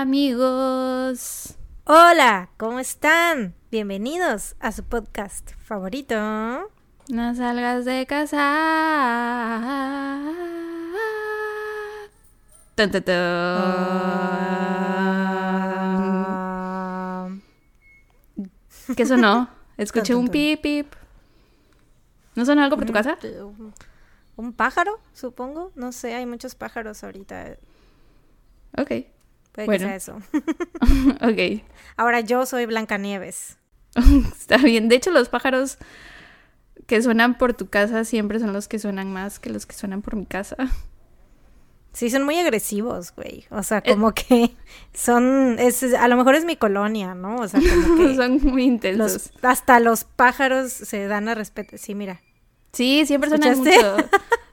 amigos. Hola, ¿cómo están? Bienvenidos a su podcast favorito. No salgas de casa. Tun, tun, tun. ¿Qué sonó? Escuché un pip pip. ¿No sonó algo por tu casa? un- Un pájaro, supongo. No sé, hay muchos pájaros ahorita. Ok. Puede Bueno. que sea eso. ok. Ahora yo soy Blancanieves. Está bien. De hecho, los pájaros que suenan por tu casa siempre son los que suenan más que los que suenan por mi casa. Sí, son muy agresivos, güey. O sea, Eh. como que son. Es, a lo mejor es mi colonia, ¿no? O sea, como que. son muy intensos. los, hasta los pájaros se dan a respeto. Sí, mira. Sí, siempre suenan ¿Escuchaste? mucho.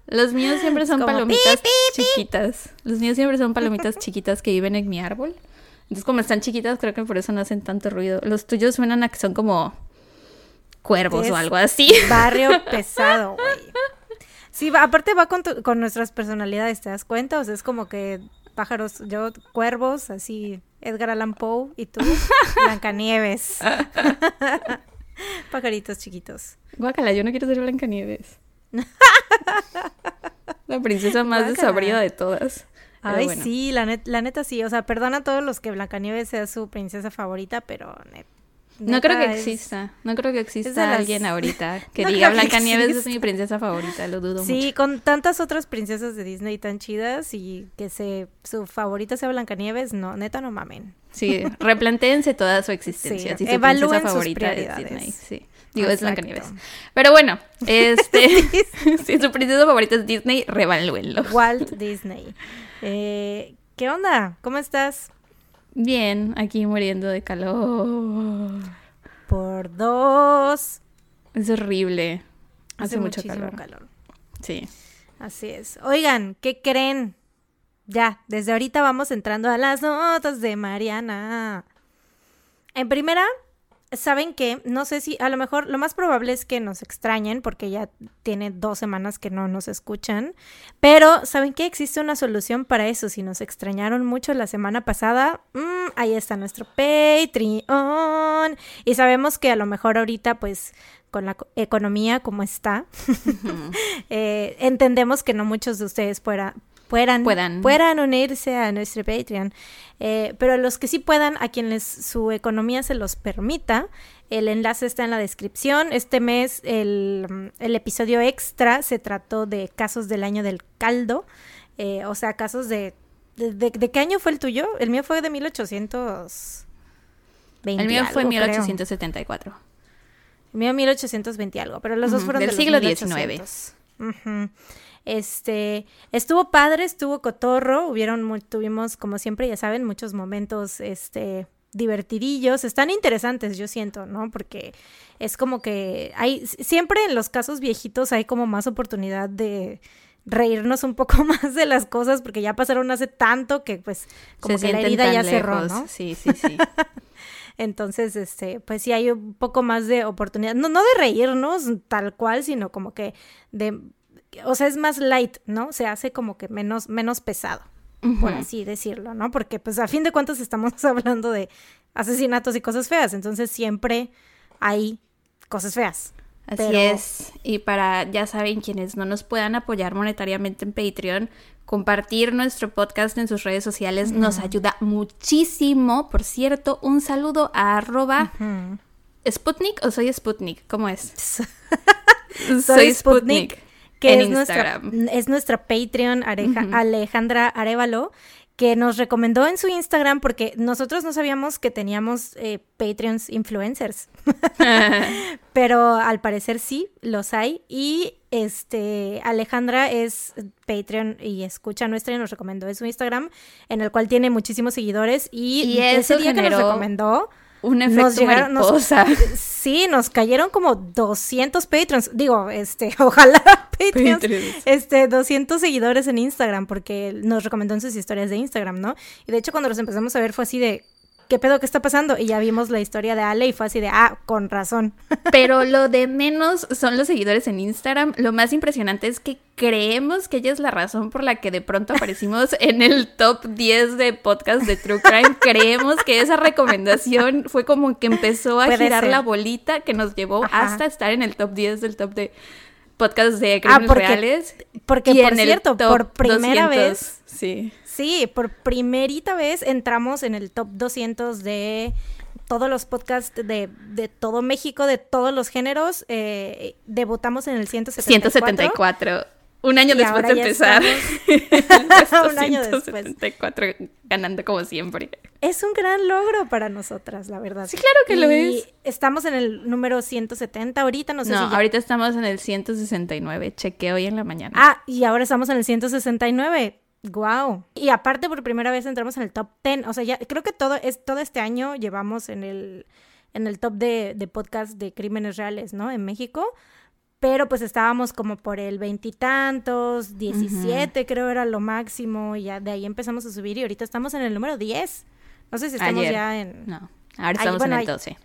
Los míos siempre son como palomitas chiquitas. Los míos siempre son palomitas chiquitas que viven en mi árbol. Entonces, como están chiquitas, creo que por eso no hacen tanto ruido. Los tuyos suenan a que son como cuervos Es o algo así. Barrio pesado, güey. Sí, va- aparte va con, tu- con nuestras personalidades, ¿te das cuenta? O sea, es como que pájaros, yo, cuervos, así, Edgar Allan Poe y tú, Blancanieves. Pajaritos chiquitos. Guácala, yo no quiero ser Blancanieves. La princesa más desabrida de todas. Ay, bueno. sí, la, net- la neta sí. O sea, perdona a todos los que Blancanieves sea su princesa favorita, pero net- No creo que es- exista. No creo que exista las- alguien ahorita que No diga Blancanieves es mi princesa favorita. Lo dudo Sí, mucho. con tantas otras princesas de Disney tan chidas y que se su favorita sea Blancanieves, no, neta no mamen. Sí, replantéense toda su existencia. Sí, si su evalúen princesa favorita es prioridades. Disney. Sí. Digo, es Exacto. Blancanieves. Pero bueno, este. si su princesa favorita es Disney, revalúenlo. Walt Disney. Eh, ¿Qué onda? ¿Cómo estás? Bien, aquí muriendo de calor. Por dos. Es horrible. Hace, Hace, mucho calor. Sí. Así es. Oigan, ¿qué creen? Ya, desde ahorita vamos entrando a las notas de Mariana. En primera, saben que, no sé si, a lo mejor lo más probable es que nos extrañen porque ya tiene dos semanas que no nos escuchan, pero saben que existe una solución para eso. Si nos extrañaron mucho la semana pasada, mm, ahí está nuestro Patreon. Y sabemos que a lo mejor ahorita, pues, con la co- economía como está, eh, entendemos que no muchos de ustedes pueda- puedan, Puedan. puedan unirse a nuestro Patreon. Eh, pero los que sí puedan, a quienes su economía se los permita, el enlace está en la descripción. Este mes el, el episodio extra se trató de casos del año del caldo, eh, o sea, casos de, de, de- ¿de qué año fue el tuyo? El mío fue de 1820. El mío fue algo, creo. 1874. El mío 1820 y algo, pero los dos fueron del de los siglo 1800. Ujú. Este, estuvo padre, estuvo cotorro, hubieron, tuvimos, como siempre, ya saben, muchos momentos, este, divertidillos, están interesantes, yo siento, ¿no? Porque es como que hay, siempre en los casos viejitos hay como más oportunidad de reírnos un poco más de las cosas, porque ya pasaron hace tanto que, pues, como Se que la herida ya cerró. ¿no? Sí, sí, sí. Entonces, este, pues sí hay un poco más de oportunidad, no, no de reírnos tal cual, sino como que de, o sea, es más light, ¿no? Se hace como que menos, menos pesado, por así decirlo, ¿no? Porque pues a fin de cuentas estamos hablando de asesinatos y cosas feas, entonces siempre hay cosas feas. Así Pero- es. Y para, ya saben, quienes no nos puedan apoyar monetariamente en Patreon, compartir nuestro podcast en sus redes sociales nos ayuda muchísimo. Por cierto, un saludo a arroba. Sputnik o soy Sputnik, ¿cómo es? Soy Sputnik, que en es nuestra, es nuestra Patreon Areja-. Alejandra Arevalo, que nos recomendó en su Instagram porque nosotros no sabíamos que teníamos eh, Patreons influencers, pero al parecer sí, los hay. Y este Alejandra es Patreon y escucha nuestra y nos recomendó en su Instagram, en el cual tiene muchísimos seguidores. Y, Y ese día que nos recomendó, Un nos efecto llegaron, nos- mariposa. sí, nos cayeron como 200 Patreons. Digo, este, ojalá Patreons. Patreons. Este, 200 seguidores en Instagram porque nos recomendó en sus historias de Instagram, ¿no? Y de hecho cuando los empezamos a ver fue así de, ¿qué pedo que está pasando? Y ya vimos la historia de Ale y fue así de, ah, con razón. Pero lo de menos son los seguidores en Instagram. Lo más impresionante es que creemos que ella es la razón por la que de pronto aparecimos en el top 10 de podcast de True Crime. creemos que esa recomendación fue como que empezó a girar la bolita que nos llevó hasta estar en el top 10 del top de podcasts de ah, crímenes reales. Porque, por cierto, por primera vez... Sí Sí, por primerita vez entramos en el top 200 de todos los podcasts de, de todo México, de todos los géneros. Eh, debutamos en el 174. 174. Un año después de empezar. un año después. ganando como siempre. Es un gran logro para nosotras, la verdad. Sí, claro que lo es. Estamos en el número 170 ahorita, no sé no, ahorita estamos en el 169. Chequé hoy en la mañana. Ah, y ahora estamos en el 169. Wow. Y aparte por primera vez entramos en el top 10. O sea, ya creo que todo es todo este año llevamos en el en el top de, de podcast de crímenes reales, ¿no? En México. Pero pues estábamos como por el veintitantos, 17 creo era lo máximo, y ya de ahí empezamos a subir y ahorita estamos en el número 10. No sé si estamos ya en... No, ahora estamos en el 12.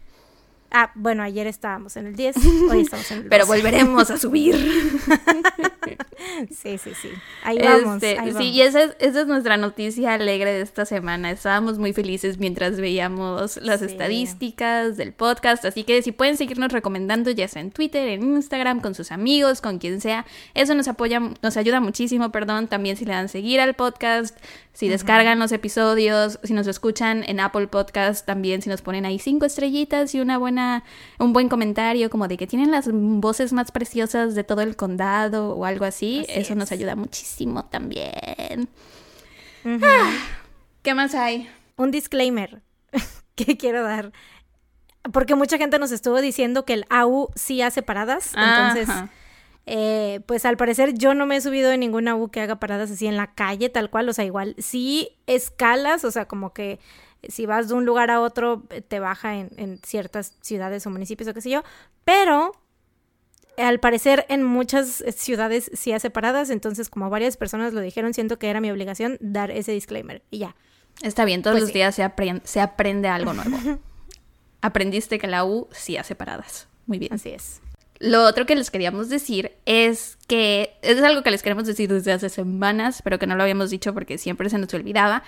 Ah, bueno, ayer estábamos en el 10, hoy estamos en el 12. Pero volveremos a subir. sí, sí, sí. Ahí vamos. Este, sí, y esa es, esa es, nuestra noticia alegre de esta semana. Estábamos muy felices mientras veíamos las estadísticas del podcast. Así que si pueden seguirnos recomendando, ya sea en Twitter, en Instagram, con sus amigos, con quien sea, eso nos apoya, nos ayuda muchísimo, perdón. También si le dan seguir al podcast, si descargan los episodios, si nos escuchan en Apple Podcast, también si nos ponen ahí cinco estrellitas y una buena un buen comentario como de que tienen las voces más preciosas de todo el condado o algo así, eso nos ayuda muchísimo también. Ah, ¿Qué más hay? Un disclaimer que quiero dar. Porque mucha gente nos estuvo diciendo que el AU sí hace paradas. Entonces, eh, pues al parecer yo no me he subido en ningún AU que haga paradas así en la calle, tal cual. O sea, igual sí escalas, o sea, como que si vas de un lugar a otro, te baja en, ciertas ciudades o municipios o qué sé yo, pero al parecer en muchas ciudades sí hace paradas, entonces como varias personas lo dijeron, siento que era mi obligación dar ese disclaimer y ya. Está bien, todos pues los días se, aprende, se aprende algo nuevo. Aprendiste que la U sí hace paradas. Muy bien. Así es. Lo otro que les queríamos decir es que es algo que les queremos decir desde hace semanas, pero que no lo habíamos dicho porque siempre se nos olvidaba.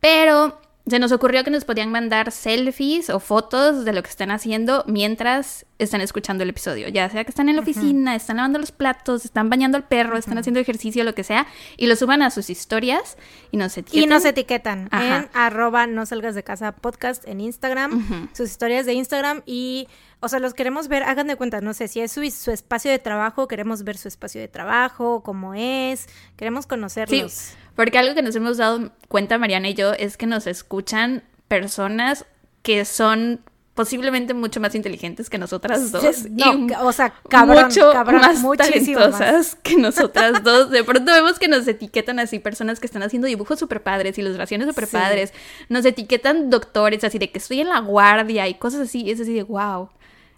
Pero se nos ocurrió que nos podían mandar selfies o fotos de lo que están haciendo mientras están escuchando el episodio. Ya sea que están en la oficina, están lavando los platos, están bañando al perro, están haciendo ejercicio, lo que sea, y lo suban a sus historias y nos etiquetan. Y nos etiquetan en arroba no salgas de casa podcast en Instagram, sus historias de Instagram y o sea, los queremos ver, hagan de cuenta, no sé, si es su, su, espacio de trabajo, queremos ver su espacio de trabajo, cómo es, queremos conocerlos. Sí, porque algo que nos hemos dado cuenta, Mariana y yo, es que nos escuchan personas que son posiblemente mucho más inteligentes que nosotras dos. No, o sea, cabrón, mucho cabrón, más talentosas que nosotras dos. De pronto vemos que nos etiquetan así personas que están haciendo dibujos súper padres, ilustraciones súper padres. Nos etiquetan doctores, así de que estoy en la guardia y cosas así. Es así de wow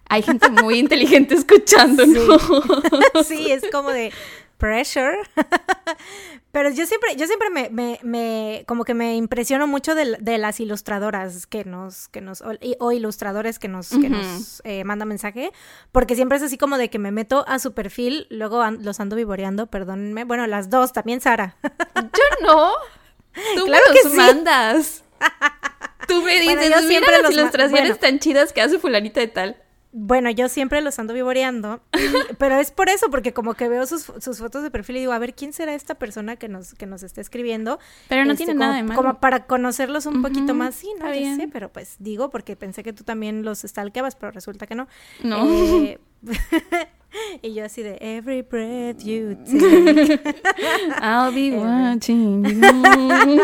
hay gente muy inteligente escuchando, Sí. es como de pressure. Pero yo siempre, yo siempre me, me, me como que me impresiono mucho de, de, las ilustradoras que nos, que nos, o, ilustradores que nos, que nos eh, mandan mensaje, porque siempre es así como de que me meto a su perfil, luego los ando vivoreando, perdónenme. Bueno, las dos, también Sara. Yo no. Tú claro me los que mandas. Tú me dices, yo siempre las ilustraciones tan chidas que hace fulanita de tal. Bueno, yo siempre los ando vivoreando, pero es por eso, porque como que veo sus, fotos de perfil y digo, a ver, ¿quién será esta persona que nos, que nos está escribiendo? Pero no tiene este, nada de malo. Como para conocerlos un poquito más, sí, no sé, pero pues digo, porque pensé que tú también los stalkeabas, pero resulta que no. No. Eh, y yo así de, every breath you take. I'll be watching you.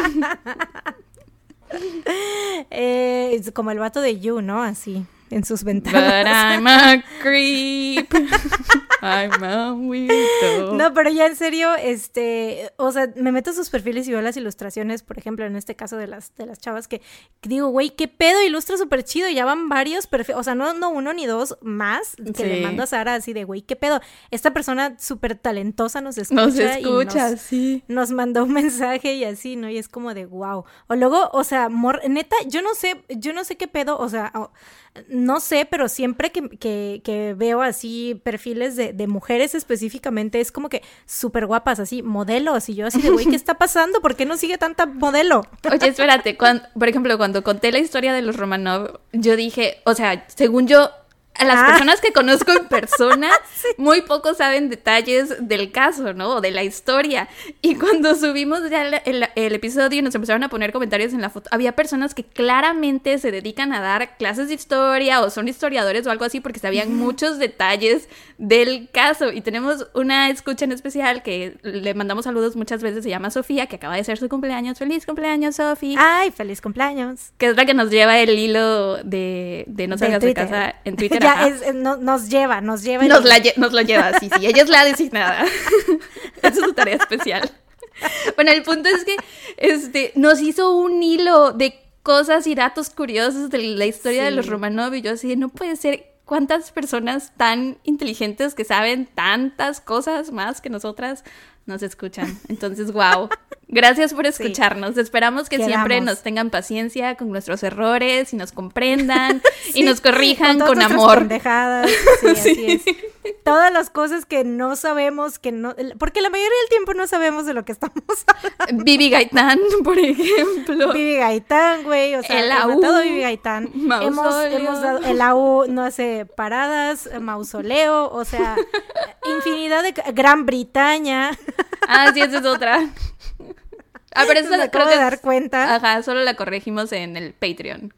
eh, como el vato de You, ¿no? Así en sus ventanas. But I'm a creep. Ay, mamito. No, pero ya en serio, este, o sea, me meto a sus perfiles y veo las ilustraciones, por ejemplo, en este caso de las, de las chavas que, digo, güey, qué pedo, ilustra súper chido, ya van varios perfiles, o sea, no, no uno ni dos más que le mando a Sara así de, güey, qué pedo, esta persona súper talentosa nos escucha. Nos escucha, nos, sí. Nos mandó un mensaje y así, ¿no? Y es como de, wow. O luego, o sea, neta, yo no sé, yo no sé qué pedo, o sea, no sé, pero siempre que, que, veo así perfiles de, de, mujeres específicamente, es como que súper guapas, así, modelos. Y yo así de, güey, ¿qué está pasando? ¿Por qué no sigue tanta modelo? Oye, espérate, cuando, por ejemplo, cuando conté la historia de los Romanov, yo dije, o sea, según yo, a las ah. personas que conozco en persona, muy pocos saben detalles del caso, ¿no? O de la historia. Y cuando subimos ya el, episodio y nos empezaron a poner comentarios en la foto, había personas que claramente se dedican a dar clases de historia o son historiadores o algo así porque sabían muchos detalles del caso. Y tenemos una escucha en especial que le mandamos saludos muchas veces, se llama Sofía, que acaba de ser su cumpleaños. Feliz cumpleaños, Sofía. Ay, feliz cumpleaños. Que es la que nos lleva el hilo de, de No salgas de, casa en Twitter ya es, nos lleva, nos lleva. Nos, la, nos lo lleva, sí, sí. Ella es la designada. Esa es su tarea especial. Bueno, el punto es que este, nos hizo un hilo de cosas y datos curiosos de la historia de los Romanov y yo así, no puede ser cuántas personas tan inteligentes que saben tantas cosas más que nosotras nos escuchan. Entonces, wow. Gracias por escucharnos. Esperamos que siempre nos tengan paciencia con nuestros errores y nos comprendan y nos corrijan con, amor. Sí, así es. Todas las cosas que no sabemos, que no. Porque la mayoría del tiempo no sabemos de lo que estamos hablando. Vivi Gaitán, por ejemplo. Vivi Gaitán, güey. O sea, el AU. Matado Vivi Gaitán. Hemos, hemos dado. El AU no hace paradas, mausoleo, o sea, infinidad de. Gran Bretaña. Ah, sí, esa es otra. Ah, pero eso me acabo de dar cuenta. Ajá, solo la corregimos en el Patreon.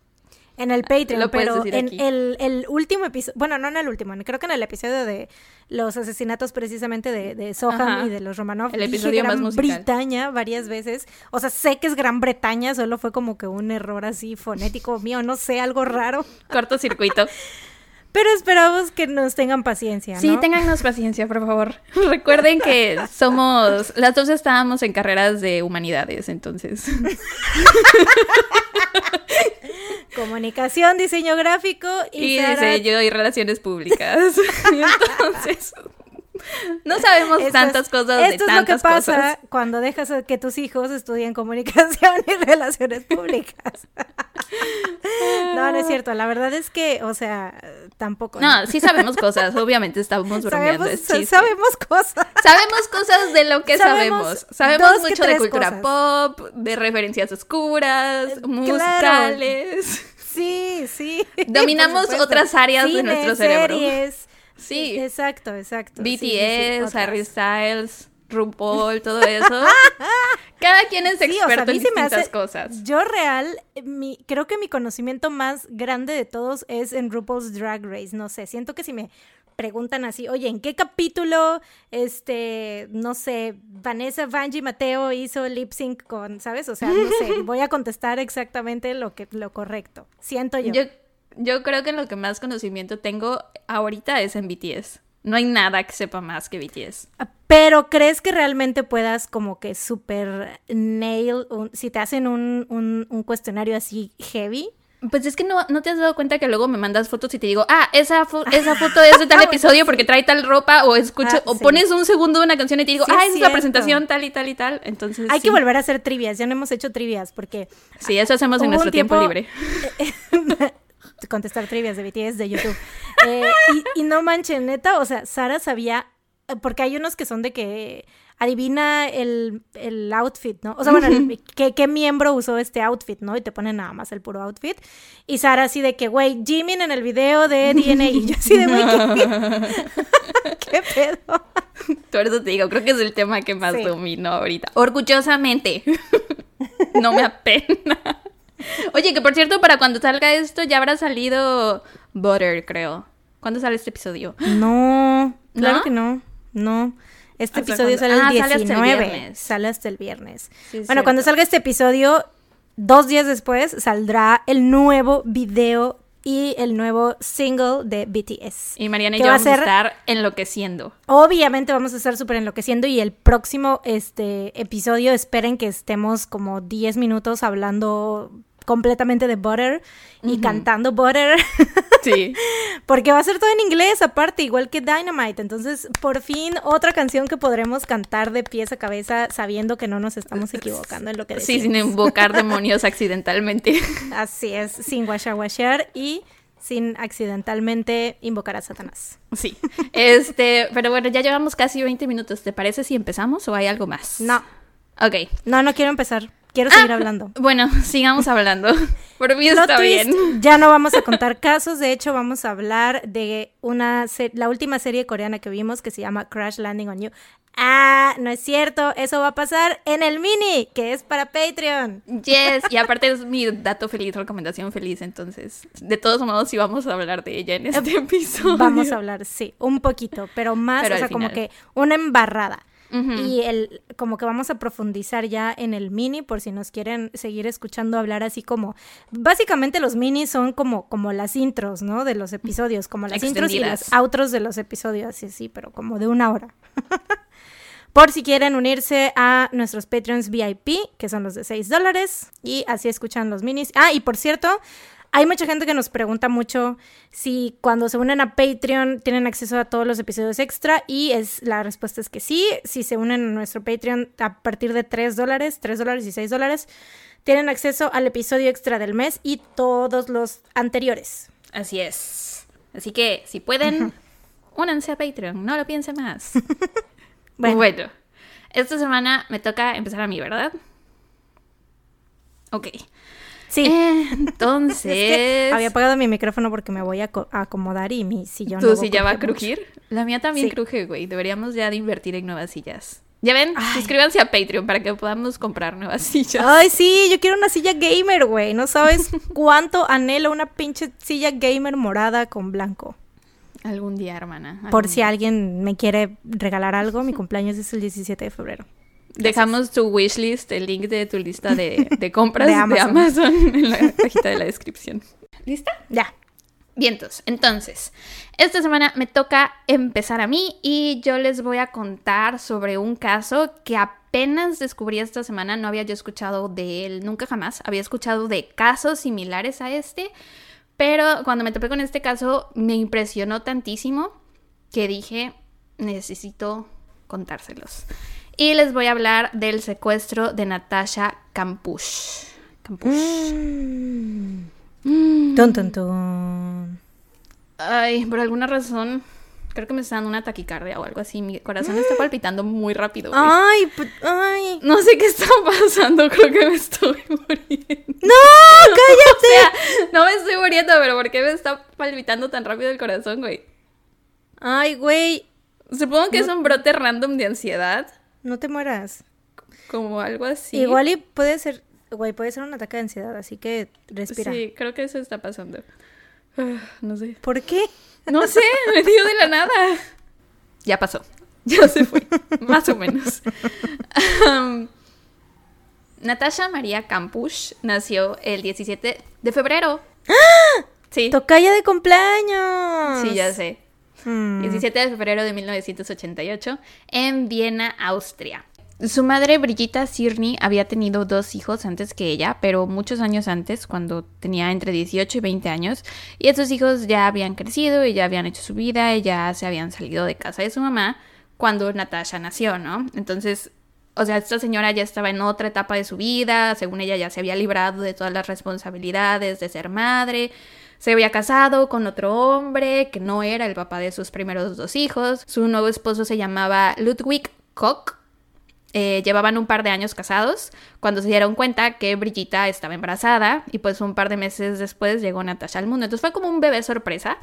En el Patreon, pero en el, el, último episodio, bueno, no en el último, creo que en el episodio de los asesinatos precisamente de, de Soham y de los Romanov. El episodio Gran más musical. Bretaña varias veces. O sea, sé que es Gran Bretaña, solo fue como que un error así fonético mío, no sé, algo raro. Cortocircuito. Pero esperamos que nos tengan paciencia. ¿no? Sí, téngannos paciencia, por favor. Recuerden que somos, las dos estábamos en carreras de humanidades, entonces. Comunicación, diseño gráfico y, diseño y relaciones públicas. entonces. No sabemos tantas cosas de Esto es lo que pasa cuando dejas que tus hijos estudien comunicación y relaciones públicas. no, no es cierto. La verdad es que, o sea, tampoco. No, sí sabemos cosas. Obviamente estamos bromeando. Sabemos, sabemos cosas. Sabemos cosas de lo que sabemos. Sabemos, mucho de cultura pop, de referencias oscuras, eh, musicales. Sí, sí. Dominamos otras áreas de nuestro cerebro. Series. Sí. Exacto, exacto. BTS, Harry Styles, RuPaul, todo eso. Cada quien es experto en distintas cosas. Yo real, mi, creo que mi conocimiento más grande de todos es en RuPaul's Drag Race. No sé, siento que si me preguntan así, oye, ¿en qué capítulo, este, no sé, Vanessa Vanji Mateo hizo lip sync con, ¿sabes? O sea, no sé, voy a contestar exactamente lo que, lo correcto. Siento yo. Yo yo creo que lo que más conocimiento tengo ahorita es en BTS. No hay nada que sepa más que BTS. Ah, pero ¿crees que realmente puedas como que super nail si te hacen un, un, cuestionario así heavy? Pues es que no, no te has dado cuenta que luego me mandas fotos y te digo, ah, esa, esa foto es de tal episodio porque trae tal ropa o escucho, ah, o pones un segundo de una canción y te digo, ah, esa es la presentación tal y tal y tal. Entonces. Hay que volver a hacer trivias, ya no hemos hecho trivias porque. Sí, eso hacemos en nuestro tiempo libre. contestar trivias de BTS de YouTube. Eh, y, no manchen, neta, o sea, Sara sabía, porque hay unos que son de que adivina el, outfit, ¿no? O sea, bueno, ¿qué, miembro usó este outfit, ¿no? Y te ponen nada más el puro outfit. Y Sara así de que, güey, Jimin en el video de DNA. Y yo así de, güey, ¿qué, pedo? Por eso te digo, creo que es el tema que más domino ahorita. Orgullosamente. no me apena. Oye, que por cierto, para cuando salga esto ya habrá salido Butter, creo. ¿Cuándo sale este episodio? No, claro que no. No. Este episodio sale el ah, 19. Sale hasta el viernes. bueno, cuando salga este episodio, dos días después saldrá el nuevo video y el nuevo single de BTS. Y Mariana y yo va vamos a ser- estar enloqueciendo. Obviamente vamos a estar súper enloqueciendo y el próximo este, episodio esperen que estemos como 10 minutos hablando completamente de Butter y cantando Butter. Sí. Porque va a ser todo en inglés, aparte, igual que Dynamite. Entonces, por fin, otra canción que podremos cantar de pies a cabeza sabiendo que no nos estamos equivocando en lo que Sí, decimos. sin invocar demonios accidentalmente. Así es, sin washar washar y sin accidentalmente invocar a Satanás. Sí. Este, pero bueno, ya llevamos casi 20 minutos. ¿Te parece si empezamos o hay algo más? No, Ok. no, no quiero empezar. Quiero seguir Ah, hablando. Bueno, sigamos hablando. Por mí Plot está twist, bien. Ya no vamos a contar casos, de hecho vamos a hablar de una la última serie coreana que vimos que se llama Crash Landing on You. Ah, no es cierto, eso va a pasar en el mini, que es para Patreon. Yes, y aparte es mi dato feliz, recomendación feliz, entonces, de todos modos, sí vamos a hablar de ella en este episodio. Vamos a hablar, sí, un poquito, pero más, Pero o sea, como que una embarrada. Y el, como que vamos a profundizar ya en el mini, por si nos quieren seguir escuchando hablar así como. Básicamente los minis son como, como las intros, ¿no? De los episodios, como las intros y las outros de los episodios, sí, sí, pero como de una hora. por si quieren unirse a nuestros Patreons VIP, que son los de 6 dólares, y así escuchan los minis. Ah, y por cierto, hay mucha gente que nos pregunta mucho si cuando se unen a Patreon tienen acceso a todos los episodios extra y es la respuesta es que sí. Si se unen a nuestro Patreon a partir de 3 dólares, 3 dólares y 6 dólares, tienen acceso al episodio extra del mes y todos los anteriores. Así es. Así que, si pueden, únanse a Patreon, no lo piense más. Bueno, Bueno. esta semana me toca empezar a mí, ¿verdad? Ok. Sí. Eh, Es entonces... que había apagado mi micrófono porque me voy a, a acomodar y mi sillón. ¿Tu silla va a mucho. crujir? La mía también Sí. cruje, güey. Deberíamos ya de invertir en nuevas sillas. Ya ven, Ay. suscríbanse a Patreon para que podamos comprar nuevas sillas. Ay, sí, yo quiero una silla gamer, güey. No sabes cuánto anhelo una pinche silla gamer morada con blanco. Algún día, hermana. Por si día. alguien me quiere regalar algo, mi cumpleaños es el 17 de febrero. Dejamos tu wishlist, el link de tu lista de, de compras De de Amazon. Amazon. en la cajita de la descripción. ¿Lista? Ya. Vientos. Entonces, esta semana me toca empezar a mí y yo les voy a contar sobre un caso que apenas descubrí esta semana. No había yo escuchado de él nunca jamás. Había escuchado de casos similares a este, pero cuando me topé con este caso me impresionó tantísimo que dije, necesito contárselos. Y les voy a hablar del secuestro de Natasha. Kampusch. Tun, tun, tun. Ay, por alguna razón, creo que me está dando una taquicardia o algo así. Mi corazón está palpitando muy rápido. güey. Ay, ay. No sé qué está pasando, creo que me estoy muriendo. ¡No! ¡Cállate! O sea, no me estoy muriendo, pero ¿por qué me está palpitando tan rápido el corazón, güey? Ay, güey. Supongo que es un brote random de ansiedad, No te mueras. como algo así. Igual y puede ser, güey, puede ser un ataque de ansiedad, así que respira. Sí, creo que eso está pasando. Ah, No sé. ¿Por qué? No sé, me dio de la nada. Ya pasó. Ya se fue. Más o menos. Um, Natasha María Campush nació el 17 de febrero. Sí, Tocaya de cumpleaños. sí, ya sé. Mm. 17 de febrero de 1988 en Viena, Austria. Su madre, Brigitta Sirni, había tenido dos hijos antes que ella, pero muchos años antes, cuando tenía entre 18 y 20 años, y estos hijos ya habían crecido y ya habían hecho su vida y ya se habían salido de casa de su mamá cuando Natasha nació, ¿no? Entonces, o sea, esta señora ya estaba en otra etapa de su vida, según ella ya se había librado de todas las responsabilidades de ser madre, se había casado con otro hombre que no era el papá de sus primeros dos hijos. Su nuevo esposo se llamaba Ludwig Koch. Eh, llevaban un par de años casados cuando se dieron cuenta que Brigitta estaba embarazada y pues un par de meses después llegó Natasha al mundo. Entonces fue como un bebé sorpresa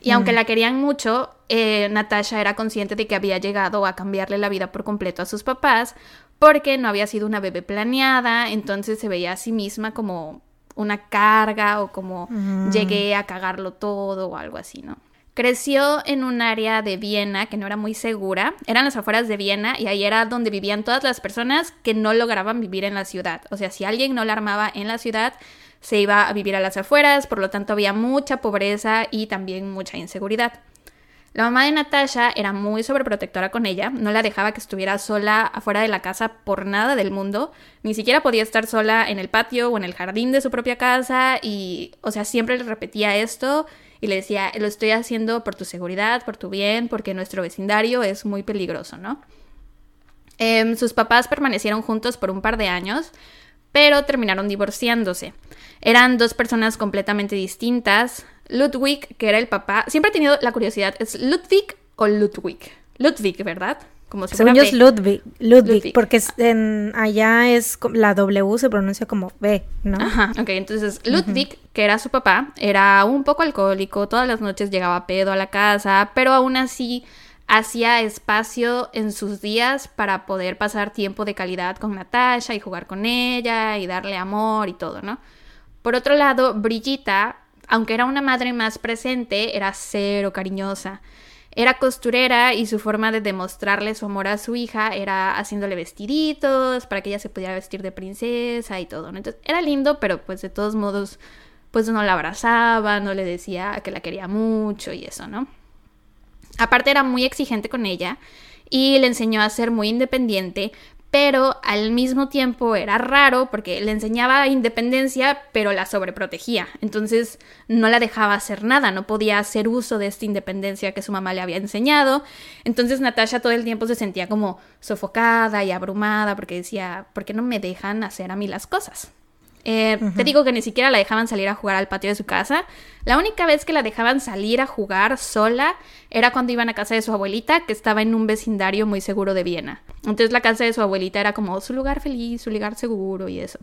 y aunque la querían mucho, eh, Natasha era consciente de que había llegado a cambiarle la vida por completo a sus papás porque no había sido una bebé planeada, entonces se veía a sí misma como una carga o como llegué a cagarlo todo o algo así, ¿no? Creció en un área de Viena que no era muy segura, eran las afueras de Viena y ahí era donde vivían todas las personas que no lograban vivir en la ciudad. O sea, si alguien no la armaba en la ciudad, se iba a vivir a las afueras, por lo tanto había mucha pobreza y también mucha inseguridad. La mamá de Natasha era muy sobreprotectora con ella, no la dejaba que estuviera sola afuera de la casa por nada del mundo, ni siquiera podía estar sola en el patio o en el jardín de su propia casa y, o sea, siempre le repetía esto y le decía, lo estoy haciendo por tu seguridad, por tu bien, porque nuestro vecindario es muy peligroso, ¿no? Em, sus papás permanecieron juntos por un par de años, pero terminaron divorciándose. Eran dos personas completamente distintas. Ludwig, que era el papá, siempre he tenido la curiosidad, ¿es Ludwig o Ludwig? Ludwig, ¿verdad? Como si Según yo es Ludwig, Ludwig, porque en, allá es la W se pronuncia como B, ¿no? Ajá, ok, entonces Ludwig, que era su papá, era un poco alcohólico, todas las noches llegaba pedo a la casa, pero aún así hacía espacio en sus días para poder pasar tiempo de calidad con Natasha y jugar con ella y darle amor y todo, ¿no? Por otro lado, Brigitta, aunque era una madre más presente, era cero cariñosa. Era costurera y su forma de demostrarle su amor a su hija era haciéndole vestiditos para que ella se pudiera vestir de princesa y todo. Entonces era lindo, pero pues de todos modos, pues no la abrazaba, no le decía que la quería mucho y eso, ¿no? Aparte era muy exigente con ella y le enseñó a ser muy independiente, pero al mismo tiempo era raro porque le enseñaba independencia, pero la sobreprotegía. Entonces no la dejaba hacer nada, no podía hacer uso de esta independencia que su mamá le había enseñado. Entonces Natasha todo el tiempo se sentía como sofocada y abrumada porque decía, ¿por qué no me dejan hacer a mí las cosas? Eh, te digo que ni siquiera la dejaban salir a jugar al patio de su casa. La única vez que la dejaban salir a jugar sola era cuando iban a casa de su abuelita, que estaba en un vecindario muy seguro de Viena. Entonces la casa de su abuelita era como su lugar feliz, su lugar seguro y eso.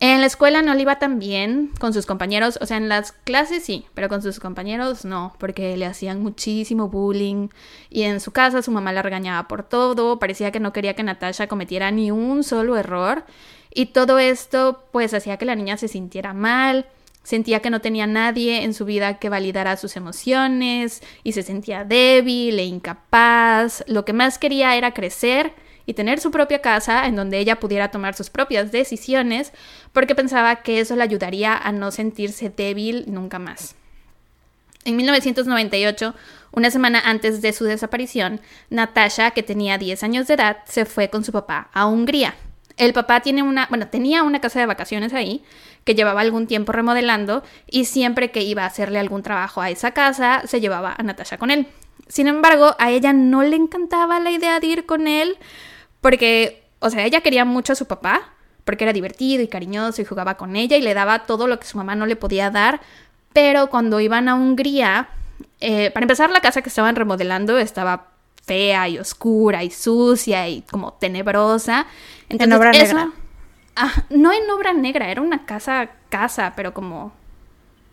En la escuela no le iba tan bien con sus compañeros, o sea, en las clases sí, pero con sus compañeros no, porque le hacían muchísimo bullying y en su casa su mamá la regañaba por todo, parecía que no quería que Natasha cometiera ni un solo error y todo esto pues hacía que la niña se sintiera mal, sentía que no tenía nadie en su vida que validara sus emociones y se sentía débil e incapaz. Lo que más quería era crecer y tener su propia casa en donde ella pudiera tomar sus propias decisiones porque pensaba que eso le ayudaría a no sentirse débil nunca más. En 1998, una semana antes de su desaparición, Natasha, que tenía 10 años de edad, se fue con su papá a Hungría el papá una, bueno, tenía una casa de vacaciones ahí que llevaba algún tiempo remodelando y siempre que iba a hacerle algún trabajo a esa casa se llevaba a Natasha con él. Sin embargo, a ella no le encantaba la idea de ir con él porque, o sea, ella quería mucho a su papá porque era divertido y cariñoso y jugaba con ella y le daba todo lo que su mamá no le podía dar, pero cuando iban a Hungría, eh, para empezar la casa que estaban remodelando estaba fea y oscura y sucia y como tenebrosa. en obra negra. Ah, no en obra negra, era una casa, casa, pero como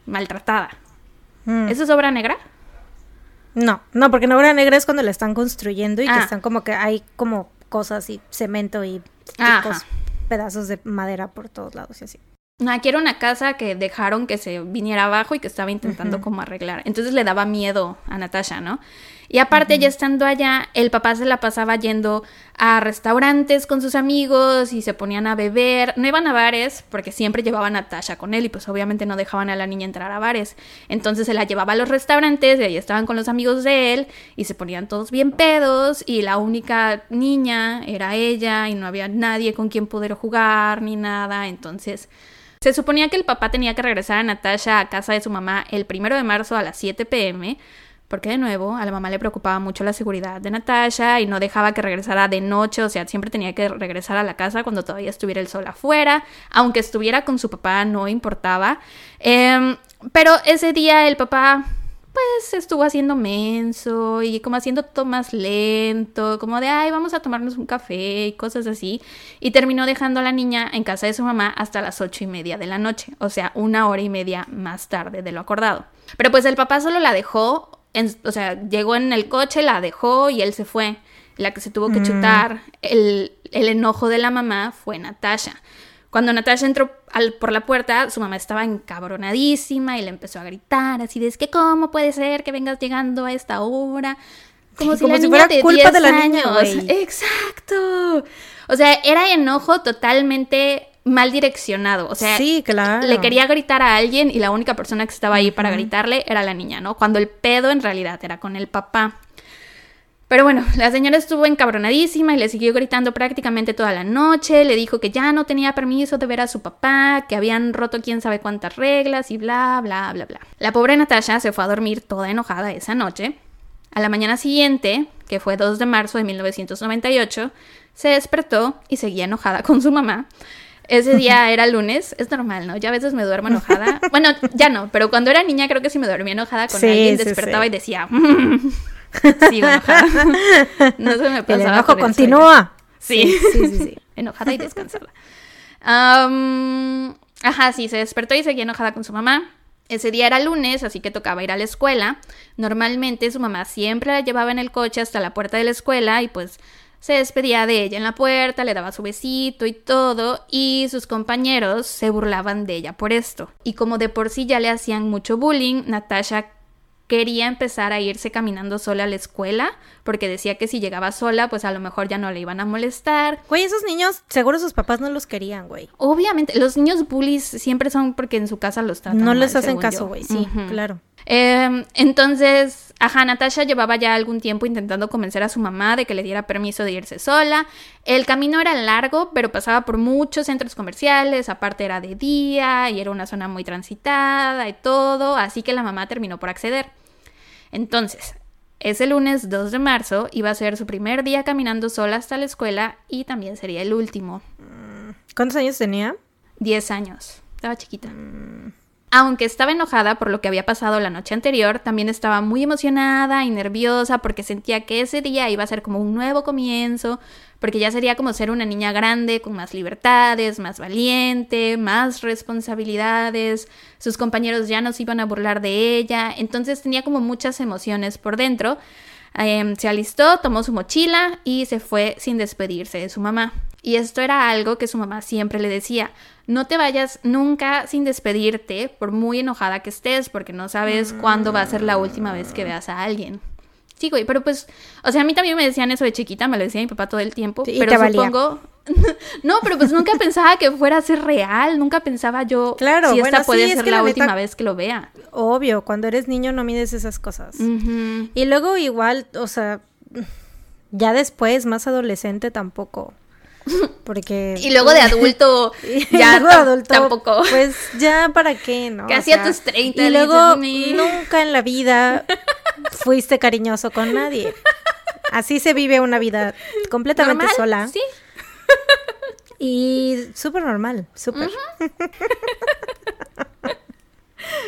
maltratada. Mm. ¿Eso es obra negra? No, no, porque en obra negra es cuando la están construyendo y que ah. están como que hay como cosas y cemento y pedazos de madera por todos lados y así. Aquí era una casa que dejaron que se viniera abajo y que estaba intentando como arreglar. Entonces le daba miedo a Natasha, ¿no? Y aparte, ya estando allá, el papá se la pasaba yendo a restaurantes con sus amigos y se ponían a beber. No iban a bares porque siempre llevaban a Natasha con él y pues obviamente no dejaban a la niña entrar a bares. Entonces se la llevaba a los restaurantes y ahí estaban con los amigos de él y se ponían todos bien pedos y la única niña era ella y no había nadie con quien poder jugar ni nada. Entonces... Se suponía que el papá tenía que regresar a Natasha a casa de su mamá el primero de marzo a las 7 pm, porque de nuevo a la mamá le preocupaba mucho la seguridad de Natasha y no dejaba que regresara de noche, o sea, siempre tenía que regresar a la casa cuando todavía estuviera el sol afuera, aunque estuviera con su papá no importaba. Em, pero ese día el papá pues estuvo haciendo menso y como haciendo todo más lento, como de, ay, vamos a tomarnos un café y cosas así. Y terminó dejando a la niña en casa de su mamá hasta las ocho y media de la noche, o sea, una hora y media más tarde de lo acordado. Pero pues el papá solo la dejó o sea, llegó en el coche, la dejó y él se fue. La que se tuvo que mm. chutar el, enojo de la mamá fue Natasha. Cuando Natasha entró al, por la puerta, su mamá estaba encabronadísima y le empezó a gritar así de es que cómo puede ser que vengas llegando a esta hora. Como si, la niña fuera de culpa de la años. Exacto. O sea, era enojo totalmente mal direccionado. O sea, Sí, claro. le quería gritar a alguien y la única persona que estaba ahí para gritarle era la niña, ¿no? Cuando el pedo en realidad era con el papá. Pero bueno, la señora estuvo encabronadísima y le siguió gritando prácticamente toda la noche. Le dijo que ya no tenía permiso de ver a su papá, que habían roto quién sabe cuántas reglas y bla, bla, bla, bla. La pobre Natasha se fue a dormir toda enojada esa noche. A la mañana siguiente, que fue 2 de marzo de 1998, se despertó y seguía enojada con su mamá. Ese día era lunes, es normal, ¿no? Ya a veces me duermo enojada. Bueno, ya no, pero cuando era niña creo que si me dormía enojada con Sí, alguien, despertaba sí. y decía, "Mm". sigo enojada. No se me El pasaba. enojo el continúa. Sí. sí, sí, sí. enojada y descansada. Ajá, sí, se despertó y seguía enojada con su mamá. Ese día era lunes, así que tocaba ir a la escuela. Normalmente su mamá siempre la llevaba en el coche hasta la puerta de la escuela y pues se despedía de ella en la puerta, le daba su besito y todo, y sus compañeros se burlaban de ella por esto. Y como de por sí ya le hacían mucho bullying, Natasha quería empezar a irse caminando sola a la escuela, porque decía que si llegaba sola, pues a lo mejor ya no le iban a molestar. Güey, esos niños, seguro sus papás no los querían, güey. Obviamente, los niños bullies siempre son porque en su casa los tratan No mal, les hacen caso, güey. Sí, claro. Eh, entonces, ajá, Natasha llevaba ya algún tiempo intentando convencer a su mamá de que le diera permiso de irse sola. El camino era largo, pero pasaba por muchos centros comerciales, aparte era de día y era una zona muy transitada y todo, así que la mamá terminó por acceder. Entonces, ese lunes 2 de marzo iba a ser su primer día caminando sola hasta la escuela y también sería el último. ¿Cuántos años tenía? 10 años. Estaba chiquita. Aunque estaba enojada por lo que había pasado la noche anterior, también estaba muy emocionada y nerviosa porque sentía que ese día iba a ser como un nuevo comienzo, porque ya sería como ser una niña grande con más libertades, más valiente, más responsabilidades, sus compañeros ya no se iban a burlar de ella, entonces tenía como muchas emociones por dentro. Em, se alistó, tomó su mochila y se fue sin despedirse de su mamá. Y esto era algo que su mamá siempre le decía, no te vayas nunca sin despedirte, por muy enojada que estés, porque no sabes cuándo va a ser la última vez que veas a alguien. Sí, güey, pero pues, o sea, a mí también me decían eso de chiquita, me lo decía mi papá todo el tiempo, Sí, y pero te valía. supongo... no, pero pues nunca pensaba que fuera a ser real, nunca pensaba yo Claro, si bueno, esta puede sí, es ser que la, la última neta- vez que lo vea. Obvio, cuando eres niño no mides esas cosas. Y luego igual, o sea, ya después, más adolescente tampoco. Porque... Y luego de adulto, ya luego adulto, tampoco. Pues ya para qué, ¿no? Casi O a tus 30 Y luego nunca en la vida fuiste cariñoso con nadie. Así se vive una vida completamente Normal, sola. Sí. Y súper normal, súper.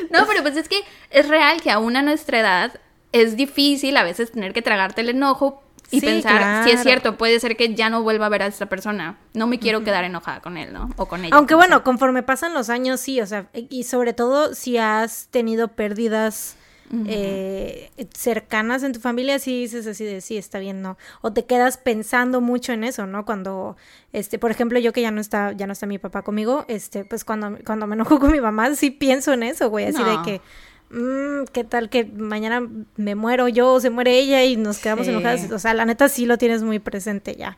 No, pero pues es que es real que aún a nuestra edad es difícil a veces tener que tragarte el enojo y Sí, pensar, si es cierto, puede ser que ya no vuelva a ver a esta persona. No me quiero quedar enojada con él, ¿no? O con ella. Aunque bueno, sea. conforme pasan los años, sí, o sea, y sobre todo si has tenido pérdidas eh, cercanas en tu familia, sí dices así de sí, está bien, ¿no? O te quedas pensando mucho en eso, ¿no? Cuando, este, por ejemplo, yo que ya no está, ya no está mi papá conmigo, este, pues cuando, cuando me enojo con mi mamá, sí pienso en eso, güey, así de que, mm, ¿qué tal que mañana me muero yo o se muere ella y nos quedamos Sí. enojadas? O sea, la neta sí lo tienes muy presente ya.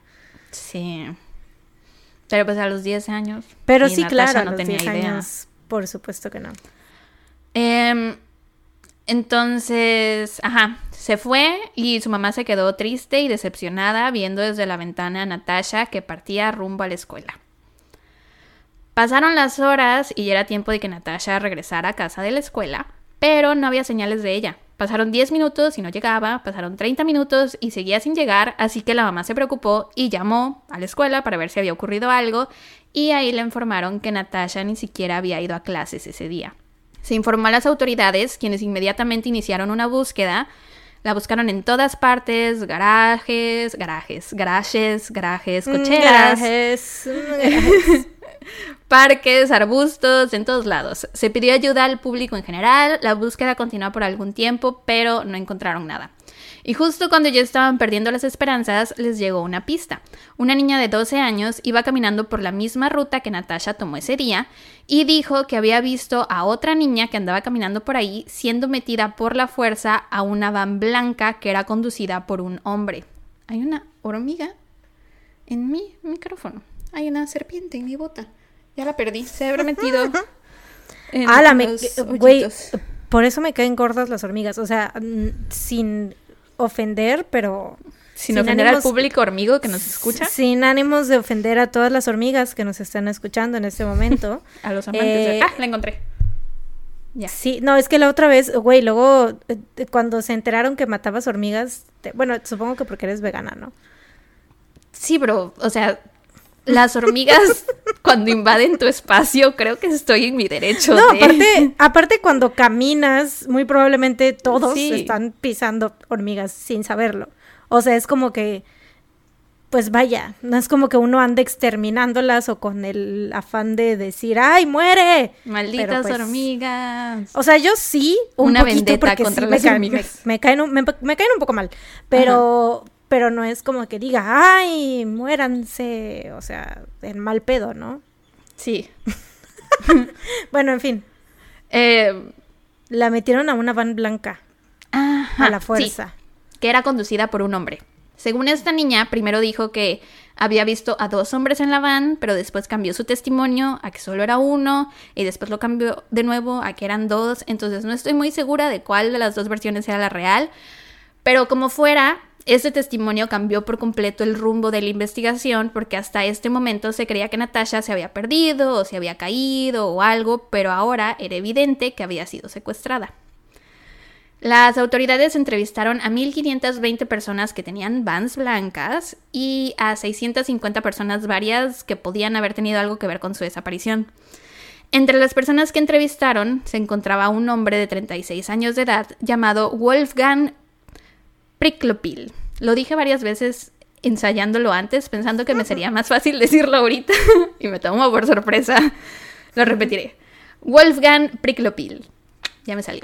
Sí. Pero pues a los 10 años. Pero sí, Natasha claro, a no los tenía 10 idea. años, por supuesto que no. Em, entonces, ajá, se fue y su mamá se quedó triste y decepcionada viendo desde la ventana a Natasha que partía rumbo a la escuela. Pasaron las horas y ya era tiempo de que Natasha regresara a casa de la escuela, pero no había señales de ella. Pasaron 10 minutos y no llegaba, pasaron 30 minutos y seguía sin llegar, así que la mamá se preocupó y llamó a la escuela para ver si había ocurrido algo y ahí le informaron que Natasha ni siquiera había ido a clases ese día. Se informó a las autoridades, quienes inmediatamente iniciaron una búsqueda. La buscaron en todas partes, garajes, garajes, garajes, garajes, Mm, cocheras, Garajes, mm, garajes. Parques, arbustos, en todos lados. Se pidió ayuda al público en general, la búsqueda continuó por algún tiempo, pero no encontraron nada. Y justo cuando ya estaban perdiendo las esperanzas, les llegó una pista. Una niña de 12 años iba caminando por la misma ruta que Natasha tomó ese día y dijo que había visto a otra niña que andaba caminando por ahí siendo metida por la fuerza a una van blanca que era conducida por un hombre. Hay una hormiga en mi micrófono. Hay una serpiente en mi bota. Ya la perdí. Se habrá metido. Ah, la me... Güey, por eso me caen gordas las hormigas. O sea, sin ofender, pero... Sin, sin ofender al público hormigo que nos escucha. Sin ánimos de ofender a todas las hormigas que nos están escuchando en este momento. A los amantes. de- Eh, Ah, la encontré. Ya. Sí, no, es que la otra vez, güey, luego eh, cuando se enteraron que matabas hormigas, te- bueno, supongo que porque eres vegana, ¿no? Sí, bro. O sea, las hormigas cuando invaden tu espacio, creo que estoy en mi derecho No, de... aparte, aparte cuando caminas, muy probablemente todos Sí. están pisando hormigas sin saberlo. O sea, es como que, pues vaya, no es como que uno ande exterminándolas o con el afán de decir, ¡ay, muere! Malditas pues, hormigas. O sea, yo sí, un Una poquito, vendetta porque contra sí las me, caen, hormigas. me- me caen un, me, me caen un poco mal, pero, pero no es como que diga, ¡ay, muéranse! O sea, en mal pedo, ¿no? Sí. Bueno, en fin, Eh, la metieron a una van blanca, ajá, a la sí, fuerza. que era conducida por un hombre. Según esta niña, primero dijo que había visto a dos hombres en la van, pero después cambió su testimonio a que solo era uno y después lo cambió de nuevo a que eran dos. Entonces no estoy muy segura de cuál de las dos versiones era la real, pero como fuera, este testimonio cambió por completo el rumbo de la investigación porque hasta este momento se creía que Natasha se había perdido o se había caído o algo, pero ahora era evidente que había sido secuestrada. Las autoridades entrevistaron a 1.520 personas que tenían vans blancas y a 650 personas varias que podían haber tenido algo que ver con su desaparición. Entre las personas que entrevistaron se encontraba un hombre de 36 años de edad llamado Wolfgang Priklopil. Lo dije varias veces ensayándolo antes, pensando que me sería más fácil decirlo ahorita y me tomó por sorpresa. Lo repetiré. Wolfgang Priklopil. Ya me salió.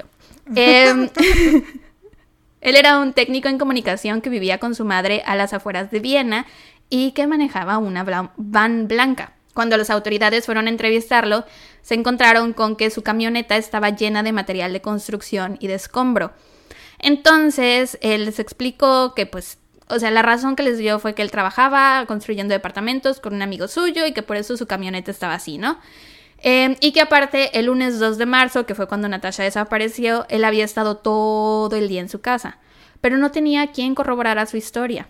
Em, él era un técnico en comunicación que vivía con su madre a las afueras de Viena y que manejaba una bla- van blanca. Cuando las autoridades fueron a entrevistarlo, se encontraron con que su camioneta estaba llena de material de construcción y de escombro. Entonces, él les explicó que pues, o sea, la razón que les dio fue que él trabajaba construyendo departamentos con un amigo suyo y que por eso su camioneta estaba así, ¿no? Eh, y que aparte, el lunes 2 de marzo, que fue cuando Natasha desapareció, él había estado todo el día en su casa, pero no tenía quien corroborara su historia.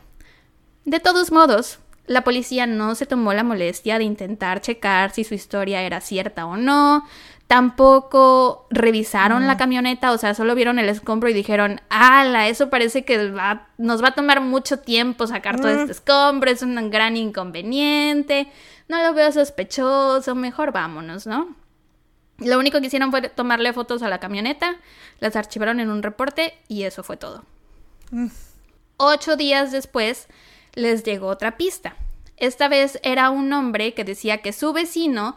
De todos modos, la policía no se tomó la molestia de intentar checar si su historia era cierta o no. Tampoco revisaron la camioneta, o sea, solo vieron el escombro y dijeron, ala, eso parece que va- nos va a tomar mucho tiempo sacar todo este escombro, es un gran inconveniente, no lo veo sospechoso, mejor vámonos, ¿no? Lo único que hicieron fue tomarle fotos a la camioneta, las archivaron en un reporte y eso fue todo. Ocho días después les llegó otra pista. Esta vez era un hombre que decía que su vecino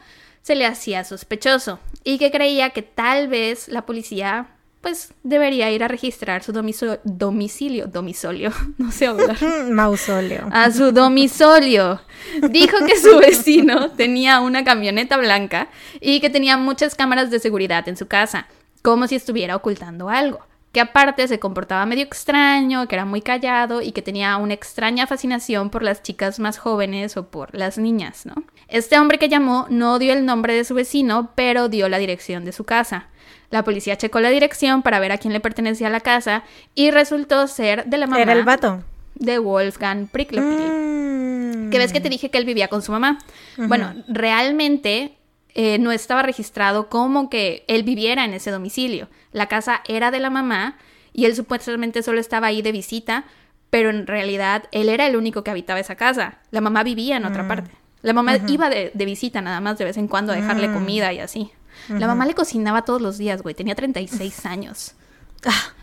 se le hacía sospechoso y que creía que tal vez la policía pues debería ir a registrar su domiso- domicilio, domicilio, no sé hablar Mausoleo. a su domicilio. Dijo que su vecino tenía una camioneta blanca y que tenía muchas cámaras de seguridad en su casa, como si estuviera ocultando algo. Que aparte se comportaba medio extraño, que era muy callado y que tenía una extraña fascinación por las chicas más jóvenes o por las niñas, ¿no? Este hombre que llamó no dio el nombre de su vecino, pero dio la dirección de su casa. La policía checó la dirección para ver a quién le pertenecía la casa y resultó ser de la mamá Era el vato. de Wolfgang Priklopil. Mm. Que ves que te dije que él vivía con su mamá. Bueno, realmente eh, no estaba registrado como que él viviera en ese domicilio. La casa era de la mamá y él supuestamente solo estaba ahí de visita, pero en realidad él era el único que habitaba esa casa. La mamá vivía en otra parte. La mamá iba de, de visita nada más de vez en cuando a dejarle comida y así. La mamá le cocinaba todos los días, güey. Tenía 36 años. Ah,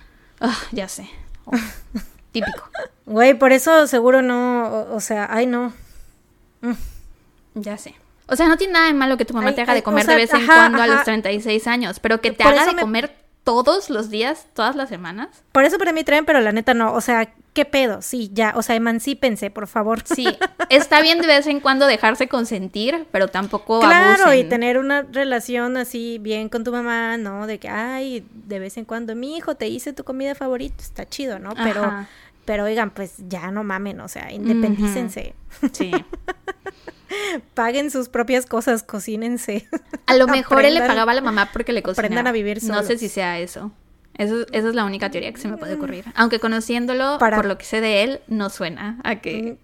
ah, ya sé. Oh, típico. Güey, por eso seguro no, o, o sea, ay no. Ya sé. O sea, no tiene nada de malo que tu mamá Ay, te haga de comer o sea, de vez en ajá, cuando a los 36 años, pero que te Por haga de me- comer todos los días, todas las semanas. Por eso para mí traen, pero la neta no. O sea, ¿qué pedo? Sí, ya. O sea, emancípense, por favor. Sí, está bien de vez en cuando dejarse consentir, pero tampoco Claro, y tener una relación así bien con tu mamá, ¿no? De que, ay, de vez en cuando, mi hijo, te hice tu comida favorita, está chido, ¿no? Pero, Ajá. Pero oigan, pues ya no mamen, o sea, independícense. Sí. Paguen sus propias cosas, cocínense. A lo mejor él le pagaba a la mamá porque le cocinaba. aprendan a vivir No sé si sea eso. Eso, esa es la única teoría que se me puede ocurrir. Aunque conociéndolo, Para- por lo que sé de él, no suena a que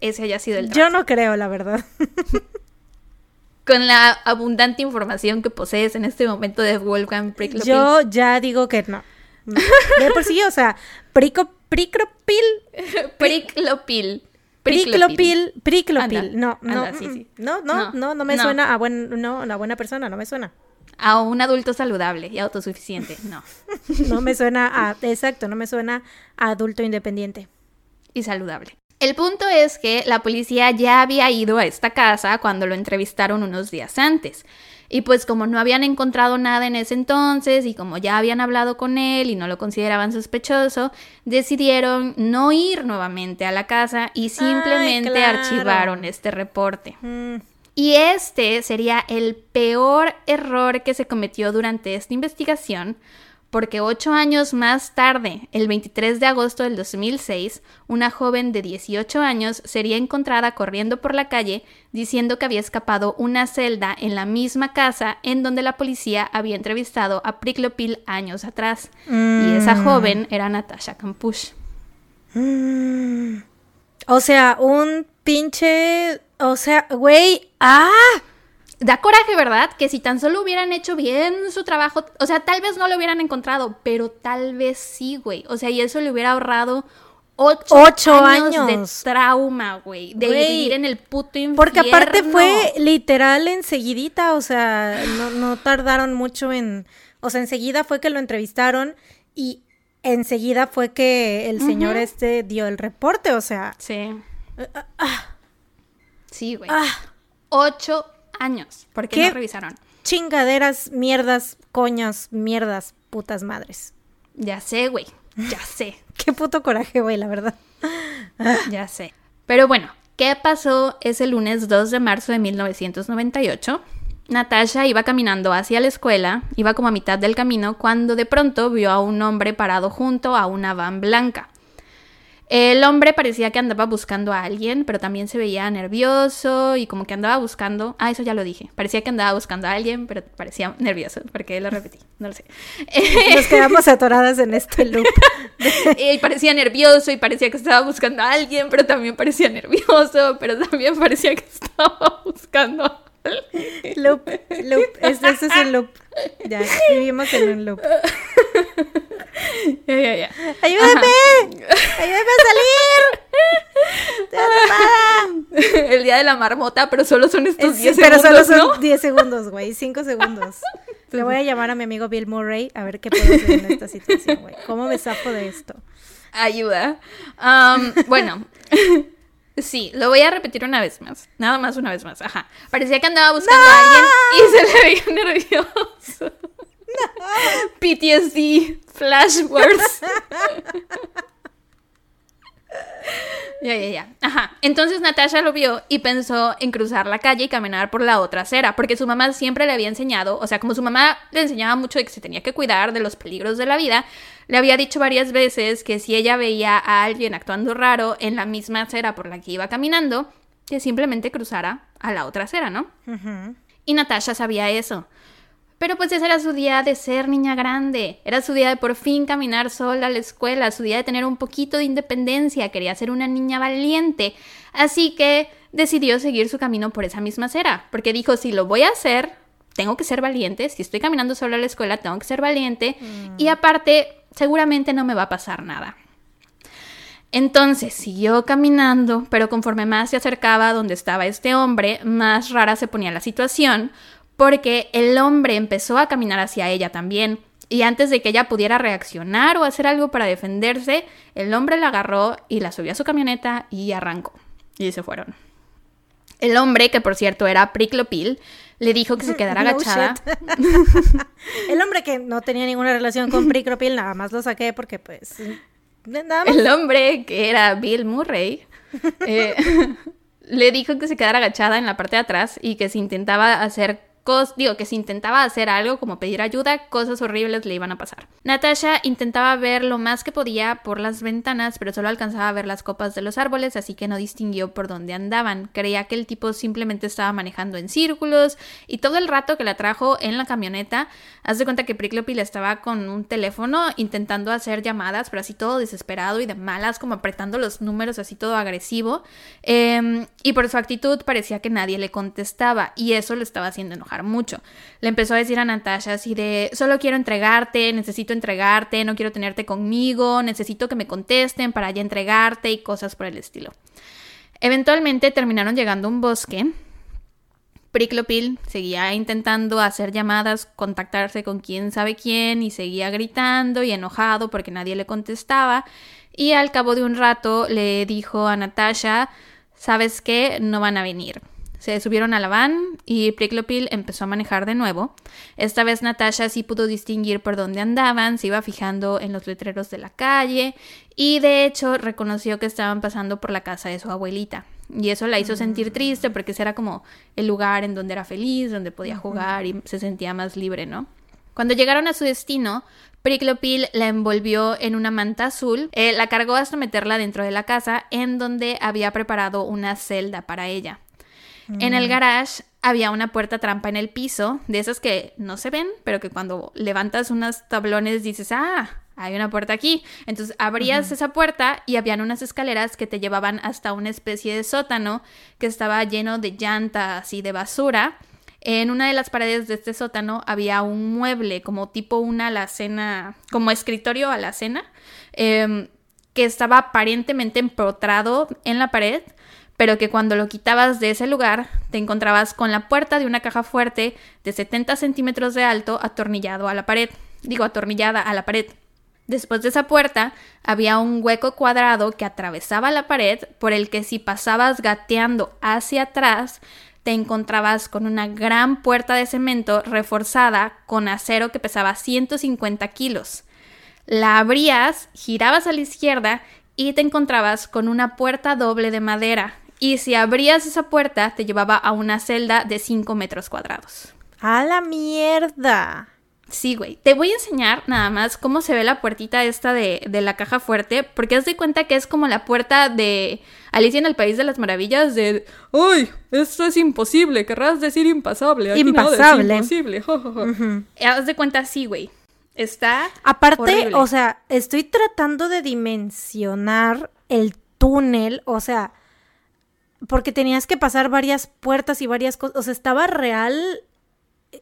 ese haya sido el Yo no creo, la verdad. Con la abundante información que posees en este momento de Wolfgang Priklopil. Yo ya digo que no. No. De por sí, o sea, prico, pricropil, Priklopil. priclopil, priclopil. Anda, No, no, anda, sí, mm, sí. no, no, No, me no. suena a buen, no, una buena persona, no me suena. A un adulto saludable y autosuficiente. No. No me suena a, exacto, no me suena a adulto independiente. y saludable. El punto es que la policía ya había ido a esta casa cuando lo entrevistaron unos días antes. Y pues como no habían encontrado nada en ese entonces y como ya habían hablado con él y no lo consideraban sospechoso, decidieron no ir nuevamente a la casa y simplemente claro. archivaron este reporte. Mm, Y este sería el peor error que se cometió durante esta investigación, porque ocho años más tarde, el 23 de agosto del 2006, una joven de 18 años sería encontrada corriendo por la calle diciendo que había escapado una celda en la misma casa en donde la policía había entrevistado a Priklopil años atrás. Y esa Mm. joven era Natasha Kampusch. mm. O sea, un pinche, o sea, güey, ah, Da coraje, ¿verdad? Que si tan solo hubieran hecho bien su trabajo, o sea, tal vez no lo hubieran encontrado, pero tal vez sí, güey. O sea, y eso le hubiera ahorrado ocho, Ocho años, años. de trauma, güey. De vivir en el puto infierno. Porque aparte fue literal enseguidita, o sea, no, no tardaron mucho en, o sea, enseguida fue que lo entrevistaron y enseguida fue que el señor este dio el reporte, o sea, Sí. Sí, güey. ah, Ocho años. ¿Por qué, ¿Qué? no revisaron? chingaderas, mierdas, coñas, mierdas, putas madres. Ya sé, güey. Ya sé. Qué puto coraje, güey, la verdad. Ya sé. Pero bueno, ¿qué pasó ese lunes 2 de marzo de 1998? Natasha iba caminando hacia la escuela, iba como a mitad del camino, cuando de pronto vio a un hombre parado junto a una van blanca. El hombre parecía que andaba buscando a alguien, pero también se veía nervioso y como que andaba buscando... Ah, eso ya lo dije. Parecía que andaba buscando a alguien, pero parecía nervioso. porque lo repetí? No lo sé. Nos quedamos atoradas en este loop. y parecía nervioso y parecía que estaba buscando a alguien, pero también parecía nervioso, pero también parecía que estaba buscando a alguien. Loop, loop, este, este es un loop. Ya, vivimos en un loop. Ya, ya, ya. ¡Ayúdame! ¡Ayúdame a salir! ¡Estoy! El día de la marmota, pero solo son estos Sí, 10 pero segundos, solo son ¿no? 10 segundos, güey. 5 segundos. Le voy a llamar a mi amigo Bill Murray a ver qué puedo hacer en esta situación, güey. ¿Cómo me zafo de esto? Ayuda. Bueno, sí, lo voy a repetir una vez más. Nada más una vez más. Ajá. Parecía que andaba buscando a alguien y se le veía nervioso. PTSD, flashwords. Ya, ya, ya. Ajá. Entonces Natasha lo vio y pensó en cruzar la calle y caminar por la otra acera, porque su mamá siempre le había enseñado, o sea, como su mamá le enseñaba mucho de que se tenía que cuidar de los peligros de la vida, le había dicho varias veces que si ella veía a alguien actuando raro en la misma acera por la que iba caminando, que simplemente cruzara a la otra acera, ¿no? Y Natasha sabía eso. Pero pues ese era su día de ser niña grande, era su día de por fin caminar sola a la escuela, su día de tener un poquito de independencia, quería ser una niña valiente. Así que decidió seguir su camino por esa misma acera, porque dijo, si lo voy a hacer, tengo que ser valiente, si estoy caminando sola a la escuela, tengo que ser valiente, y aparte, seguramente no me va a pasar nada. Entonces siguió caminando, pero conforme más se acercaba a donde estaba este hombre, más rara se ponía la situación, porque el hombre empezó a caminar hacia ella también. Y antes de que ella pudiera reaccionar o hacer algo para defenderse, el hombre la agarró y la subió a su camioneta y arrancó. Y se fueron. El hombre, que por cierto era Priklopil, le dijo que se quedara No agachada. El hombre que no tenía ninguna relación con Pricropil, nada más lo saqué porque, pues. Nada más. El hombre, que era Bill Murray, eh, le dijo que se quedara agachada en la parte de atrás y que si intentaba hacer digo, que si intentaba hacer algo como pedir ayuda, cosas horribles le iban a pasar. Natasha intentaba ver lo más que podía por las ventanas, pero solo alcanzaba a ver las copas de los árboles, así que no distinguió por dónde andaban. Creía que el tipo simplemente estaba manejando en círculos y todo el rato que la trajo en la camioneta, haz de cuenta que Prickly estaba con un teléfono intentando hacer llamadas, pero así todo desesperado y de malas, como apretando los números así todo agresivo. Em, y por su actitud parecía que nadie le contestaba y eso lo estaba haciendo enojar mucho. Le empezó a decir a Natasha así de, solo quiero entregarte, necesito entregarte, no quiero tenerte conmigo, necesito que me contesten para ya entregarte y cosas por el estilo. Eventualmente terminaron llegando a un bosque. Priclopil seguía intentando hacer llamadas, contactarse con quién sabe quién y seguía gritando y enojado porque nadie le contestaba. Y al cabo de un rato le dijo a Natasha, ¿sabes qué? No van a venir. Se subieron a la van y Priklopil empezó a manejar de nuevo. Esta vez Natasha sí pudo distinguir por dónde andaban, se iba fijando en los letreros de la calle y de hecho reconoció que estaban pasando por la casa de su abuelita. Y eso la hizo sentir triste porque ese era como el lugar en donde era feliz, donde podía jugar y se sentía más libre, ¿no? Cuando llegaron a su destino, Priklopil la envolvió en una manta azul, eh, la cargó hasta meterla dentro de la casa, en donde había preparado una celda para ella. En el garage había una puerta trampa en el piso, de esas que no se ven, pero que cuando levantas unos tablones dices, ah, hay una puerta aquí. Entonces abrías esa puerta y habían unas escaleras que te llevaban hasta una especie de sótano que estaba lleno de llantas y de basura. En una de las paredes de este sótano había un mueble, como tipo una alacena, como escritorio alacena, eh, que estaba aparentemente empotrado en la pared pero que cuando lo quitabas de ese lugar te encontrabas con la puerta de una caja fuerte de 70 centímetros de alto atornillado a la pared, digo atornillada a la pared. Después de esa puerta había un hueco cuadrado que atravesaba la pared por el que si pasabas gateando hacia atrás te encontrabas con una gran puerta de cemento reforzada con acero que pesaba 150 kilos. La abrías, girabas a la izquierda y te encontrabas con una puerta doble de madera y si abrías esa puerta, te llevaba a una celda de 5 metros cuadrados. ¡A la mierda! Sí, güey. Te voy a enseñar nada más cómo se ve la puertita esta de, la caja fuerte, porque haz de cuenta que es como la puerta de Alicia en el País de las Maravillas de ¡Ay! Esto es imposible, querrás decir impasable. impasable. imposible. Haz de cuenta así, güey. Está. Aparte, o sea, estoy tratando de dimensionar el túnel, o sea, porque tenías que pasar varias puertas y varias cosas. O sea, estaba real,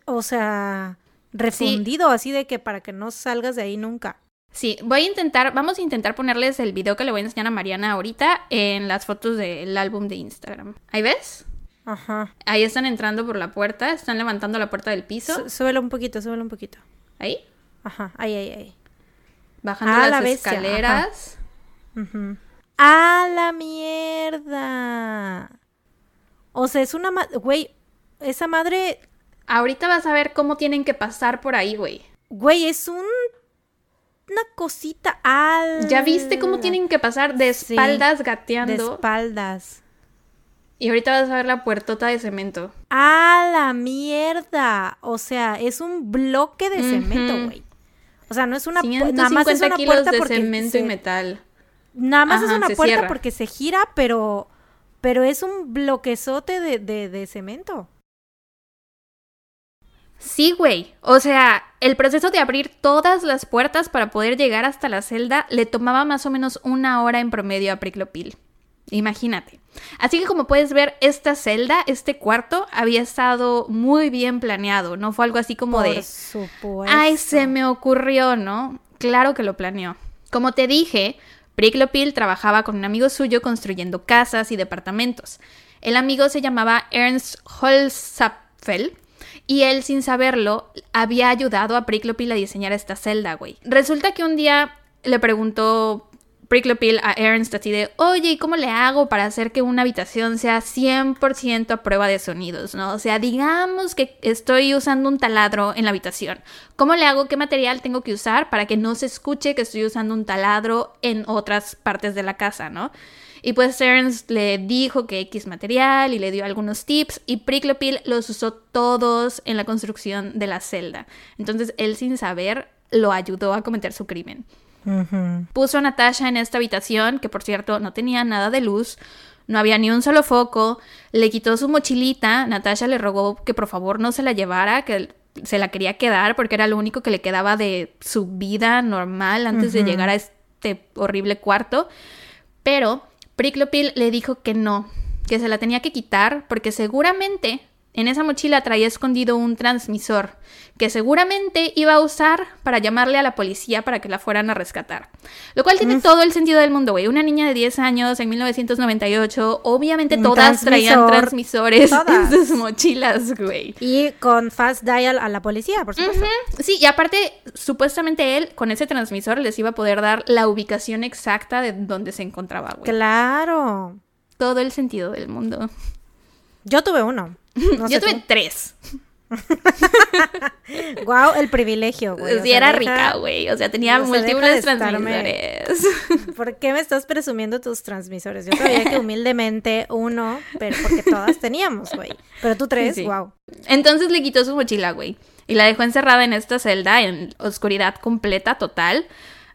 o sea, refundido, así de que para que no salgas de ahí nunca. Sí, voy a intentar, vamos a intentar ponerles el video que le voy a enseñar a Mariana ahorita en las fotos del álbum de Instagram. ¿Ahí ves? Ajá. Ahí están entrando por la puerta, están levantando la puerta del piso. súbelo un poquito, súbelo un poquito. ¿Ahí? Ajá, ahí, ahí, ahí. Bajando ah, las escaleras. Ajá. ¡A la mierda! O sea, es una... Güey, esa madre... Ahorita vas a ver cómo tienen que pasar por ahí, güey. Güey, es un... Una cosita al... ¿Ya viste cómo tienen que pasar de espaldas gateando? De espaldas. Y ahorita vas a ver la puertota de cemento. ¡A la mierda! O sea, es un bloque de cemento, güey. O sea, no es una... Nada más es una puerta de cemento y metal. Nada más es una puerta porque se gira, pero, pero es un bloquezote de, de, de cemento. Sí, güey. O sea, el proceso de abrir todas las puertas para poder llegar hasta la celda le tomaba más o menos una hora en promedio a Priclopil. Imagínate. Así que como puedes ver, esta celda, este cuarto, había estado muy bien planeado. No fue algo así como Por de... Supuesto. Ay, se me ocurrió, ¿no? Claro que lo planeó. Como te dije, Priklopil trabajaba con un amigo suyo construyendo casas y departamentos. El amigo se llamaba Ernst Holzapfel y él, sin saberlo, había ayudado a Priklopil a diseñar esta celda, güey. Resulta que un día le preguntó Prickly Pill a Ernst así de, oye, ¿y cómo le hago para hacer que una habitación sea 100% a prueba de sonidos, no? O sea, digamos que estoy usando un taladro en la habitación. ¿Cómo le hago? ¿Qué material tengo que usar para que no se escuche que estoy usando un taladro en otras partes de la casa, no? Y pues Ernst le dijo que X material y le dio algunos tips y Prickly Pill los usó todos en la construcción de la celda. Entonces él sin saber lo ayudó a cometer su crimen. Puso a Natasha en esta habitación, que por cierto no tenía nada de luz, no había ni un solo foco, le quitó su mochilita, Natasha le rogó que por favor no se la llevara, que se la quería quedar porque era lo único que le quedaba de su vida normal antes de llegar a este horrible cuarto, pero Priklopil le dijo que no, que se la tenía que quitar porque seguramente en esa mochila traía escondido un transmisor que seguramente iba a usar para llamarle a la policía para que la fueran a rescatar. Lo cual tiene todo el sentido del mundo, güey. Una niña de 10 años en 1998, obviamente todas traían transmisores en sus mochilas, güey. Y con fast dial a la policía, por supuesto. Sí, y aparte, supuestamente él con ese transmisor les iba a poder dar la ubicación exacta de donde se encontraba, güey. Claro. Todo el sentido del mundo. Yo tuve uno. Yo tuve tres. Guau, el privilegio, güey. Sí, era rica, güey. O sea, tenía múltiples transmisores. ¿Por qué me estás presumiendo tus transmisores? Yo sabía que humildemente uno, pero porque todas teníamos, güey. Pero tú tres, wow. Entonces le quitó su mochila, güey. Y la dejó encerrada en esta celda en oscuridad completa, total.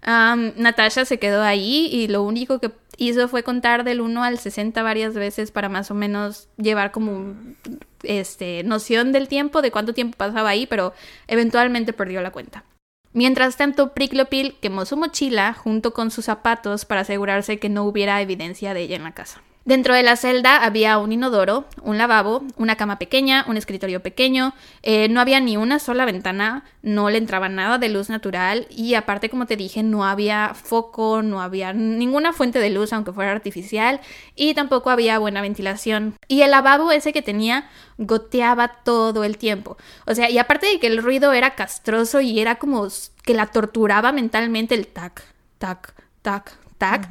Natasha se quedó ahí y lo único que hizo fue contar del 1 al 60 varias veces para más o menos llevar como este, noción del tiempo, de cuánto tiempo pasaba ahí, pero eventualmente perdió la cuenta. Mientras tanto, Priklopil quemó su mochila junto con sus zapatos para asegurarse que no hubiera evidencia de ella en la casa. Dentro de la celda había un inodoro, un lavabo, una cama pequeña, un escritorio pequeño, eh, no había ni una sola ventana, no le entraba nada de luz natural y aparte, como te dije, no había foco, no había ninguna fuente de luz, aunque fuera artificial, y tampoco había buena ventilación. Y el lavabo ese que tenía goteaba todo el tiempo. O sea, y aparte de que el ruido era castroso y era como que la torturaba mentalmente el tac, tac, tac, tac,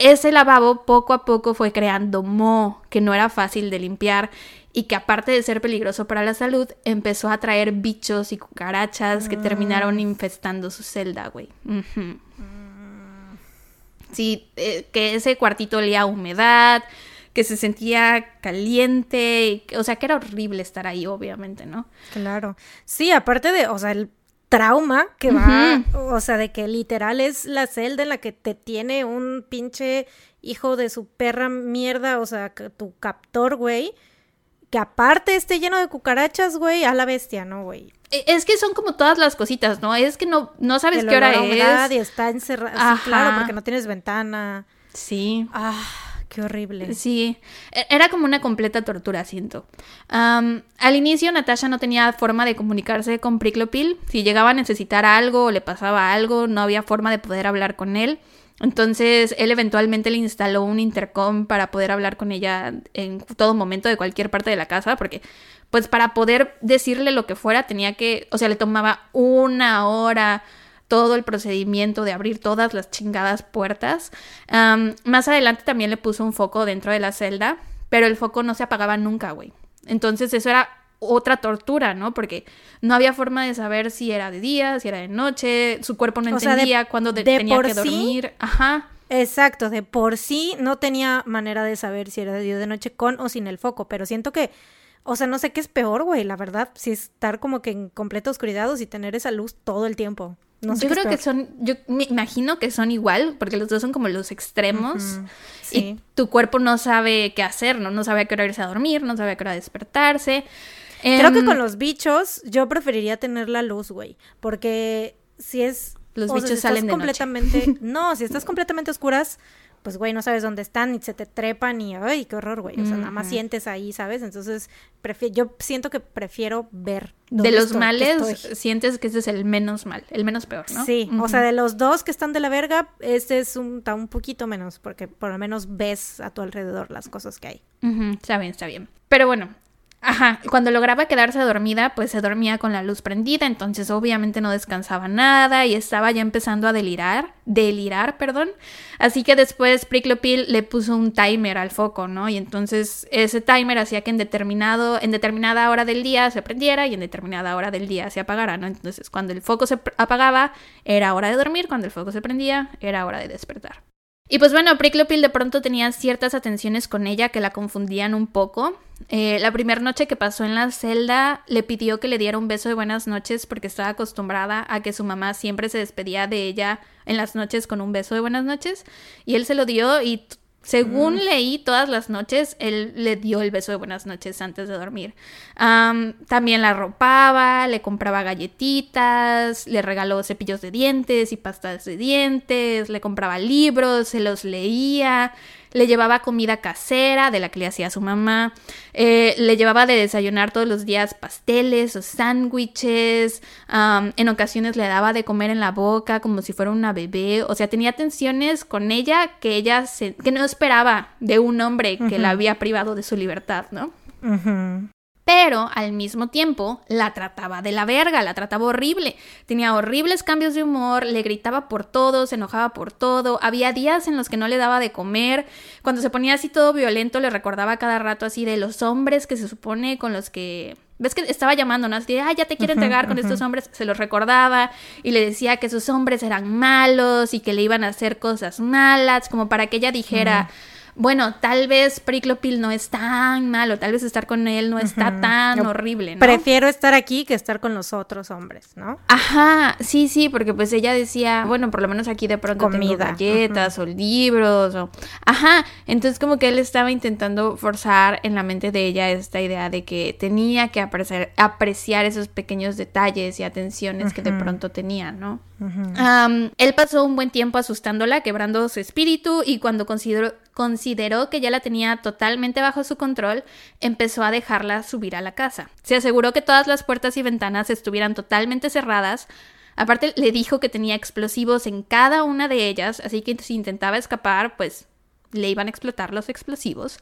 ese lavabo poco a poco fue creando moho que no era fácil de limpiar y que aparte de ser peligroso para la salud, empezó a traer bichos y cucarachas que terminaron mm. infestando su celda, güey. Sí, eh, que ese cuartito olía a humedad, que se sentía caliente, o sea, que era horrible estar ahí, obviamente, ¿no? Claro. Sí, aparte de, o sea, el trauma que va, o sea, de que literal es la celda en la que te tiene un pinche hijo de su perra mierda, o sea, tu captor, güey, que aparte esté lleno de cucarachas, güey, a la bestia, ¿no, güey? E, es que son como todas las cositas, ¿no? Es que no, no sabes qué hora es. Y está encerrado, sí, claro, porque no tienes ventana. Sí. Ah. Qué horrible. Sí, e-, era como una completa tortura, siento. al inicio, Natasha no tenía forma de comunicarse con Priklopil. Si llegaba a necesitar algo o le pasaba algo, no había forma de poder hablar con él. Entonces, él eventualmente le instaló un intercom para poder hablar con ella en todo momento de cualquier parte de la casa, porque, pues, para poder decirle lo que fuera, tenía que, o sea, le tomaba una hora todo el procedimiento de abrir todas las chingadas puertas. más adelante también le puso un foco dentro de la celda, pero el foco no se apagaba nunca, güey. Entonces eso era otra tortura, ¿no? Porque no había forma de saber si era de día, si era de noche, su cuerpo no entendía cuándo tenía que dormir. Ajá. Exacto, de por sí no tenía manera de saber si era de día o de noche con o sin el foco, pero siento que, o sea, no sé qué es peor, güey, la verdad, si estar como que en completa oscuridad o si tener esa luz todo el tiempo yo creo que son, yo me imagino que son igual, porque los dos son como los extremos. Y tu cuerpo no sabe qué hacer, ¿no? No sabe a qué hora irse a dormir, no sabe a qué hora despertarse. Creo que em, con los bichos yo preferiría tener la luz, güey. Porque si es... Los bichos salen de completamente... no, si estás completamente oscuras, pues, güey, no sabes dónde están y se te trepan y, ay, qué horror, güey. O sea, nada más sientes ahí, ¿sabes? Entonces, yo siento que prefiero ver. De los males, sientes que ese es el menos mal, el menos peor, ¿no? Sí, o sea, de los dos que están de la verga, este es un, está un poquito menos, porque por lo menos ves a tu alrededor las cosas que hay. Está bien, está bien. Pero bueno, Ajá, cuando lograba quedarse dormida, pues se dormía con la luz prendida, entonces obviamente no descansaba nada y estaba ya empezando a delirar, delirar, perdón. Así que después Prickly le puso un timer al foco, ¿no? Y entonces ese timer hacía que en determinado en determinada hora del día se prendiera y en determinada hora del día se apagara, ¿no? Entonces, cuando el foco se apagaba, era hora de dormir, cuando el foco se prendía, era hora de despertar. Y pues bueno, Prickly de pronto tenía ciertas atenciones con ella que la confundían un poco. Eh, la primera noche que pasó en la celda le pidió que le diera un beso de buenas noches porque estaba acostumbrada a que su mamá siempre se despedía de ella en las noches con un beso de buenas noches. Y él se lo dio y según mm. leí todas las noches, él le dio el beso de buenas noches antes de dormir. también la arropaba, le compraba galletitas, le regaló cepillos de dientes y pastas de dientes, le compraba libros, se los leía le llevaba comida casera de la que le hacía su mamá, eh, le llevaba de desayunar todos los días pasteles o sándwiches, en ocasiones le daba de comer en la boca como si fuera una bebé, o sea, tenía tensiones con ella que ella se, que no esperaba de un hombre que la había privado de su libertad, ¿no? Pero al mismo tiempo la trataba de la verga, la trataba horrible. Tenía horribles cambios de humor, le gritaba por todo, se enojaba por todo, había días en los que no le daba de comer, cuando se ponía así todo violento le recordaba cada rato así de los hombres que se supone con los que... ¿Ves que estaba llamando, no? Así de, ah, ya te quiero entregar con estos hombres. Se los recordaba y le decía que esos hombres eran malos y que le iban a hacer cosas malas, como para que ella dijera bueno, tal vez Priclopil no es tan malo, tal vez estar con él no está tan horrible, ¿no? Prefiero estar aquí que estar con los otros hombres, ¿no? Ajá, sí, sí, porque pues ella decía, bueno, por lo menos aquí de pronto Comida. tengo galletas o libros o... Ajá, entonces como que él estaba intentando forzar en la mente de ella esta idea de que tenía que apreciar, apreciar esos pequeños detalles y atenciones que de pronto tenía, ¿no? él pasó un buen tiempo asustándola, quebrando su espíritu y cuando consideró consideró que ya la tenía totalmente bajo su control, empezó a dejarla subir a la casa. Se aseguró que todas las puertas y ventanas estuvieran totalmente cerradas. Aparte, le dijo que tenía explosivos en cada una de ellas, así que si intentaba escapar, pues le iban a explotar los explosivos.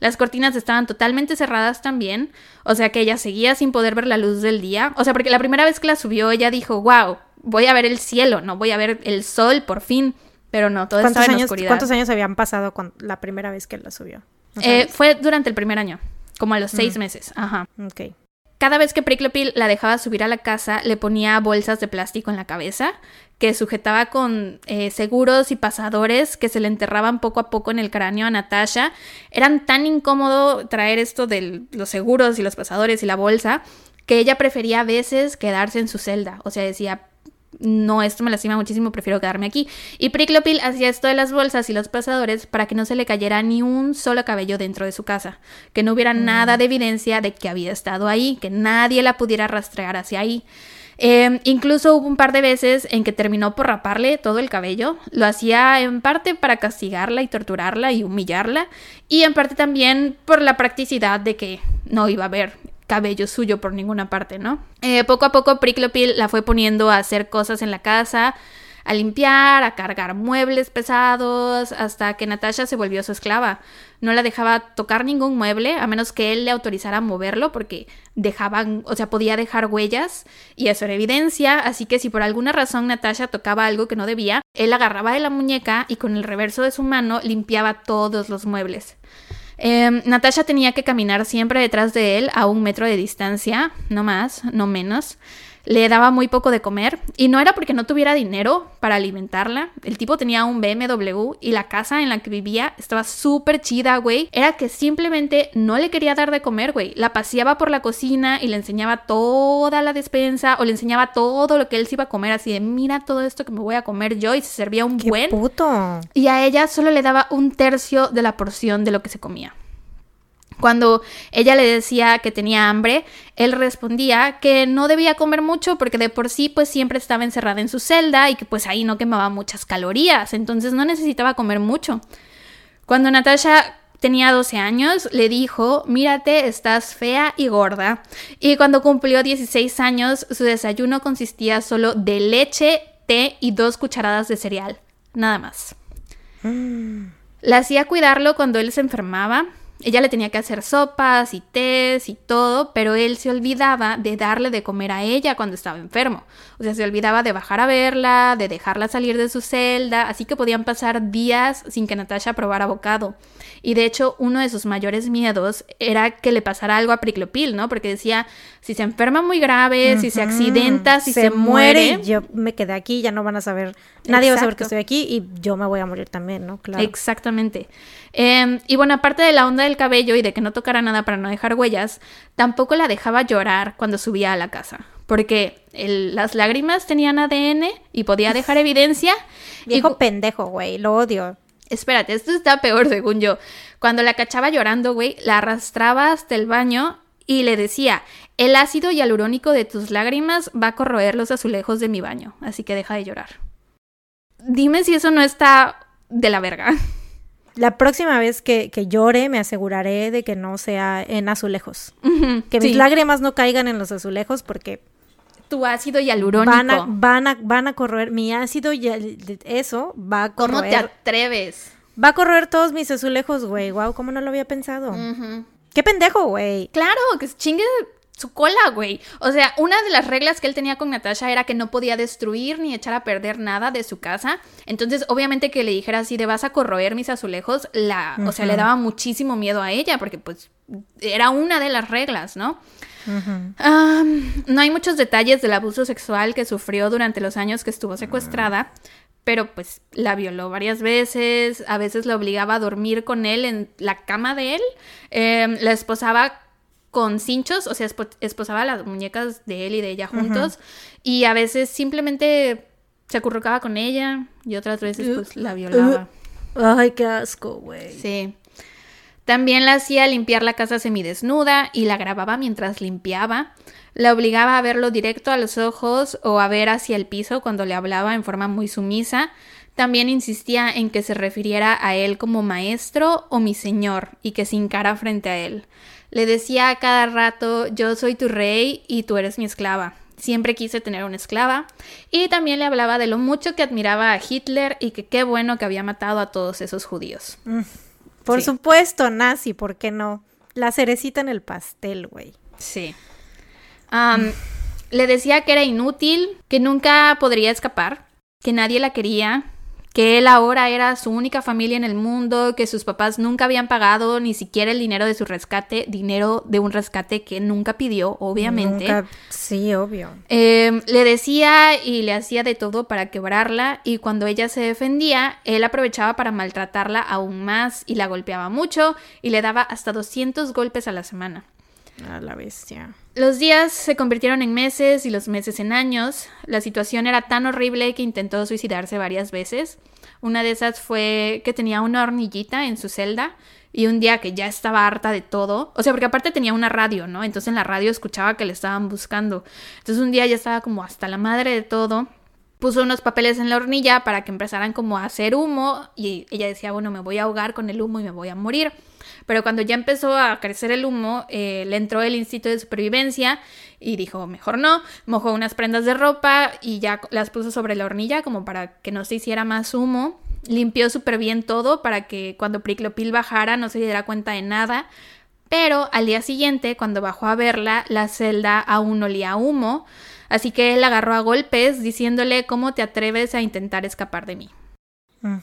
Las cortinas estaban totalmente cerradas también, o sea que ella seguía sin poder ver la luz del día. O sea, porque la primera vez que la subió, ella dijo, wow, voy a ver el cielo, no voy a ver el sol por fin. Pero no, todo estaba en años, oscuridad. ¿Cuántos años habían pasado con la primera vez que la subió? Eh, fue durante el primer año, como a los seis mm. meses. Ajá. Ok. Cada vez que Prickly la dejaba subir a la casa, le ponía bolsas de plástico en la cabeza que sujetaba con eh, seguros y pasadores que se le enterraban poco a poco en el cráneo a Natasha. Eran tan incómodo traer esto de los seguros y los pasadores y la bolsa que ella prefería a veces quedarse en su celda. O sea, decía, no, esto me lastima muchísimo, prefiero quedarme aquí. Y Priklopil hacía esto de las bolsas y los pasadores para que no se le cayera ni un solo cabello dentro de su casa, que no hubiera mm. nada de evidencia de que había estado ahí, que nadie la pudiera rastrear hacia ahí. Em, incluso hubo un par de veces en que terminó por raparle todo el cabello. Lo hacía en parte para castigarla y torturarla y humillarla, y en parte también por la practicidad de que no iba a haber cabello suyo por ninguna parte, ¿no? Eh, poco a poco Priklopil la fue poniendo a hacer cosas en la casa, a limpiar, a cargar muebles pesados, hasta que Natasha se volvió su esclava. No la dejaba tocar ningún mueble, a menos que él le autorizara a moverlo, porque dejaban, o sea, podía dejar huellas, y eso era evidencia, así que si por alguna razón Natasha tocaba algo que no debía, él agarraba de la muñeca y con el reverso de su mano limpiaba todos los muebles. Em, Natasha tenía que caminar siempre detrás de él a un metro de distancia, no más, no menos. Le daba muy poco de comer y no era porque no tuviera dinero para alimentarla. El tipo tenía un BMW y la casa en la que vivía estaba súper chida, güey. Era que simplemente no le quería dar de comer, güey. La paseaba por la cocina y le enseñaba toda la despensa o le enseñaba todo lo que él se iba a comer, así de mira todo esto que me voy a comer yo y se servía un ¿Qué buen. puto! Y a ella solo le daba un tercio de la porción de lo que se comía. Cuando ella le decía que tenía hambre, él respondía que no debía comer mucho porque de por sí pues siempre estaba encerrada en su celda y que pues ahí no quemaba muchas calorías, entonces no necesitaba comer mucho. Cuando Natasha tenía 12 años, le dijo, mírate, estás fea y gorda. Y cuando cumplió 16 años, su desayuno consistía solo de leche, té y dos cucharadas de cereal, nada más. La hacía cuidarlo cuando él se enfermaba, Ella le tenía que hacer sopas y tés y todo, pero él se olvidaba de darle de comer a ella cuando estaba enfermo. O sea, se olvidaba de bajar a verla, de dejarla salir de su celda, así que podían pasar días sin que Natasha probara bocado. Y de hecho, uno de sus mayores miedos era que le pasara algo a Priclopil, ¿no? Porque decía, si se enferma muy grave, si se accidenta, si se, muere, yo me quedé aquí, ya no van a saber, nadie va a saber que estoy aquí y yo me voy a morir también, ¿no? Claro. Exactamente. Em, y bueno, aparte de la onda del cabello y de que no tocara nada para no dejar huellas, tampoco la dejaba llorar cuando subía a la casa. Porque las lágrimas tenían ADN y podía dejar evidencia. Viejo pendejo, güey, lo odio. Espérate, esto está peor según yo. Cuando la cachaba llorando, güey, la arrastraba hasta el baño y le decía, el ácido hialurónico de tus lágrimas va a corroer los azulejos de mi baño, así que deja de llorar. Dime si eso no está de la verga. La próxima vez que, llore me aseguraré de que no sea en azulejos. que mis lágrimas no caigan en los azulejos porque... Tu ácido hialurónico. Van a, van a, van a corroer, mi ácido y eso va a corroer. ¿Cómo te atreves? Va a corroer todos mis azulejos, güey. Wow, ¿cómo no lo había pensado? Qué pendejo, güey. Claro, que chingue su cola, güey. O sea, una de las reglas que él tenía con Natasha era que no podía destruir ni echar a perder nada de su casa. Entonces, obviamente que le dijera así de vas a corroer mis azulejos, la, o sea, le daba muchísimo miedo a ella porque pues era una de las reglas, ¿no? no hay muchos detalles del abuso sexual que sufrió durante los años que estuvo secuestrada, pero pues la violó varias veces, a veces la obligaba a dormir con él en la cama de él, em, la esposaba con cinchos, o sea, esposaba las muñecas de él y de ella juntos, y a veces simplemente se acurrucaba con ella y otras veces pues la violaba. Ay, qué asco, güey. Sí. También la hacía limpiar la casa semidesnuda y la grababa mientras limpiaba. La obligaba a verlo directo a los ojos o a ver hacia el piso cuando le hablaba en forma muy sumisa. También insistía en que se refiriera a él como maestro o mi señor y que se encara frente a él. Le decía a cada rato yo soy tu rey y tú eres mi esclava. Siempre quise tener una esclava. Y también le hablaba de lo mucho que admiraba a Hitler y que qué bueno que había matado a todos esos judíos. Mm. Por supuesto, nazi, ¿por qué no? La cerecita en el pastel, güey. Sí. le decía que era inútil, que nunca podría escapar, que nadie la quería, que él ahora era su única familia en el mundo, que sus papás nunca habían pagado ni siquiera el dinero de su rescate, dinero de un rescate que nunca pidió, obviamente. sí, obvio. Em, le decía y le hacía de todo para quebrarla y cuando ella se defendía, él aprovechaba para maltratarla aún más y la golpeaba mucho y le daba hasta 200 golpes a la semana. A la bestia. Los días se convirtieron en meses y los meses en años. La situación era tan horrible que intentó suicidarse varias veces. Una de esas fue que tenía una hornillita en su celda y un día que ya estaba harta de todo, o sea, porque aparte tenía una radio, ¿no? Entonces en la radio escuchaba que le estaban buscando. Entonces un día ya estaba como hasta la madre de todo. Puso unos papeles en la hornilla para que empezaran como a hacer humo y ella decía, bueno, me voy a ahogar con el humo y me voy a morir. Pero cuando ya empezó a crecer el humo, eh, le entró el instinto de supervivencia y dijo, mejor no, mojó unas prendas de ropa y ya las puso sobre la hornilla como para que no se hiciera más humo. Limpió súper bien todo para que cuando Priclopil bajara no se diera cuenta de nada. Pero al día siguiente, cuando bajó a verla, la celda aún olía humo. Así que él agarró a golpes diciéndole cómo te atreves a intentar escapar de mí. Mm.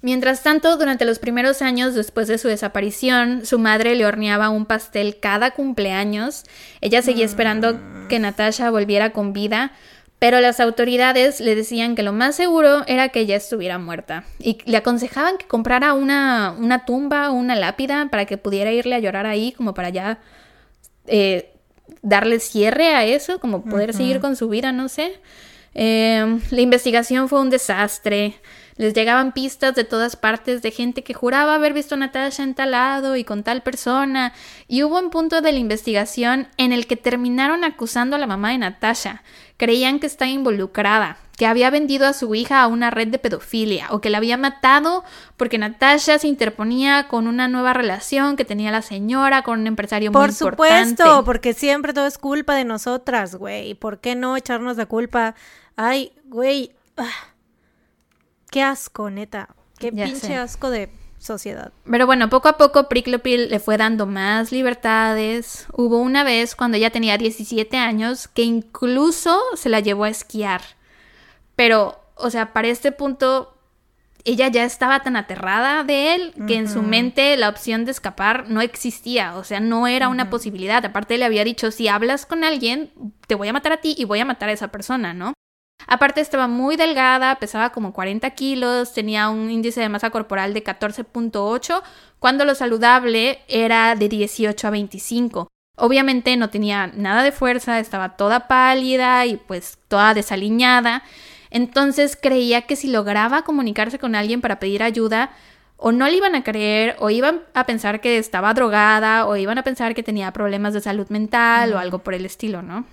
Mientras tanto, durante los primeros años después de su desaparición, su madre le horneaba un pastel cada cumpleaños. Ella seguía esperando que Natasha volviera con vida, pero las autoridades le decían que lo más seguro era que ella estuviera muerta y le aconsejaban que comprara una, una tumba o una lápida para que pudiera irle a llorar ahí, como para ya eh, darle cierre a eso, como poder seguir con su vida, no sé. Eh, la investigación fue un desastre. Les llegaban pistas de todas partes de gente que juraba haber visto a Natasha en tal lado y con tal persona, y hubo un punto de la investigación en el que terminaron acusando a la mamá de Natasha. Creían que estaba involucrada, que había vendido a su hija a una red de pedofilia o que la había matado porque Natasha se interponía con una nueva relación que tenía la señora con un empresario muy importante. Por supuesto, porque siempre todo es culpa de nosotras, güey. ¿Por qué no echarnos la culpa? Ay, güey. Ah. Qué asco, neta. Qué pinche asco de sociedad. Pero bueno, poco a poco Priklopil le fue dando más libertades. Hubo una vez cuando ella tenía 17 años que incluso se la llevó a esquiar. Pero, o sea, para este punto ella ya estaba tan aterrada de él que en su mente la opción de escapar no existía, o sea, no era una posibilidad. Aparte le había dicho, si hablas con alguien, te voy a matar a ti y voy a matar a esa persona, ¿no? Aparte estaba muy delgada, pesaba como 40 kilos, tenía un índice de masa corporal de 14.8, cuando lo saludable era de 18 a 25. Obviamente no tenía nada de fuerza, estaba toda pálida y pues toda desaliñada. Entonces creía que si lograba comunicarse con alguien para pedir ayuda, o no le iban a creer, o iban a pensar que estaba drogada, o iban a pensar que tenía problemas de salud mental o algo por el estilo, ¿no?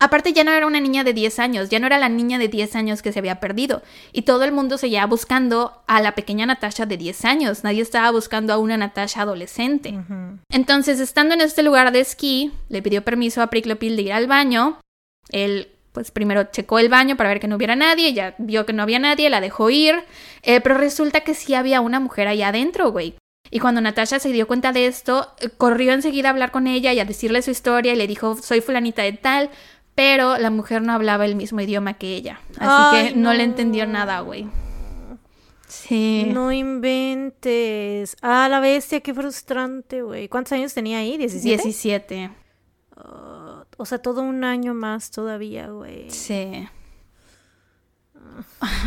Aparte ya no era una niña de 10 años, ya no era la niña de 10 años que se había perdido. Y todo el mundo seguía buscando a la pequeña Natasha de 10 años. Nadie estaba buscando a una Natasha adolescente. Entonces, estando en este lugar de esquí, le pidió permiso a Priklopil de ir al baño. Él pues primero checó el baño para ver que no hubiera nadie, ya vio que no había nadie, la dejó ir, eh, pero resulta que sí había una mujer allá adentro, güey. Y cuando Natasha se dio cuenta de esto, eh, corrió enseguida a hablar con ella y a decirle su historia y le dijo, soy fulanita de tal, pero la mujer no hablaba el mismo idioma que ella, así que no. le entendió nada, güey. Sí. No inventes. Ah, la bestia, qué frustrante, güey. ¿Cuántos años tenía ahí? ¿17? 17. O sea, todo un año más todavía, güey. Sí.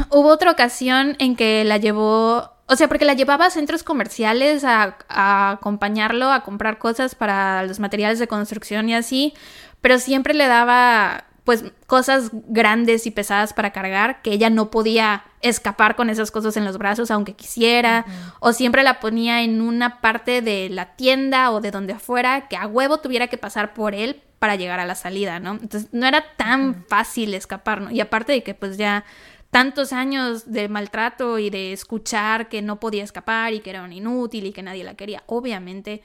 Hubo otra ocasión en que la llevó, o sea, porque la llevaba a centros comerciales a, a, acompañarlo, a comprar cosas para los materiales de construcción y así, pero siempre le daba pues cosas grandes y pesadas para cargar que ella no podía escapar con esas cosas en los brazos aunque quisiera o siempre la ponía en una parte de la tienda o de donde fuera que a huevo tuviera que pasar por él para llegar a la salida, ¿no? Entonces no era tan fácil escapar, ¿no? Y aparte de que pues ya tantos años de maltrato y de escuchar que no podía escapar y que era un inútil y que nadie la quería, obviamente,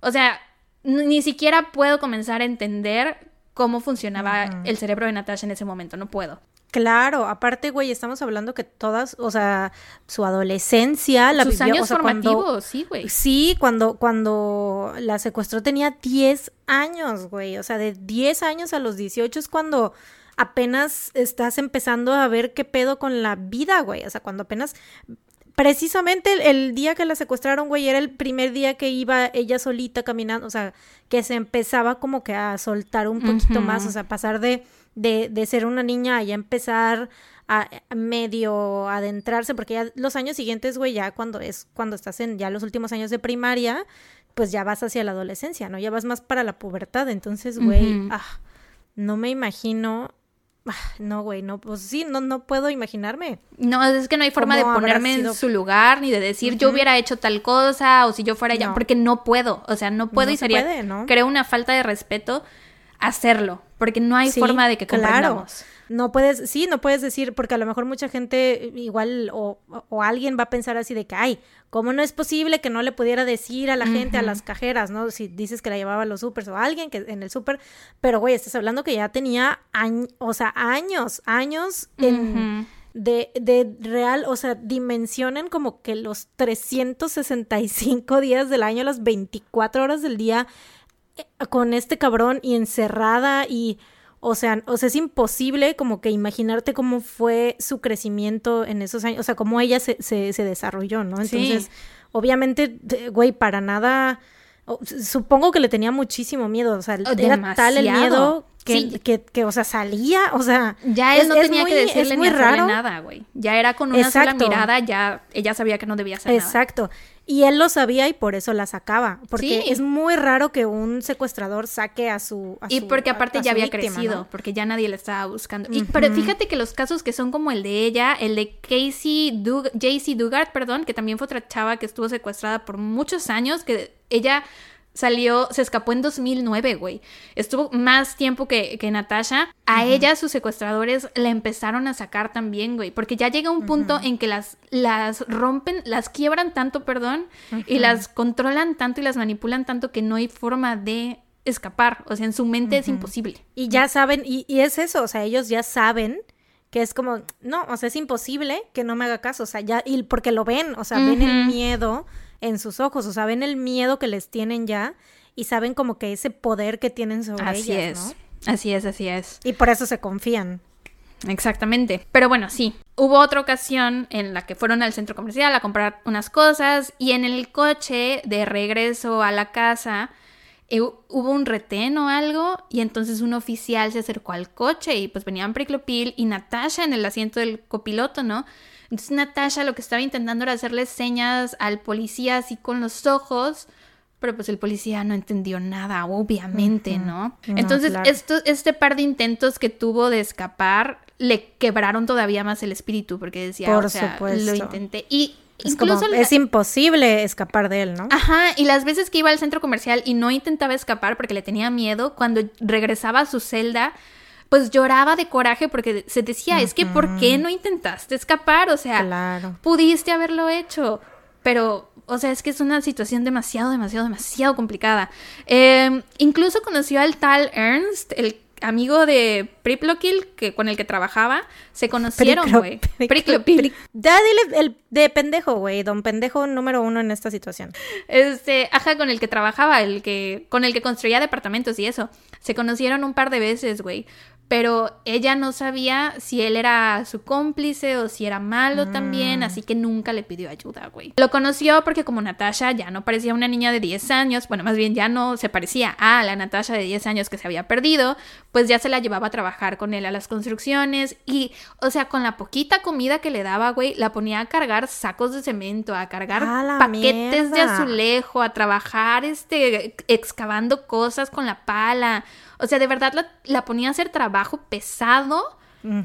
o sea, ni siquiera puedo comenzar a entender cómo funcionaba el cerebro de Natasha en ese momento, no puedo. Claro, aparte, güey, estamos hablando que todas, o sea, su adolescencia, la Sus años formativos, sí, güey. Sí, cuando, cuando la secuestró tenía 10 años, güey. O sea, de 10 años a los 18 es cuando apenas estás empezando a ver qué pedo con la vida, güey. O sea, cuando apenas precisamente el, día que la secuestraron, güey, era el primer día que iba ella solita caminando, o sea, que se empezaba como que a soltar un poquito más, o sea, pasar de, de, de ser una niña a ya empezar a medio adentrarse, porque ya los años siguientes, güey, ya cuando es, cuando estás en ya los últimos años de primaria, pues ya vas hacia la adolescencia, ¿no? Ya vas más para la pubertad, entonces, güey, ah, no me imagino no, güey, no, pues sí, no, no puedo imaginarme. No, es que no hay forma de ponerme en su lugar, ni de decir yo hubiera hecho tal cosa, o si yo fuera allá, porque no puedo, o sea, no puedo y sería, creo, una falta de respeto hacerlo, porque no hay forma de que comprendamos. No puedes, sí, no puedes decir, porque a lo mejor mucha gente igual o, o, alguien va a pensar así de que, ay, ¿cómo no es posible que no le pudiera decir a la gente, a las cajeras, ¿no? Si dices que la llevaba a los supers o a alguien que en el súper, pero güey, estás hablando que ya tenía años, o sea, años, años en... De, de, real, o sea, dimensionen como que los 365 días del año, las 24 horas del día con este cabrón y encerrada y o sea, o sea, es imposible como que imaginarte cómo fue su crecimiento en esos años, o sea, cómo ella se, se, se desarrolló, ¿no? Entonces, obviamente, güey, para nada, supongo que le tenía muchísimo miedo, o sea, era tal el miedo que, que, que, o sea, salía, o sea... Ya él no tenía que decirle ni raro. nada, güey. Ya era con una sola mirada, ya ella sabía que no debía hacer Exacto. Y él lo sabía y por eso la sacaba. Porque es muy raro que un secuestrador saque a su. y porque aparte ya había crecido, porque ya nadie le estaba buscando. y, pero fíjate que los casos que son como el de ella, el de Casey Dug JC Dugard, perdón, que también fue otra chava que estuvo secuestrada por muchos años, que ella salió, se escapó en 2009, güey. Estuvo más tiempo que, que Natasha. A ella, sus secuestradores, la empezaron a sacar también, güey. Porque ya llega un punto en que las, las rompen, las quiebran tanto, perdón, y las controlan tanto y las manipulan tanto que no hay forma de escapar. O sea, en su mente es imposible. Y ya saben, y, y es eso, o sea, ellos ya saben que es como, no, o sea, es imposible que no me haga caso, o sea, ya, y porque lo ven, o sea, ven el miedo en sus ojos, o sea, ven el miedo que les tienen ya y saben como que ese poder que tienen sobre así ellas, es. ¿no? Así es, así es. Y por eso se confían. Exactamente. Pero bueno, sí. Hubo otra ocasión en la que fueron al centro comercial a comprar unas cosas y en el coche de regreso a la casa eh, hubo un retén o algo y entonces un oficial se acercó al coche y pues venían Priclopil y Natasha en el asiento del copiloto, ¿no? Entonces Natasha lo que estaba intentando era hacerle señas al policía así con los ojos, pero pues el policía no entendió nada, obviamente, ¿no? No, Entonces claro. esto, este par de intentos que tuvo de escapar le quebraron todavía más el espíritu porque decía, Por o sea, supuesto. lo intenté y Es incluso como, la- es imposible escapar de él, ¿no? Ajá, y las veces que iba al centro comercial y no intentaba escapar porque le tenía miedo, cuando regresaba a su celda, pues lloraba de coraje porque se decía, es que ¿por qué no intentaste escapar? O sea, Claro. pudiste haberlo hecho, pero, o sea, es que es una situación demasiado, demasiado, demasiado complicada. Eh, incluso conoció al tal Ernst, el amigo de Priplokil, que con el que trabajaba, se conocieron, güey. Pric- Ya dile el de pendejo, güey, don pendejo número uno en esta situación. Este, ajá, con el que trabajaba, el que, con el que construía departamentos y eso. Se conocieron un par de veces, güey. Pero ella no sabía si él era su cómplice o si era malo también, así que nunca le pidió ayuda, güey. Lo conoció porque como Natasha ya no parecía una niña de 10 años, bueno, más bien ya no se parecía a la Natasha de 10 años que se había perdido, pues ya se la llevaba a trabajar con él a las construcciones y, o sea, con la poquita comida que le daba, güey, la ponía a cargar sacos de cemento, a cargar ¡A la paquetes de azulejo, a trabajar, este, excavando cosas con la pala. O sea, de verdad la, la ponía a hacer trabajo pesado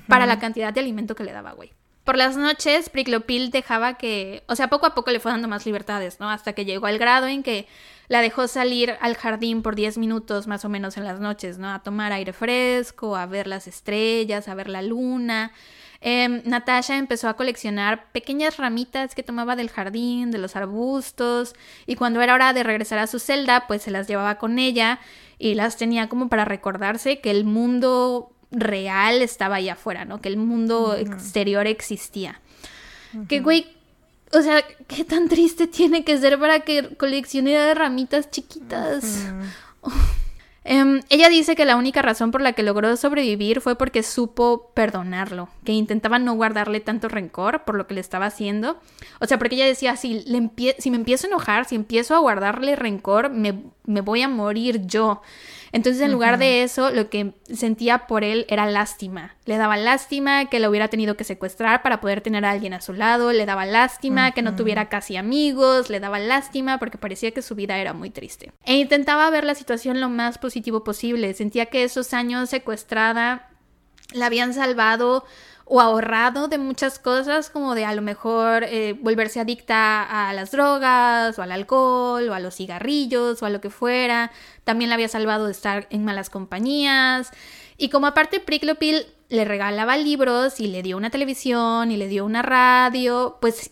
para la cantidad de alimento que le daba, güey. Por las noches, Priklopil dejaba que, o sea, poco a poco le fue dando más libertades, ¿no? Hasta que llegó al grado en que la dejó salir al jardín por 10 minutos más o menos en las noches, ¿no? A tomar aire fresco, a ver las estrellas, a ver la luna. Em, Natasha empezó a coleccionar pequeñas ramitas que tomaba del jardín, de los arbustos, y cuando era hora de regresar a su celda, pues se las llevaba con ella y las tenía como para recordarse que el mundo real estaba allá afuera, ¿no? Que el mundo exterior existía. Que, güey, o sea, ¿qué tan triste tiene que ser para que coleccione ramitas chiquitas? Em, ella dice que la única razón por la que logró sobrevivir fue porque supo perdonarlo, que intentaba no guardarle tanto rencor por lo que le estaba haciendo. O sea, porque ella decía, si, le si me empiezo a enojar, si empiezo a guardarle rencor, me, me voy a morir yo. Entonces, en lugar de eso, lo que sentía por él era lástima. Le daba lástima que lo hubiera tenido que secuestrar para poder tener a alguien a su lado, le daba lástima que no tuviera casi amigos, le daba lástima porque parecía que su vida era muy triste. E intentaba ver la situación lo más positivo posible. Sentía que esos años secuestrada la habían salvado o ahorrado de muchas cosas, como de a lo mejor eh, volverse adicta a las drogas o al alcohol o a los cigarrillos o a lo que fuera. También la había salvado de estar en malas compañías. Y como aparte Priklopil le regalaba libros y le dio una televisión y le dio una radio, pues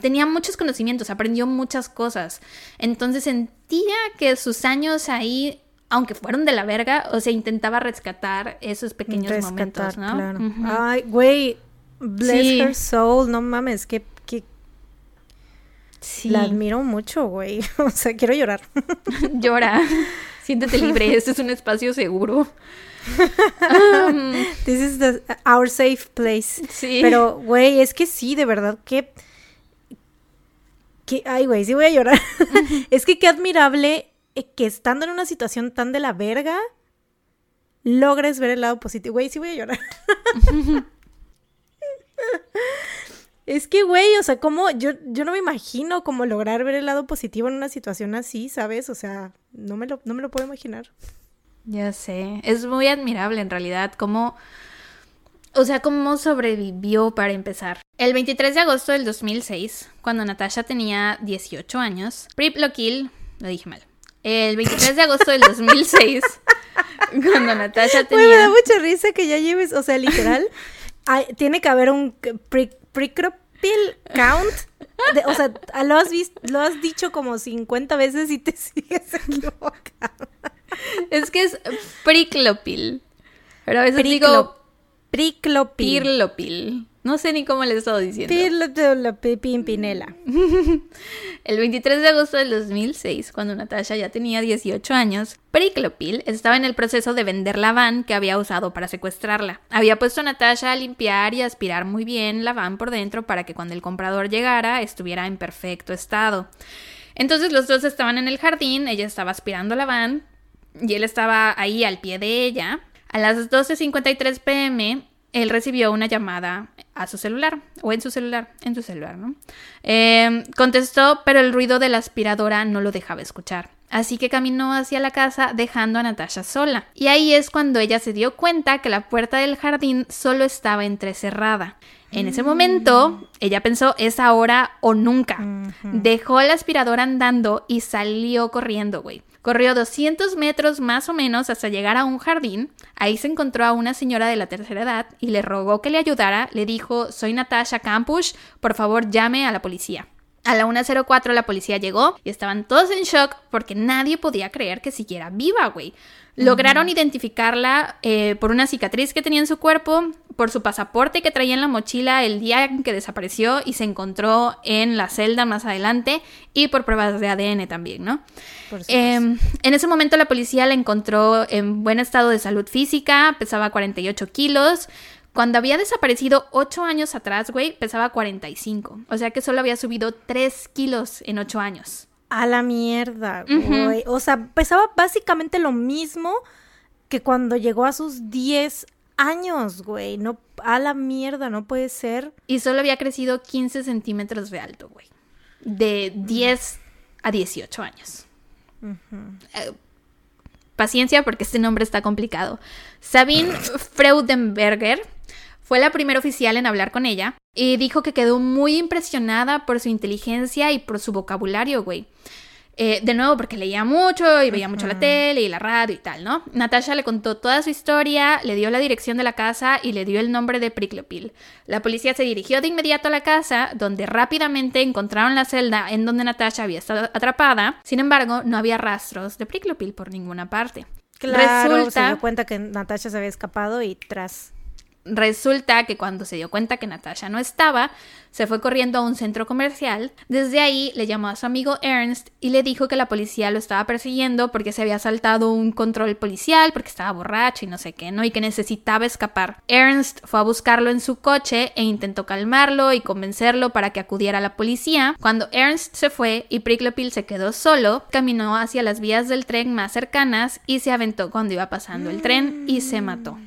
tenía muchos conocimientos, aprendió muchas cosas. Entonces sentía que sus años ahí, aunque fueron de la verga, o sea, intentaba rescatar esos pequeños momentos, ¿no? claro. Ujú. Ay, güey, bless Sí. her soul, no mames, que, que Sí, la admiro mucho, güey. O sea, quiero llorar. llora. Siéntete libre, este es un espacio seguro. Um, This is the, our safe place. sí. Pero, güey, es que sí, de verdad, que... que ay, güey, sí voy a llorar. es que qué admirable que estando en una situación tan de la verga, logres ver el lado positivo. Güey, sí voy a llorar. es que, güey, o sea, como yo, yo no me imagino cómo lograr ver el lado positivo en una situación así, ¿sabes? O sea, no me lo, no me lo puedo imaginar. Ya sé, es muy admirable en realidad cómo, o sea, cómo sobrevivió para empezar. El 23 de agosto del 2006, cuando Natasha tenía 18 años, Prip Lokil, lo dije mal, el 23 de agosto del 2006, cuando Natasha Güey, me da tenía... mucha risa que ya lleves, o sea, literal, hay- tiene que haber un pre- precropil count. de- o sea, lo has, visto, lo has dicho como 50 veces y te sigues equivocando. Es que es Priklopil, pero a veces Priclo- digo Priclopil. Pirlopil. No sé ni cómo le he estado diciendo. Pimpinela. El 23 de agosto del 2006, cuando Natasha ya tenía 18 años, Priclopil estaba en el proceso de vender la van que había usado para secuestrarla. Había puesto a Natasha a limpiar y aspirar muy bien la van por dentro para que cuando el comprador llegara estuviera en perfecto estado. Entonces los dos estaban en el jardín, ella estaba aspirando la van y él estaba ahí al pie de ella. A las 12.53 pm, él recibió una llamada a su celular, o en su celular, en su celular, ¿no? Eh, contestó, pero el ruido de la aspiradora no lo dejaba escuchar. Así que caminó hacia la casa dejando a Natasha sola. Y ahí es cuando ella se dio cuenta que la puerta del jardín solo estaba entrecerrada. En ese momento, ella pensó, es ahora o nunca. Dejó la aspiradora andando y salió corriendo, güey. Corrió 200 metros más o menos hasta llegar a un jardín. Ahí se encontró a una señora de la tercera edad y le rogó que le ayudara. Le dijo, soy Natasha Campush, por favor llame a la policía. A la 1.04 la policía llegó y estaban todos en shock porque nadie podía creer que siguiera viva, güey. Lograron identificarla eh, por una cicatriz que tenía en su cuerpo, por su pasaporte que traía en la mochila el día en que desapareció y se encontró en la celda más adelante y por pruebas de ADN también, ¿no? Eh, en ese momento la policía la encontró en buen estado de salud física, pesaba 48 kilos. Cuando había desaparecido 8 años atrás, güey, pesaba 45. O sea que solo había subido 3 kilos en 8 años. A la mierda, güey. O sea, pesaba básicamente lo mismo que cuando llegó a sus 10 años, güey. No, a la mierda, no puede ser. Y solo había crecido 15 centímetros de alto, güey. De 10 a 18 años. Eh, paciencia porque este nombre está complicado. Sabine Freudenberger fue la primera oficial en hablar con ella y dijo que quedó muy impresionada por su inteligencia y por su vocabulario, güey. Eh, de nuevo, porque leía mucho y veía mucho la tele y la radio y tal, ¿no? Natasha le contó toda su historia, le dio la dirección de la casa y le dio el nombre de Priklopil. La policía se dirigió de inmediato a la casa, donde rápidamente encontraron la celda en donde Natasha había estado atrapada. Sin embargo, no había rastros de Priklopil por ninguna parte. Claro, se dio cuenta que Natasha se había escapado y tras Resulta que cuando se dio cuenta que Natasha no estaba, se fue corriendo a un centro comercial. Desde ahí le llamó a su amigo Ernst y le dijo que la policía lo estaba persiguiendo porque se había saltado un control policial, porque estaba borracho y no sé qué, ¿no? Y que necesitaba escapar. Ernst fue a buscarlo en su coche e intentó calmarlo y convencerlo para que acudiera a la policía. Cuando Ernst se fue y Priklopil se quedó solo, caminó hacia las vías del tren más cercanas y se aventó cuando iba pasando el tren y se mató.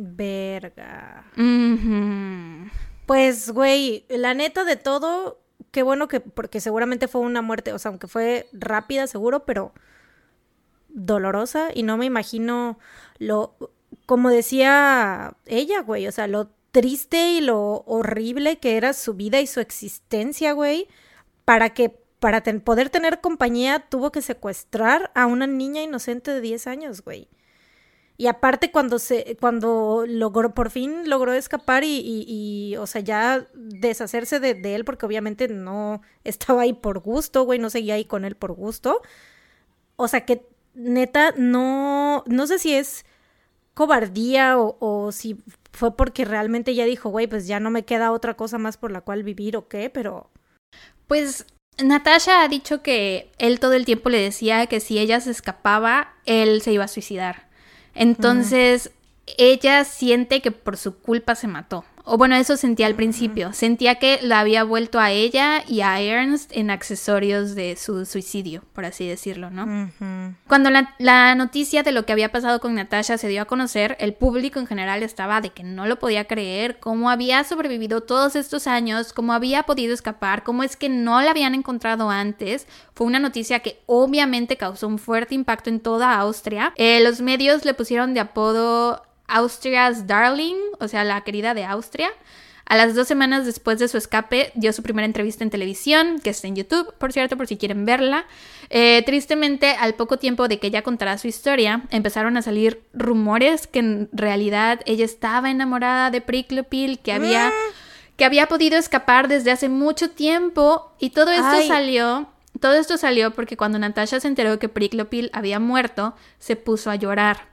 Verga. Pues, güey, la neta de todo, qué bueno que, porque seguramente fue una muerte, o sea, aunque fue rápida, seguro, pero dolorosa y no me imagino lo, como decía ella, güey, o sea, lo triste y lo horrible que era su vida y su existencia, güey, para que para poder tener compañía tuvo que secuestrar a una niña inocente de 10 años, güey. Y aparte cuando se, cuando logró, por fin logró escapar y, y, o sea, ya deshacerse de, él, porque obviamente no estaba ahí por gusto, güey, no seguía ahí con él por gusto. O sea que neta, no, no sé si es cobardía o, o si fue porque realmente ya dijo, güey, pues ya no me queda otra cosa más por la cual vivir o qué, pero... Pues Natasha ha dicho que él todo el tiempo le decía que si ella se escapaba, él se iba a suicidar. Entonces, ella siente que por su culpa se mató. O bueno, eso sentía al principio. Sentía que la había vuelto a ella y a Ernst en accesorios de su suicidio, por así decirlo, ¿no? Cuando la, noticia de lo que había pasado con Natasha se dio a conocer, el público en general estaba de que no lo podía creer, cómo había sobrevivido todos estos años, cómo había podido escapar, cómo es que no la habían encontrado antes. Fue una noticia que obviamente causó un fuerte impacto en toda Austria. Eh, los medios le pusieron de apodo Austria's Darling, o sea, la querida de Austria. A las dos semanas después de su escape, dio su primera entrevista en televisión, que está en YouTube, por cierto, por si quieren verla. Eh, tristemente, al poco tiempo de que ella contara su historia, empezaron a salir rumores que en realidad ella estaba enamorada de Priklopil, que había, que había podido escapar desde hace mucho tiempo, y todo esto salió. Todo esto salió porque cuando Natasha se enteró que Priklopil había muerto, se puso a llorar.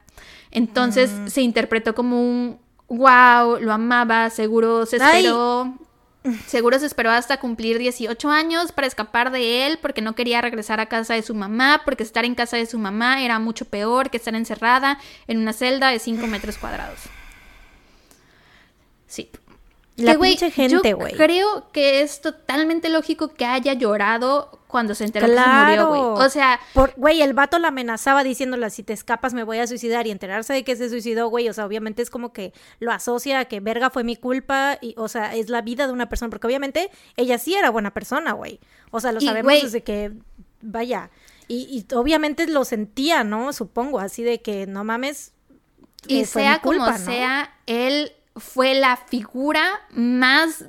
Entonces se interpretó como un wow, lo amaba, seguro se esperó. Seguro se esperó hasta cumplir 18 años para escapar de él porque no quería regresar a casa de su mamá, porque estar en casa de su mamá era mucho peor que estar encerrada en una celda de 5 metros cuadrados. Sí. La pinche gente, güey. Creo que es totalmente lógico que haya llorado cuando se enteró que se murió, güey. O sea, güey, el vato la amenazaba diciéndole, si te escapas me voy a suicidar y enterarse de que se suicidó, güey, o sea, obviamente es como que lo asocia a que verga fue mi culpa y, o sea, es la vida de una persona, porque obviamente ella sí era buena persona, güey. O sea, lo sabemos desde que, vaya, y, obviamente lo sentía, ¿no? Supongo, así de que, no mames. Y eh, sea como sea, él fue la figura más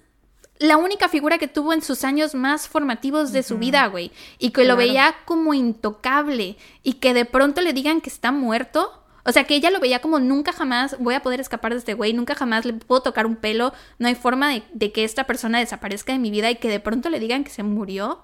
la única figura que tuvo en sus años más formativos de su vida, güey. Y que lo veía como intocable. Y que de pronto le digan que está muerto. O sea, que ella lo veía como nunca jamás voy a poder escapar de este güey, nunca jamás le puedo tocar un pelo, no hay forma de, de, que esta persona desaparezca de mi vida y que de pronto le digan que se murió.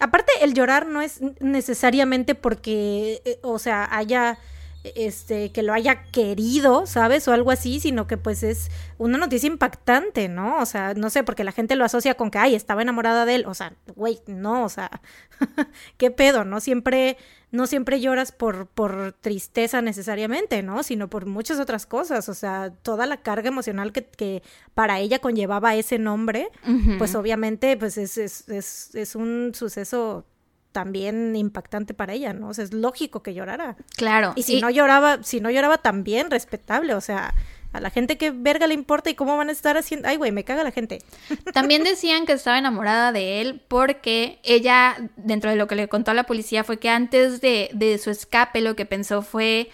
Aparte, el llorar no es necesariamente porque, eh, o sea, haya este, que lo haya querido, ¿sabes? O algo así, sino que pues es una noticia impactante, ¿no? O sea, no sé, porque la gente lo asocia con que, ay, estaba enamorada de él. O sea, güey, no, o sea, qué pedo, ¿no? Siempre, no siempre lloras por, por tristeza necesariamente, ¿no? Sino por muchas otras cosas. O sea, toda la carga emocional que, que para ella conllevaba ese nombre, pues obviamente, pues es, es, es, es un suceso también impactante para ella, ¿no? O sea, es lógico que llorara. Claro. Y si no lloraba, si no lloraba también respetable, o sea, a la gente que verga le importa y cómo van a estar haciendo, ay güey, me caga la gente. También decían que estaba enamorada de él porque ella, dentro de lo que le contó a la policía, fue que antes de, de su escape lo que pensó fue,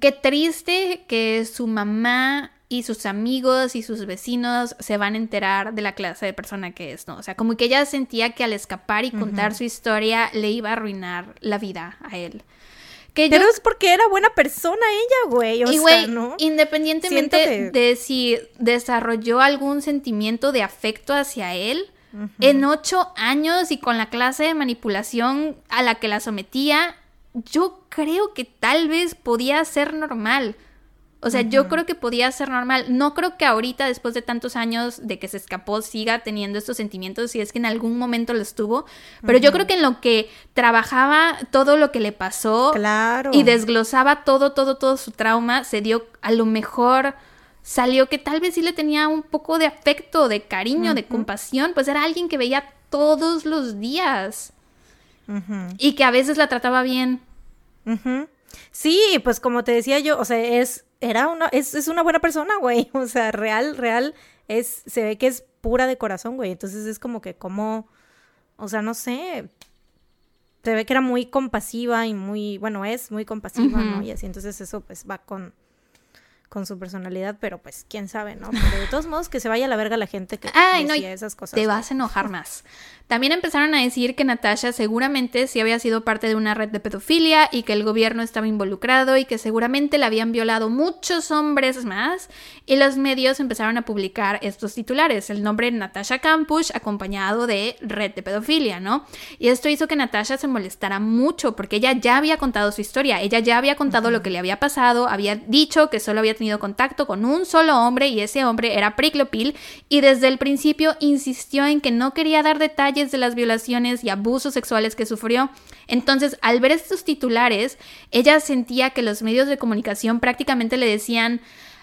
qué triste que su mamá y sus amigos y sus vecinos se van a enterar de la clase de persona que es, ¿no? O sea, como que ella sentía que al escapar y contar su historia le iba a arruinar la vida a él. Que Pero es porque era buena persona ella, güey. O y, güey, ¿no? independientemente de si desarrolló algún sentimiento de afecto hacia él, en ocho años y con la clase de manipulación a la que la sometía, yo creo que tal vez podía ser normal. O sea, yo creo que podía ser normal. No creo que ahorita, después de tantos años de que se escapó, siga teniendo estos sentimientos, si es que en algún momento lo estuvo. Pero yo creo que en lo que trabajaba todo lo que le pasó claro. y desglosaba todo, todo, todo su trauma, se dio a lo mejor salió que tal vez sí le tenía un poco de afecto, de cariño, de compasión, pues era alguien que veía todos los días y que a veces la trataba bien. Sí, pues como te decía yo, o sea, es era una, es, es una buena persona, güey. O sea, real, real, es, se ve que es pura de corazón, güey. Entonces es como que como, o sea, no sé, se ve que era muy compasiva y muy, bueno, es muy compasiva, ¿no? Y así, entonces eso pues va con, con su personalidad, pero pues quién sabe, ¿no? Pero de todos modos que se vaya a la verga la gente que Ay, decía esas cosas. Te vas a enojar más. También empezaron a decir que Natasha seguramente sí había sido parte de una red de pedofilia y que el gobierno estaba involucrado y que seguramente la habían violado muchos hombres más. Y los medios empezaron a publicar estos titulares, el nombre Natasha Campush acompañado de red de pedofilia, ¿no? Y esto hizo que Natasha se molestara mucho porque ella ya había contado su historia, ella ya había contado lo que le había pasado, había dicho que solo había tenido contacto con un solo hombre y ese hombre era Priclopil y desde el principio insistió en que no quería dar detalles de las violaciones y abusos sexuales que sufrió. Entonces, al ver estos titulares, ella sentía que los medios de comunicación prácticamente le decían,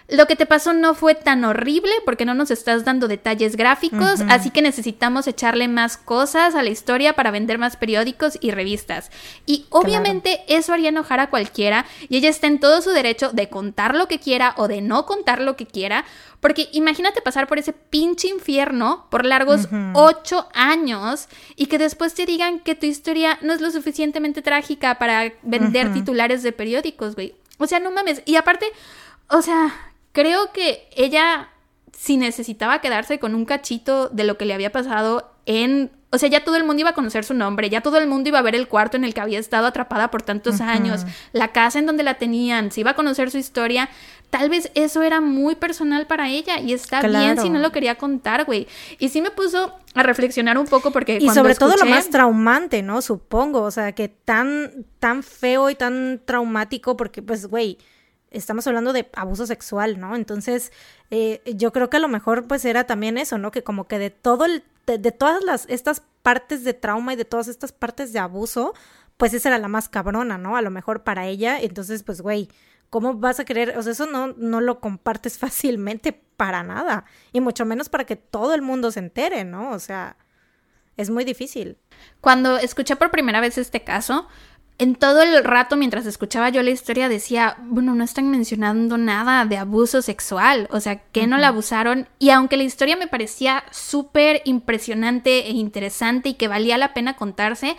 lo que te pasó no fue tan horrible porque no nos estás dando detalles gráficos, así que necesitamos echarle más cosas a la historia para vender más periódicos y revistas. Y obviamente eso haría enojar a cualquiera y ella está en todo su derecho de contar lo que quiera o de no contar lo que quiera, porque imagínate pasar por ese pinche infierno por largos ocho años y que después te digan que tu historia no es lo suficientemente trágica para vender titulares de periódicos, güey. O sea, no mames. Y aparte, o sea, creo que ella, si necesitaba quedarse con un cachito de lo que le había pasado en... O sea, ya todo el mundo iba a conocer su nombre, ya todo el mundo iba a ver el cuarto en el que había estado atrapada por tantos años, la casa en donde la tenían, se iba a conocer su historia. Tal vez eso era muy personal para ella y está bien si no lo quería contar, güey. Y sí me puso a reflexionar un poco porque... Y sobre todo lo más traumante, ¿no? Supongo, o sea, que tan, tan feo y tan traumático porque, pues, güey, estamos hablando de abuso sexual, ¿no? Entonces, eh, yo creo que a lo mejor pues era también eso, ¿no? Que como que de todo el, de, todas las, estas partes de trauma y de todas estas partes de abuso, pues esa era la más cabrona, ¿no? A lo mejor para ella, entonces pues, güey, ¿cómo vas a querer? O sea, eso no, no lo compartes fácilmente para nada, y mucho menos para que todo el mundo se entere, ¿no? O sea, es muy difícil. Cuando escuché por primera vez este caso, en todo el rato mientras escuchaba yo la historia decía, bueno, no están mencionando nada de abuso sexual, o sea, que no la abusaron. Y aunque la historia me parecía súper impresionante e interesante y que valía la pena contarse,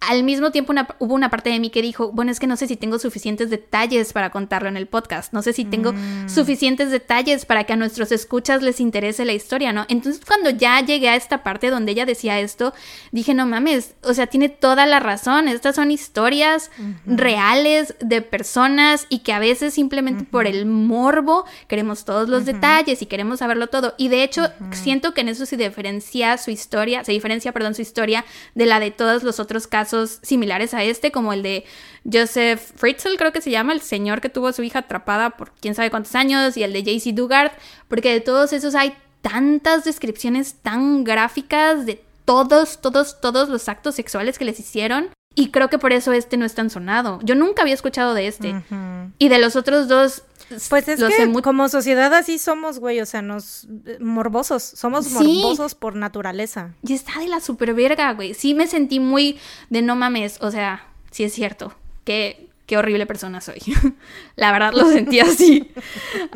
al mismo tiempo hubo una parte de mí que dijo, bueno, es que no sé si tengo suficientes detalles para contarlo en el podcast, no sé si tengo mm. suficientes detalles para que a nuestros escuchas les interese la historia, ¿no? Entonces cuando ya llegué a esta parte donde ella decía esto, dije, no mames, o sea, tiene toda la razón, estas son historias reales de personas y que a veces simplemente por el morbo queremos todos los detalles y queremos saberlo todo. Y de hecho, siento que en eso se diferencia su historia, se diferencia, perdón, su historia de la de todos los otros casos similares a este, como el de Joseph Fritzl, creo que se llama, el señor que tuvo a su hija atrapada por quién sabe cuántos años, y el de JC Dugard, porque de todos esos hay tantas descripciones tan gráficas de todos, todos, todos los actos sexuales que les hicieron. Y creo que por eso este no es tan sonado. Yo nunca había escuchado de este. Y de los otros dos, pues es que como sociedad así somos, güey, o sea, nos eh, morbosos, somos morbosos por naturaleza. Y está de la super verga, güey. Sí me sentí muy de no mames, o sea, sí es cierto. Que qué horrible persona soy. la verdad lo sentí así.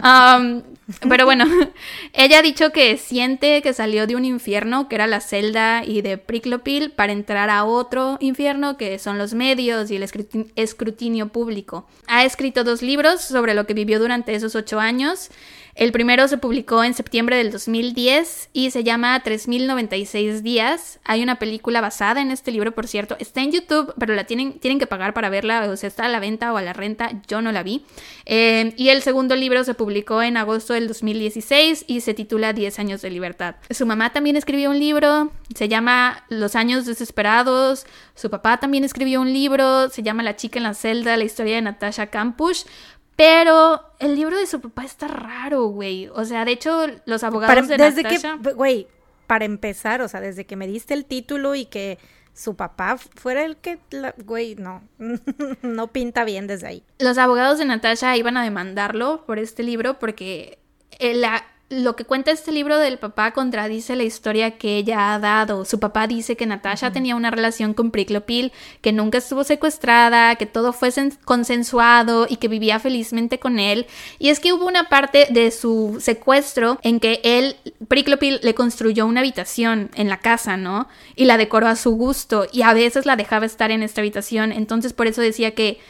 pero bueno, ella ha dicho que siente que salió de un infierno, que era la celda y de Priclopil, para entrar a otro infierno, que son los medios y el escrutinio público. Ha escrito dos libros sobre lo que vivió durante esos ocho años. El primero se publicó en septiembre del 2010 y se llama 3096 días. Hay una película basada en este libro, por cierto. Está en YouTube, pero la tienen, tienen que pagar para verla. O sea, está a la venta o a la renta. Yo no la vi. Eh, y el segundo libro se publicó en agosto del 2016 y se titula 10 años de libertad. Su mamá también escribió un libro. Se llama Los años desesperados. Su papá también escribió un libro. Se llama La chica en la celda, la historia de Natasha Kampusch. Pero el libro de su papá está raro, güey. O sea, de hecho, los abogados de desde que, güey, para empezar, o sea, desde que me diste el título y que su papá fuera el que, güey, no, no pinta bien desde ahí. Los abogados de Natasha iban a demandarlo por este libro porque la, lo que cuenta este libro del papá contradice la historia que ella ha dado. Su papá dice que Natasha tenía una relación con Priklopil, que nunca estuvo secuestrada, que todo fue consensuado y que vivía felizmente con él. Y es que hubo una parte de su secuestro en que él, Priklopil, le construyó una habitación en la casa, ¿no? Y la decoró a su gusto y a veces la dejaba estar en esta habitación. Entonces por eso decía que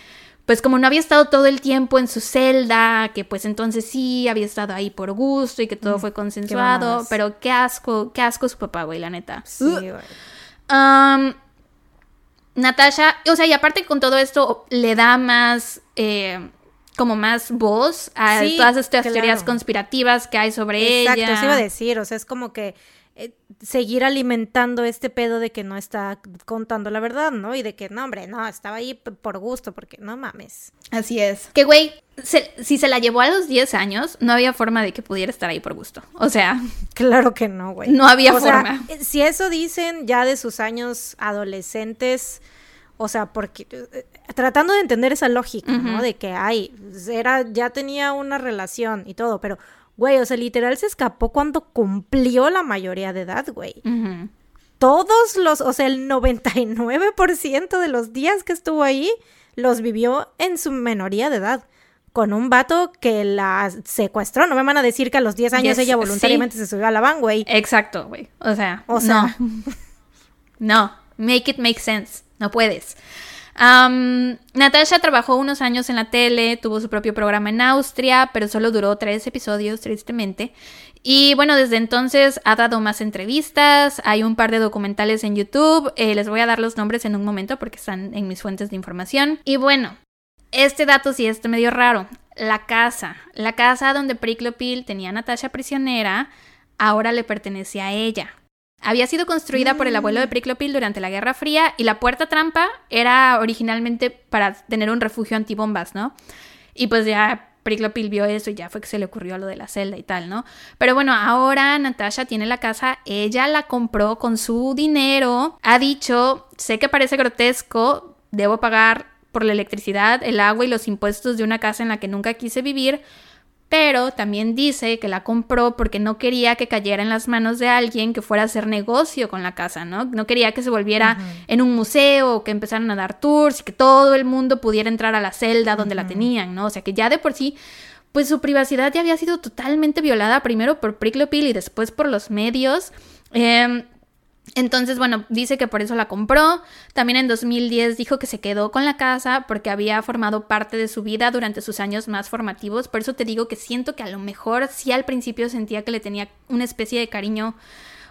pues como no había estado todo el tiempo en su celda, que pues entonces sí había estado ahí por gusto y que todo mm, fue consensuado, pero qué asco, qué asco su papá, güey, la neta. Sí, güey. Natasha, o sea, y aparte con todo esto le da más, eh, como más voz a todas estas teorías conspirativas que hay sobre ella. Exacto, eso iba a decir, o sea, es como que eh, seguir alimentando este pedo de que no está contando la verdad, ¿no? Y de que, no, hombre, no, estaba ahí por gusto, porque no mames. Así es. Que, güey, si se la llevó a los 10 años, no había forma de que pudiera estar ahí por gusto. O sea... Claro que no, güey. No había forma. Eh, si eso dicen ya de sus años adolescentes... O sea, porque eh, tratando de entender esa lógica, ¿no? De que, ay, era, ya tenía una relación y todo, pero Güey, o sea, literal se escapó cuando cumplió la mayoría de edad, güey. Todos los, o sea, el 99% de los días que estuvo ahí los vivió en su menoría de edad. Con un vato que la secuestró. No me van a decir que a los 10 años ella voluntariamente se subió a la van, güey. Exacto, güey. O sea, o sea. No. no. Make it make sense. No puedes. Natasha trabajó unos años en la tele, tuvo su propio programa en Austria, pero solo duró tres episodios, tristemente. Y bueno, desde entonces ha dado más entrevistas, hay un par de documentales en YouTube, eh, les voy a dar los nombres en un momento porque están en mis fuentes de información. Y bueno, este dato sí está medio raro. La casa, la casa donde Priklopil tenía a Natasha prisionera, ahora le pertenece a ella. Había sido construida por el abuelo de mm. Priklopil durante la Guerra Fría y la puerta trampa era originalmente para tener un refugio antibombas, ¿no? Y pues ya Prickly vio eso y ya fue que se le ocurrió lo de la celda y tal, ¿no? Pero bueno, ahora Natasha tiene la casa, ella la compró con su dinero, ha dicho, sé que parece grotesco, debo pagar por la electricidad, el agua y los impuestos de una casa en la que nunca quise vivir, pero también dice que la compró porque no quería que cayera en las manos de alguien que fuera a hacer negocio con la casa, ¿no? No quería que se volviera en un museo o que empezaran a dar tours y que todo el mundo pudiera entrar a la celda donde la tenían, ¿no? O sea que ya de por sí, pues su privacidad ya había sido totalmente violada primero por Prickly y después por los medios. Eh, entonces, bueno, dice que por eso la compró. También en 2010 dijo que se quedó con la casa porque había formado parte de su vida durante sus años más formativos. Por eso te digo que siento que a lo mejor sí al principio sentía que le tenía una especie de cariño.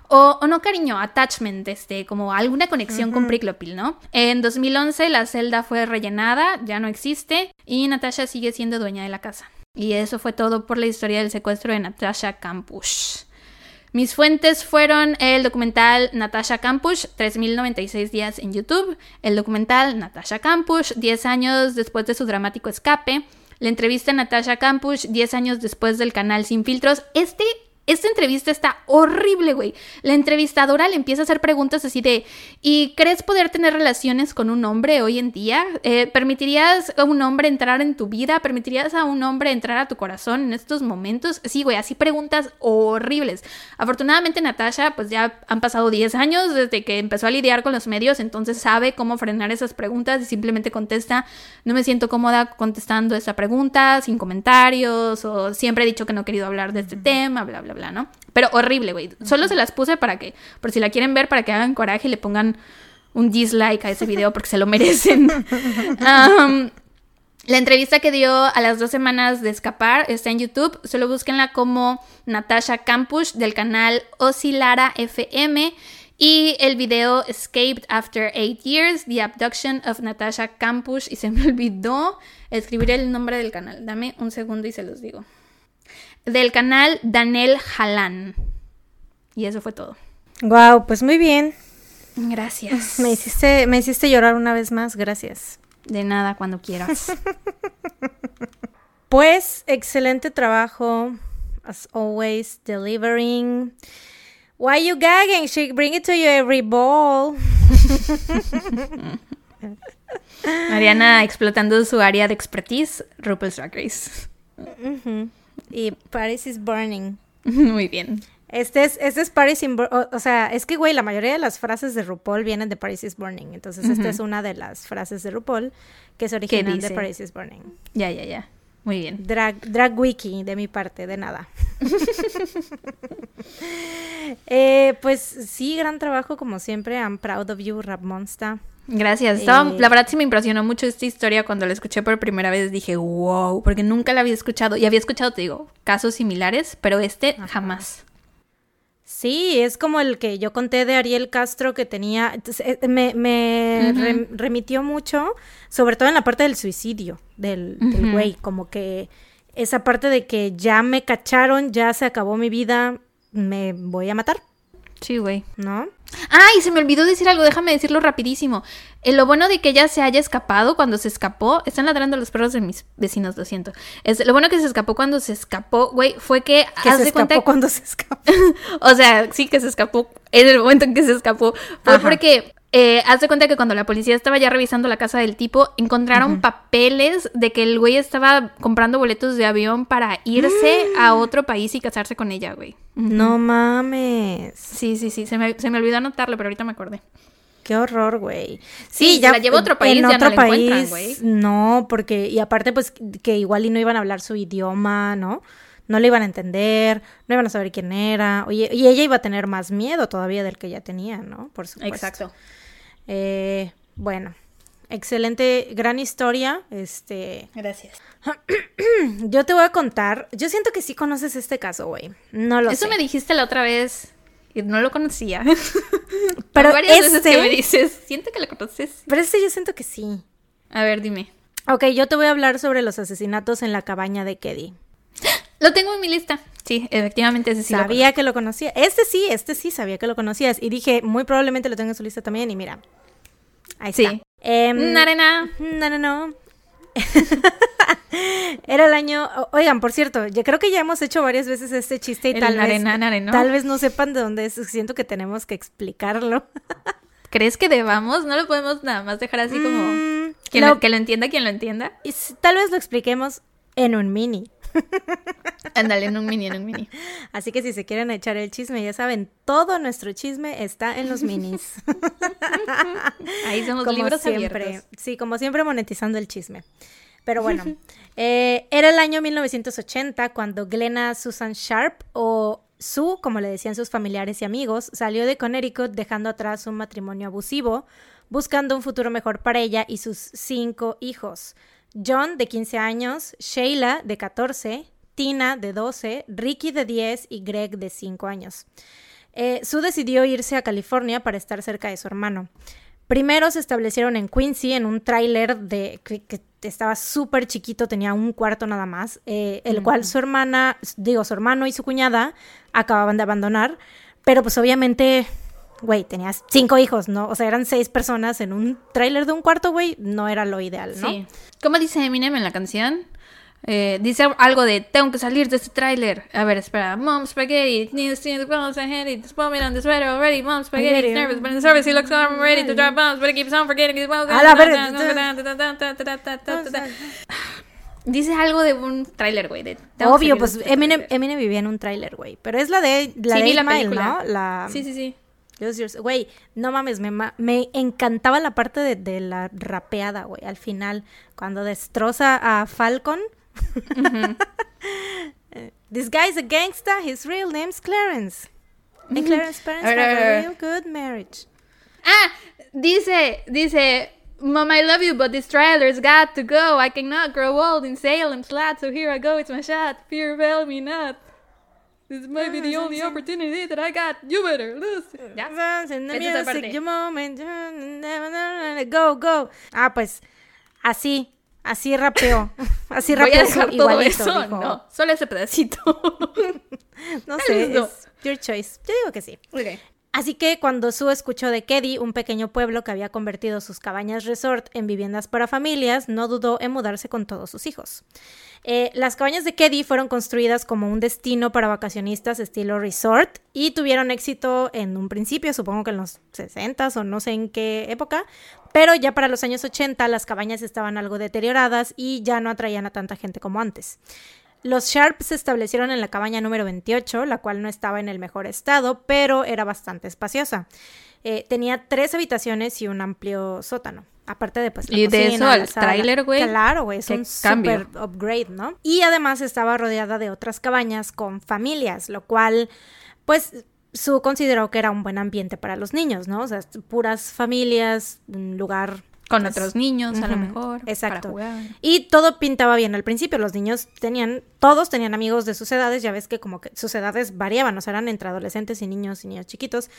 O, no cariño, attachment, este, como alguna conexión con Priklopil, ¿no? En 2011 la celda fue rellenada, ya no existe, y Natasha sigue siendo dueña de la casa. Y eso fue todo por la historia del secuestro de Natasha Kampusch. Mis fuentes fueron el documental Natasha Kampusch, 3096 días en YouTube, el documental Natasha Kampusch, 10 años después de su dramático escape, la entrevista a Natasha Kampusch, 10 años después del canal Sin Filtros. Este esta entrevista está horrible, güey. La entrevistadora le empieza a hacer preguntas así de, ¿y crees poder tener relaciones con un hombre hoy en día? Eh, ¿Permitirías a un hombre entrar en tu vida? ¿Permitirías a un hombre entrar a tu corazón en estos momentos? Sí, güey, así preguntas horribles. Afortunadamente Natasha, pues ya han pasado 10 años desde que empezó a lidiar con los medios, entonces sabe cómo frenar esas preguntas y simplemente contesta, no me siento cómoda contestando esa pregunta, sin comentarios, o siempre he dicho que no he querido hablar de este tema, bla, bla ¿no? Pero horrible, güey. Solo se las puse para que, por si la quieren ver, para que hagan coraje y le pongan un dislike a ese video porque se lo merecen. la entrevista que dio a las dos semanas de escapar está en YouTube. Solo búsquenla como Natasha Campush del canal Oscilara FM. Y el video Escaped After Eight Years, The Abduction of Natasha Campush. Y se me olvidó escribir el nombre del canal. Dame un segundo y se los digo del canal Daniel Jalan. Y eso fue todo. Wow, pues muy bien. Gracias. Me hiciste, me hiciste llorar una vez más, gracias. De nada, cuando quieras. pues, excelente trabajo. As always, delivering. Why you gagging? She bring it to you every ball. Mariana explotando su área de expertise, RuPaul's Drag Race. Y Paris is Burning. Muy bien. Este es, este es Paris in o, o, sea, es que, güey, la mayoría de las frases de RuPaul vienen de Paris is Burning. Entonces, esta es una de las frases de RuPaul que es original de Paris is Burning. Ya, ya, ya. Muy bien. Drag, drag wiki de mi parte, de nada. eh, pues sí, gran trabajo como siempre. I'm proud of you, Rap Monster. Gracias. Estaba, eh, la verdad sí me impresionó mucho esta historia cuando la escuché por primera vez. Dije, wow, porque nunca la había escuchado. Y había escuchado, te digo, casos similares, pero este jamás. Sí, es como el que yo conté de Ariel Castro que tenía, eh, me, me remitió mucho, sobre todo en la parte del suicidio del, del güey, como que esa parte de que ya me cacharon, ya se acabó mi vida, me voy a matar. Sí, güey. ¿No? Ay, se me olvidó decir algo, déjame decirlo rapidísimo. Eh, lo bueno de que ella se haya escapado cuando se escapó, están ladrando los perros de mis vecinos, lo siento. Es, lo bueno que se escapó cuando se escapó, güey, fue que... Que se escapó cuando se escapó. o sea, sí que se escapó en el momento en que se escapó. Fue porque eh, haz de cuenta que cuando la policía estaba ya revisando la casa del tipo, encontraron papeles de que el güey estaba comprando boletos de avión para irse a otro país y casarse con ella, güey. No mames. Sí, sí, sí. Se me, se me olvidó anotarlo, pero ahorita me acordé. Qué horror, güey. Sí, ya la llevó a otro país, en otro país. güey. No, porque y aparte pues que igual y no iban a hablar su idioma, ¿no? No le iban a entender, no iban a saber quién era. Oye, y ella iba a tener más miedo todavía del que ya tenía, ¿no? Por supuesto. Exacto. Eh, bueno, excelente, gran historia. Este. Gracias. Yo te voy a contar. Yo siento que sí conoces este caso, güey. No lo Eso me dijiste la otra vez. Y no lo conocía. Pero varias este... veces que me dices, siento que lo conoces. Pero este yo siento que sí. A ver, dime. Ok, yo te voy a hablar sobre los asesinatos en la cabaña de Keddy. Lo tengo en mi lista. Sí, efectivamente ese sí. Sabía que lo conocía. Este sí, este sí sabía que lo conocías. Y dije, muy probablemente lo tengo en su lista también. Y mira, ahí está. Sí. Eh, no, no, no. Era el año. Oigan, por cierto, yo creo que ya hemos hecho varias veces este chiste y tal vez. Tal vez no sepan de dónde es. Siento que tenemos que explicarlo. ¿Crees que debamos? No lo podemos nada más dejar así como. Mm, que lo entienda quien lo entienda. Y tal vez lo expliquemos en un mini. Ándale, en un mini, en un mini. Así que si se quieren echar el chisme, ya saben, todo nuestro chisme está en los minis. Ahí somos como libros siempre. Sí, como siempre monetizando el chisme. Pero bueno, eh, era el año 1980 cuando Glenna Susan Sharp, o Sue, como le decían sus familiares y amigos, salió de Connecticut dejando atrás un matrimonio abusivo, buscando un futuro mejor para ella y sus cinco hijos. John, de 15 años, Sheila, de 14, Tina, de 12, Ricky, de 10 y Greg, de 5 años. Eh, Sue decidió irse a California para estar cerca de su hermano. Primero se establecieron en Quincy en un tráiler de que, estaba súper chiquito, tenía un cuarto nada más, eh, el cual su hermana, digo, su hermano y su cuñada acababan de abandonar, pero pues obviamente, güey, tenías cinco hijos, ¿no? O sea, eran seis personas en un tráiler de un cuarto, güey, no era lo ideal, ¿no? Sí. ¿Cómo dice Eminem en la canción? Eh, dice algo de tengo que salir de este tráiler. A ver, espera. Mom spaghetti needs to the bones ahead. It's bombing on the sweater already. Mom spaghetti is nervous, but in the service he looks I'm ready to drop bombs, but he keeps on forgetting his bones. A la Dice algo de un tráiler, güey. Obvio, pues Eminem, Eminem vivía en un tráiler, güey. Pero es la de la sí, de la película. ¿no? La... Sí, sí, sí. Güey, no mames, me, me encantaba la parte de, de la rapeada, güey. Al final, cuando destroza a Falcon. this guy's a gangster. His real name's Clarence. And Clarence's parents have a real good marriage. Ah, dice, dice, Mom, I love you, but this trailer's got to go. I cannot grow old in Salem slot, so here I go. It's my shot. Fear fail me not. This might be the only opportunity that I got. You better lose. ¿Ya? Music, moment. Go, go. Ah, pues, así. Así rapeó. Así rapeó. Voy a dejar todo eso. No, solo ese pedacito. no sé, es your choice. Yo digo que sí. Okay. Así que cuando Sue escuchó de Keddy, un pequeño pueblo que había convertido sus cabañas resort en viviendas para familias, no dudó en mudarse con todos sus hijos. Eh, las cabañas de Keddy fueron construidas como un destino para vacacionistas estilo resort y tuvieron éxito en un principio, supongo que en los 60 o no sé en qué época, pero ya para los años 80 las cabañas estaban algo deterioradas y ya no atraían a tanta gente como antes. Los Sharp se establecieron en la cabaña número 28, la cual no estaba en el mejor estado, pero era bastante espaciosa. Eh, tenía tres habitaciones y un amplio sótano. Aparte de pues Y de eso al tráiler, güey. Claro, güey, es un super upgrade, ¿no? Y además estaba rodeada de otras cabañas con familias, lo cual pues su consideró que era un buen ambiente para los niños, ¿no? O sea, puras familias, un lugar con otros niños, a lo mejor. Exacto. Y todo pintaba bien al principio. Los niños tenían, todos tenían amigos de sus edades. Ya ves que como que sus edades variaban, o sea, eran entre adolescentes y niños y niños chiquitos.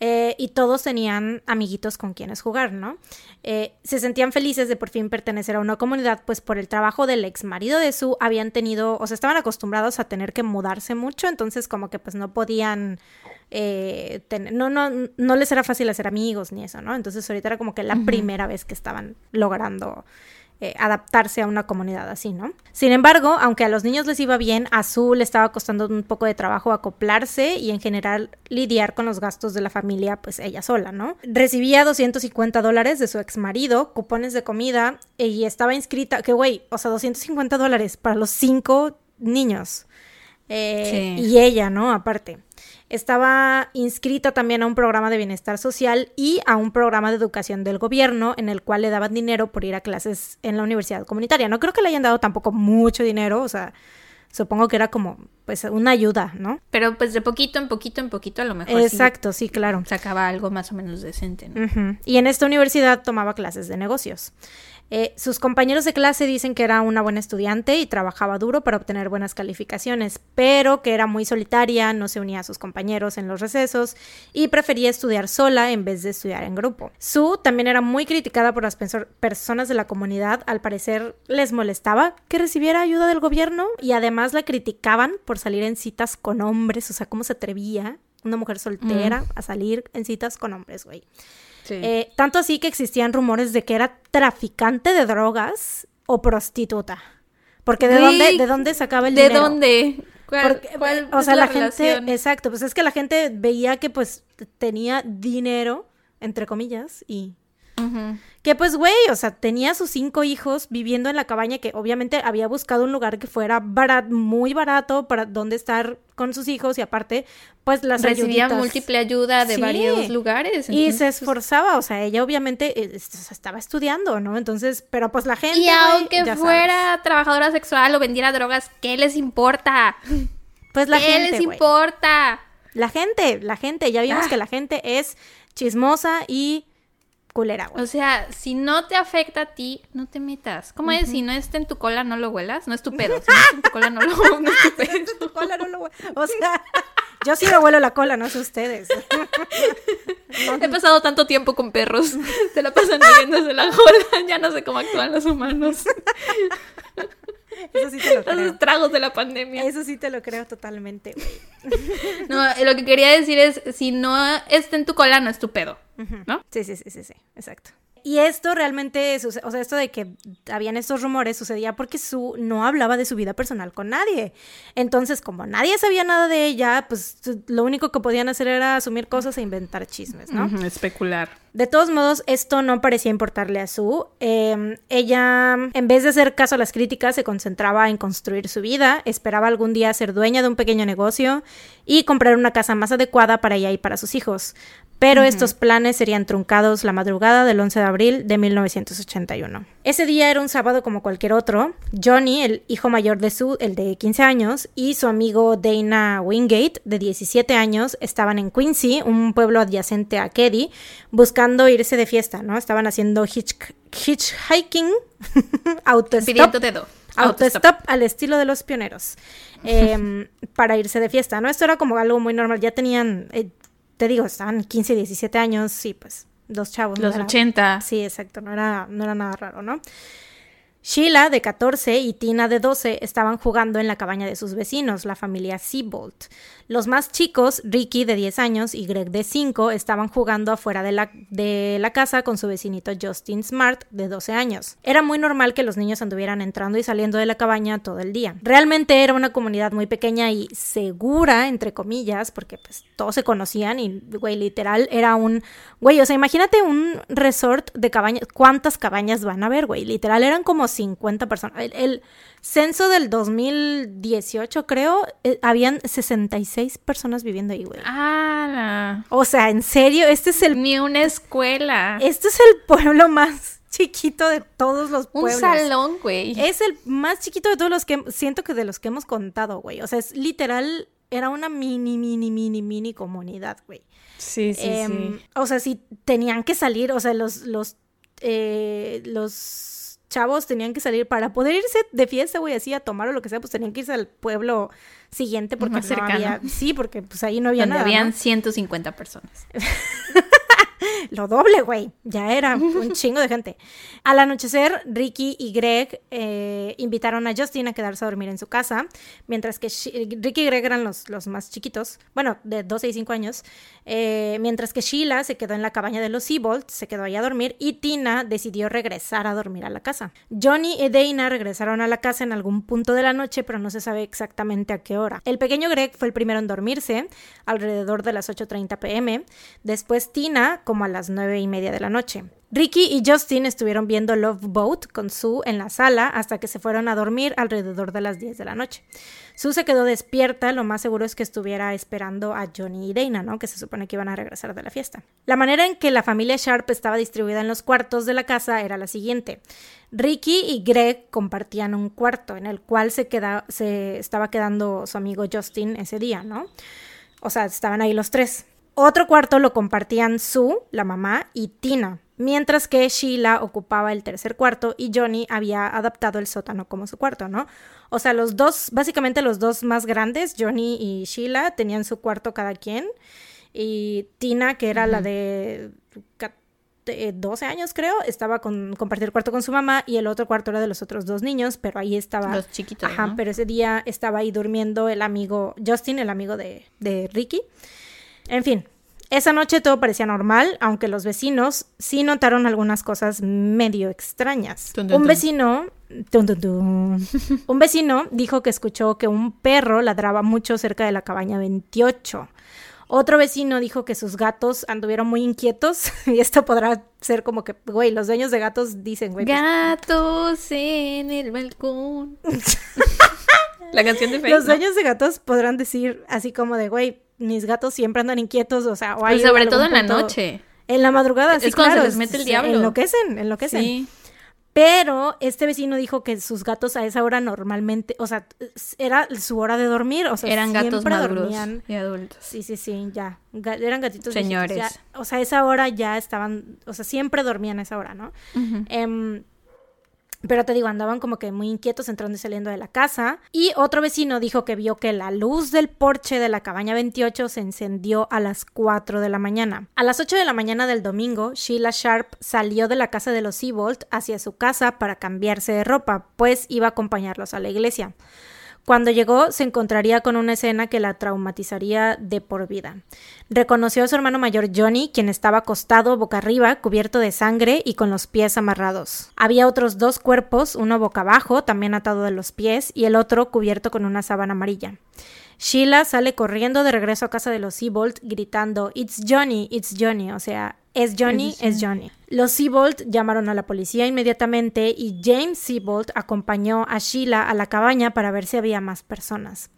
Eh, y todos tenían amiguitos con quienes jugar, ¿no? Eh, se sentían felices de por fin pertenecer a una comunidad, pues por el trabajo del ex marido de su habían tenido, o sea, estaban acostumbrados a tener que mudarse mucho, entonces como que pues no podían eh, no, no, no les era fácil hacer amigos ni eso, ¿no? Entonces ahorita era como que la primera vez que estaban logrando eh, adaptarse a una comunidad así, ¿no? Sin embargo, aunque a los niños les iba bien, a Su le estaba costando un poco de trabajo acoplarse y en general lidiar con los gastos de la familia, pues ella sola, ¿no? Recibía 250 dólares de su ex marido, cupones de comida y estaba inscrita, que güey, o sea, 250 dólares para los cinco niños. Eh, y ella, ¿no? Aparte. Estaba inscrita también a un programa de bienestar social y a un programa de educación del gobierno en el cual le daban dinero por ir a clases en la universidad comunitaria. No creo que le hayan dado tampoco mucho dinero, o sea, supongo que era como pues una ayuda, ¿no? Pero pues de poquito en poquito en poquito a lo mejor. Exacto, sí, claro. Sacaba algo más o menos decente. ¿no? Y en esta universidad tomaba clases de negocios. Eh, sus compañeros de clase dicen que era una buena estudiante y trabajaba duro para obtener buenas calificaciones, pero que era muy solitaria, no se unía a sus compañeros en los recesos y prefería estudiar sola en vez de estudiar en grupo. Sue también era muy criticada por las personas de la comunidad, al parecer les molestaba que recibiera ayuda del gobierno y además la criticaban por salir en citas con hombres, o sea, cómo se atrevía una mujer soltera mm. a salir en citas con hombres, güey. Eh, tanto así que existían rumores de que era traficante de drogas o prostituta. Porque de dónde, de dónde sacaba el ¿De dinero. dónde? ¿Cuál, Porque, cuál o es sea, la, gente, exacto, pues es que la gente veía que pues tenía dinero, entre comillas, y Ujú. Que pues güey, o sea, tenía sus cinco hijos viviendo en la cabaña que obviamente había buscado un lugar que fuera barat, muy barato para donde estar con sus hijos y aparte pues las Recibía ayuditas. múltiple ayuda de Sí. varios lugares. y se esforzaba, o sea, ella obviamente eh, est- estaba estudiando, ¿no? Entonces, pero pues la gente Y aunque sabes. fuera trabajadora sexual o vendiera drogas, ¿qué les importa? pues la ¿Qué gente, les güey. importa? La gente, la gente, ya vimos Ah. que la gente es chismosa y culera, güey. O sea, si no te afecta a ti, no te metas. ¿Cómo es? Si no está en tu cola, no lo huelas. No es tu pedo. Si no está en tu cola, no lo no es tu pedo. Tu cola no lo hue- O sea, yo sí me huelo la cola, no sé ustedes. He pasado tanto tiempo con perros. Se la pasan riéndose la cola. Ya no sé cómo actúan los humanos. Eso sí te lo Los creo. estragos de la pandemia. Eso sí te lo creo totalmente, güey. No, lo que quería decir es, si no está en tu cola, no es tu pedo. ¿No? Sí, sí, sí, sí, sí, exacto. Y esto realmente, o sea, esto de que habían estos rumores sucedía porque Sue no hablaba de su vida personal con nadie. Entonces, como nadie sabía nada de ella, pues lo único que podían hacer era asumir cosas e inventar chismes, ¿no? Ujú, especular. De todos modos, esto no parecía importarle a Sue. Eh, ella, en vez de hacer caso a las críticas, se concentraba en construir su vida, esperaba algún día ser dueña de un pequeño negocio y comprar una casa más adecuada para ella y para sus hijos. Pero estos planes serían truncados la madrugada del 11 de abril de 1981. Ese día era un sábado como cualquier otro. Johnny, el hijo mayor de Sue, el de 15 años, y su amigo Dana Wingate, de 17 años, estaban en Quincy, un pueblo adyacente a Keddy, buscando irse de fiesta, ¿no? Estaban haciendo hitch- hitchhiking, autostop. Dedo. Autostop al estilo de los pioneros em, para irse de fiesta, ¿no? Esto era como algo muy normal. Ya tenían, eh, te digo, estaban 15, 17 años, sí, pues dos chavos. no Los era- 80. Sí, exacto, no era, no era nada raro, ¿no? Sheila, de 14, y Tina, de 12, estaban jugando en la cabaña de sus vecinos, la familia Seabolt. Los más chicos, Ricky, de 10 años, y Greg, de 5, estaban jugando afuera de la, de la casa con su vecinito Justin Smart, de 12 años. Era muy normal que los niños anduvieran entrando y saliendo de la cabaña todo el día. Realmente era una comunidad muy pequeña y segura, entre comillas, porque pues todos se conocían y, güey, literal, era un... Güey, o sea, imagínate un resort de cabañas. ¿Cuántas cabañas van a haber, güey? Literal, eran como 50 personas. El, el censo del 2018, creo, eh, habían 66 personas viviendo ahí, güey. Ah, O sea, en serio, este es el, ni una escuela. este es el pueblo más chiquito de todos los un pueblos. salón, güey. Es el más chiquito de todos los que siento que de los que hemos contado, güey. O sea, es literal, era una mini, mini, mini, mini comunidad, güey. Sí, sí, Em, O sea, si tenían que salir, o sea, los, los, eh, los chavos tenían que salir para poder irse de fiesta, güey, así a tomar o lo que sea, pues tenían que irse al pueblo siguiente porque Más no cercano. había, sí, porque pues ahí no había Donde nada. habían ¿no? 150 personas. Lo doble, güey. Ya era un chingo de gente. Al anochecer, Ricky y Greg eh, invitaron a Justin a quedarse a dormir en su casa, mientras que Ricky y Greg eran los, los más chiquitos, bueno, de 12 y 5 años, eh, mientras que Sheila se quedó en la cabaña de los Seabolt, se quedó ahí a dormir, y Tina decidió regresar a dormir a la casa. Johnny y Dana regresaron a la casa en algún punto de la noche, pero no se sabe exactamente a qué hora. El pequeño Greg fue el primero en dormirse, alrededor de las 8.30 pm, después Tina, como a las 9 y media de la noche. Ricky y Justin estuvieron viendo Love Boat con Sue en la sala hasta que se fueron a dormir alrededor de las 10 de la noche. Sue se quedó despierta, lo más seguro es que estuviera esperando a Johnny y Dana, ¿no? Que se supone que iban a regresar de la fiesta. La manera en que la familia Sharp estaba distribuida en los cuartos de la casa era la siguiente. Ricky y Greg compartían un cuarto en el cual se, se estaba quedando su amigo Justin ese día, ¿no? O sea, estaban ahí los tres. Otro cuarto lo compartían Sue, la mamá, y Tina, mientras que Sheila ocupaba el tercer cuarto y Johnny había adaptado el sótano como su cuarto, ¿no? O sea, los dos, básicamente los dos más grandes, Johnny y Sheila, tenían su cuarto cada quien. Y Tina, que era la de ca- de 12 años, creo, estaba con compartir cuarto con su mamá y el otro cuarto era de los otros dos niños, pero ahí estaba Los chiquitos, Ajá, ¿no? pero ese día estaba ahí durmiendo el amigo Justin, el amigo de, de Ricky. En fin, esa noche todo parecía normal, aunque los vecinos sí notaron algunas cosas medio extrañas. Un vecino. Un vecino dijo que escuchó que un perro ladraba mucho cerca de la cabaña 28. Otro vecino dijo que sus gatos anduvieron muy inquietos y esto podrá ser como que, güey, los dueños de gatos dicen, güey. pues, Gatos en el balcón. la canción de los Facebook. dueños de gatos podrán decir así como de, güey, mis gatos siempre andan inquietos, o sea, o hay sobre todo en la noche. En la madrugada, sí, se claro, les mete el diablo. Enloquecen, enloquecen. Sí. Pero este vecino dijo que sus gatos a esa hora normalmente, o sea, era su hora de dormir, o sea, Eran gatos siempre maduros dormían. y adultos. Sí, sí, sí, ya. Ga- eran gatitos Señores. ya. O sea, esa hora ya estaban, o sea, siempre dormían a esa hora, ¿no? Pero te digo, andaban como que muy inquietos entrando y saliendo de la casa. Y otro vecino dijo que vio que la luz del porche de la cabaña 28 se encendió a las 4 de la mañana. A las 8 de la mañana del domingo, Sheila Sharp salió de la casa de los Seabolt hacia su casa para cambiarse de ropa, pues iba a acompañarlos a la iglesia. Cuando llegó, se encontraría con una escena que la traumatizaría de por vida. Reconoció a su hermano mayor Johnny, quien estaba acostado boca arriba, cubierto de sangre y con los pies amarrados. Había otros dos cuerpos, uno boca abajo, también atado de los pies, y el otro cubierto con una sábana amarilla. Sheila sale corriendo de regreso a casa de los Seabolt gritando It's Johnny, it's Johnny, o sea, es Johnny, es Johnny. Los Seabolt llamaron a la policía inmediatamente y James Seabolt acompañó a Sheila a la cabaña para ver si había más personas.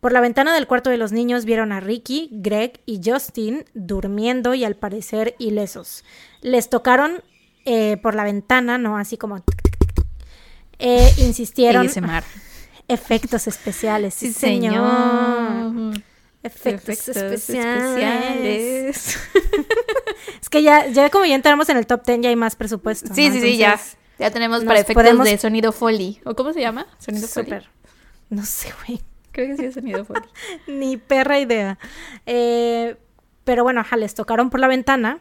Por la ventana del cuarto de los niños vieron a Ricky, Greg y Justin durmiendo y al parecer ilesos. Les tocaron eh, por la ventana, no así como... Eh, insistieron ASMR. efectos especiales, sí, Sí, señor. señor. Efectos, Efectos especiales. especiales. Es que ya, ya como ya entramos en el top 10 ya hay más presupuesto. Sí, ¿no? sí, sí, ya. Ya tenemos para efectos podemos- de sonido foley. ¿O cómo se llama? Sonido foley. Súper. No sé, güey. Creo que sí es sonido foley. Ni perra idea. Eh, pero bueno, ajá, les tocaron por la ventana.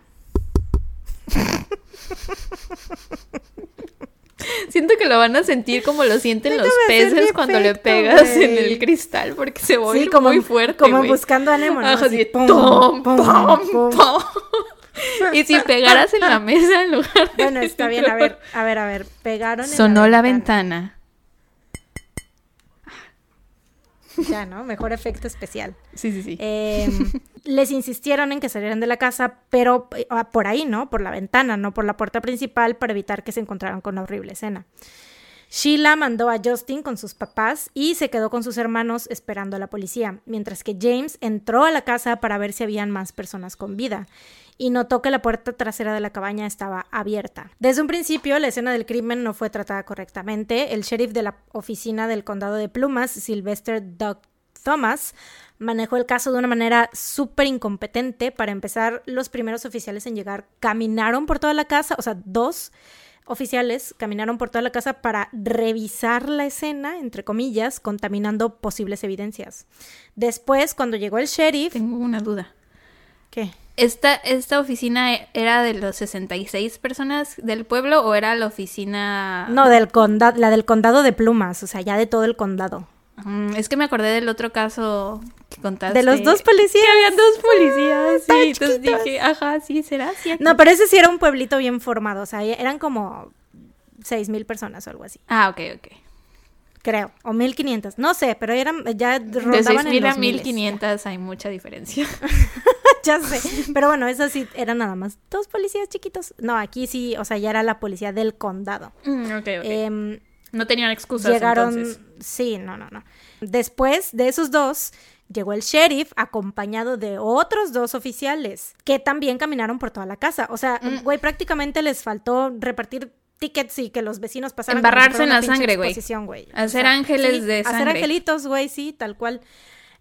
Siento que lo van a sentir como lo sienten los peces cuando le pegas en el cristal porque se va Sí, como, muy fuerte, como buscando a pom, pum. pom. Y si pegaras en la mesa en lugar de... Bueno, está bien, a ver, a ver, a ver. Pegaron en Sonó la ventana. Ya, ¿no? Mejor efecto especial. Sí, sí, sí. Eh, les insistieron en que salieran de la casa, pero ah, por ahí, ¿no? Por la ventana, no por la puerta principal, para evitar que se encontraran con la horrible escena. Sheila mandó a Justin con sus papás y se quedó con sus hermanos esperando a la policía, mientras que James entró a la casa para ver si habían más personas con vida y notó que la puerta trasera de la cabaña estaba abierta. Desde un principio, la escena del crimen no fue tratada correctamente. El sheriff de la oficina del condado de Plumas, Sylvester Doug Thomas, manejó el caso de una manera súper incompetente. Para empezar, los primeros oficiales en llegar caminaron por toda la casa, o sea, dos oficiales caminaron por toda la casa para revisar la escena, entre comillas, contaminando posibles evidencias. Después, cuando llegó el sheriff... Tengo una duda. ¿Qué? ¿Esta, ¿Esta oficina era de los 66 personas del pueblo o era la oficina...? No, del condado, la del condado de Plumas, o sea, ya de todo el condado. Mm, es que me acordé del otro caso que contaste. De los dos policías. Que habían dos policías. estaban Sí, entonces dije, ajá, sí, será aquí? No, pero ese sí era un pueblito bien formado, o sea, eran como seis mil personas o algo así, Ah, ok, ok. creo, o mil quinientas, no sé, pero eran ya De rondaban en 6.000 a los miles. 1.500 hay mucha diferencia. ya sé, pero bueno, eso sí era nada más dos policías chiquitos. No, aquí sí, o sea, ya era la policía del condado. Mm, ok, ok. Em, no tenían excusas llegaron, entonces. sí, no, no, no. Después de esos dos, llegó el sheriff acompañado de otros dos oficiales que también caminaron por toda la casa. O sea, Mm. güey, prácticamente les faltó repartir tickets y que los vecinos pasaran. Embarrarse en la sangre, güey. Hacer ángeles de Hacer sangre. angelitos, güey, sí, tal cual.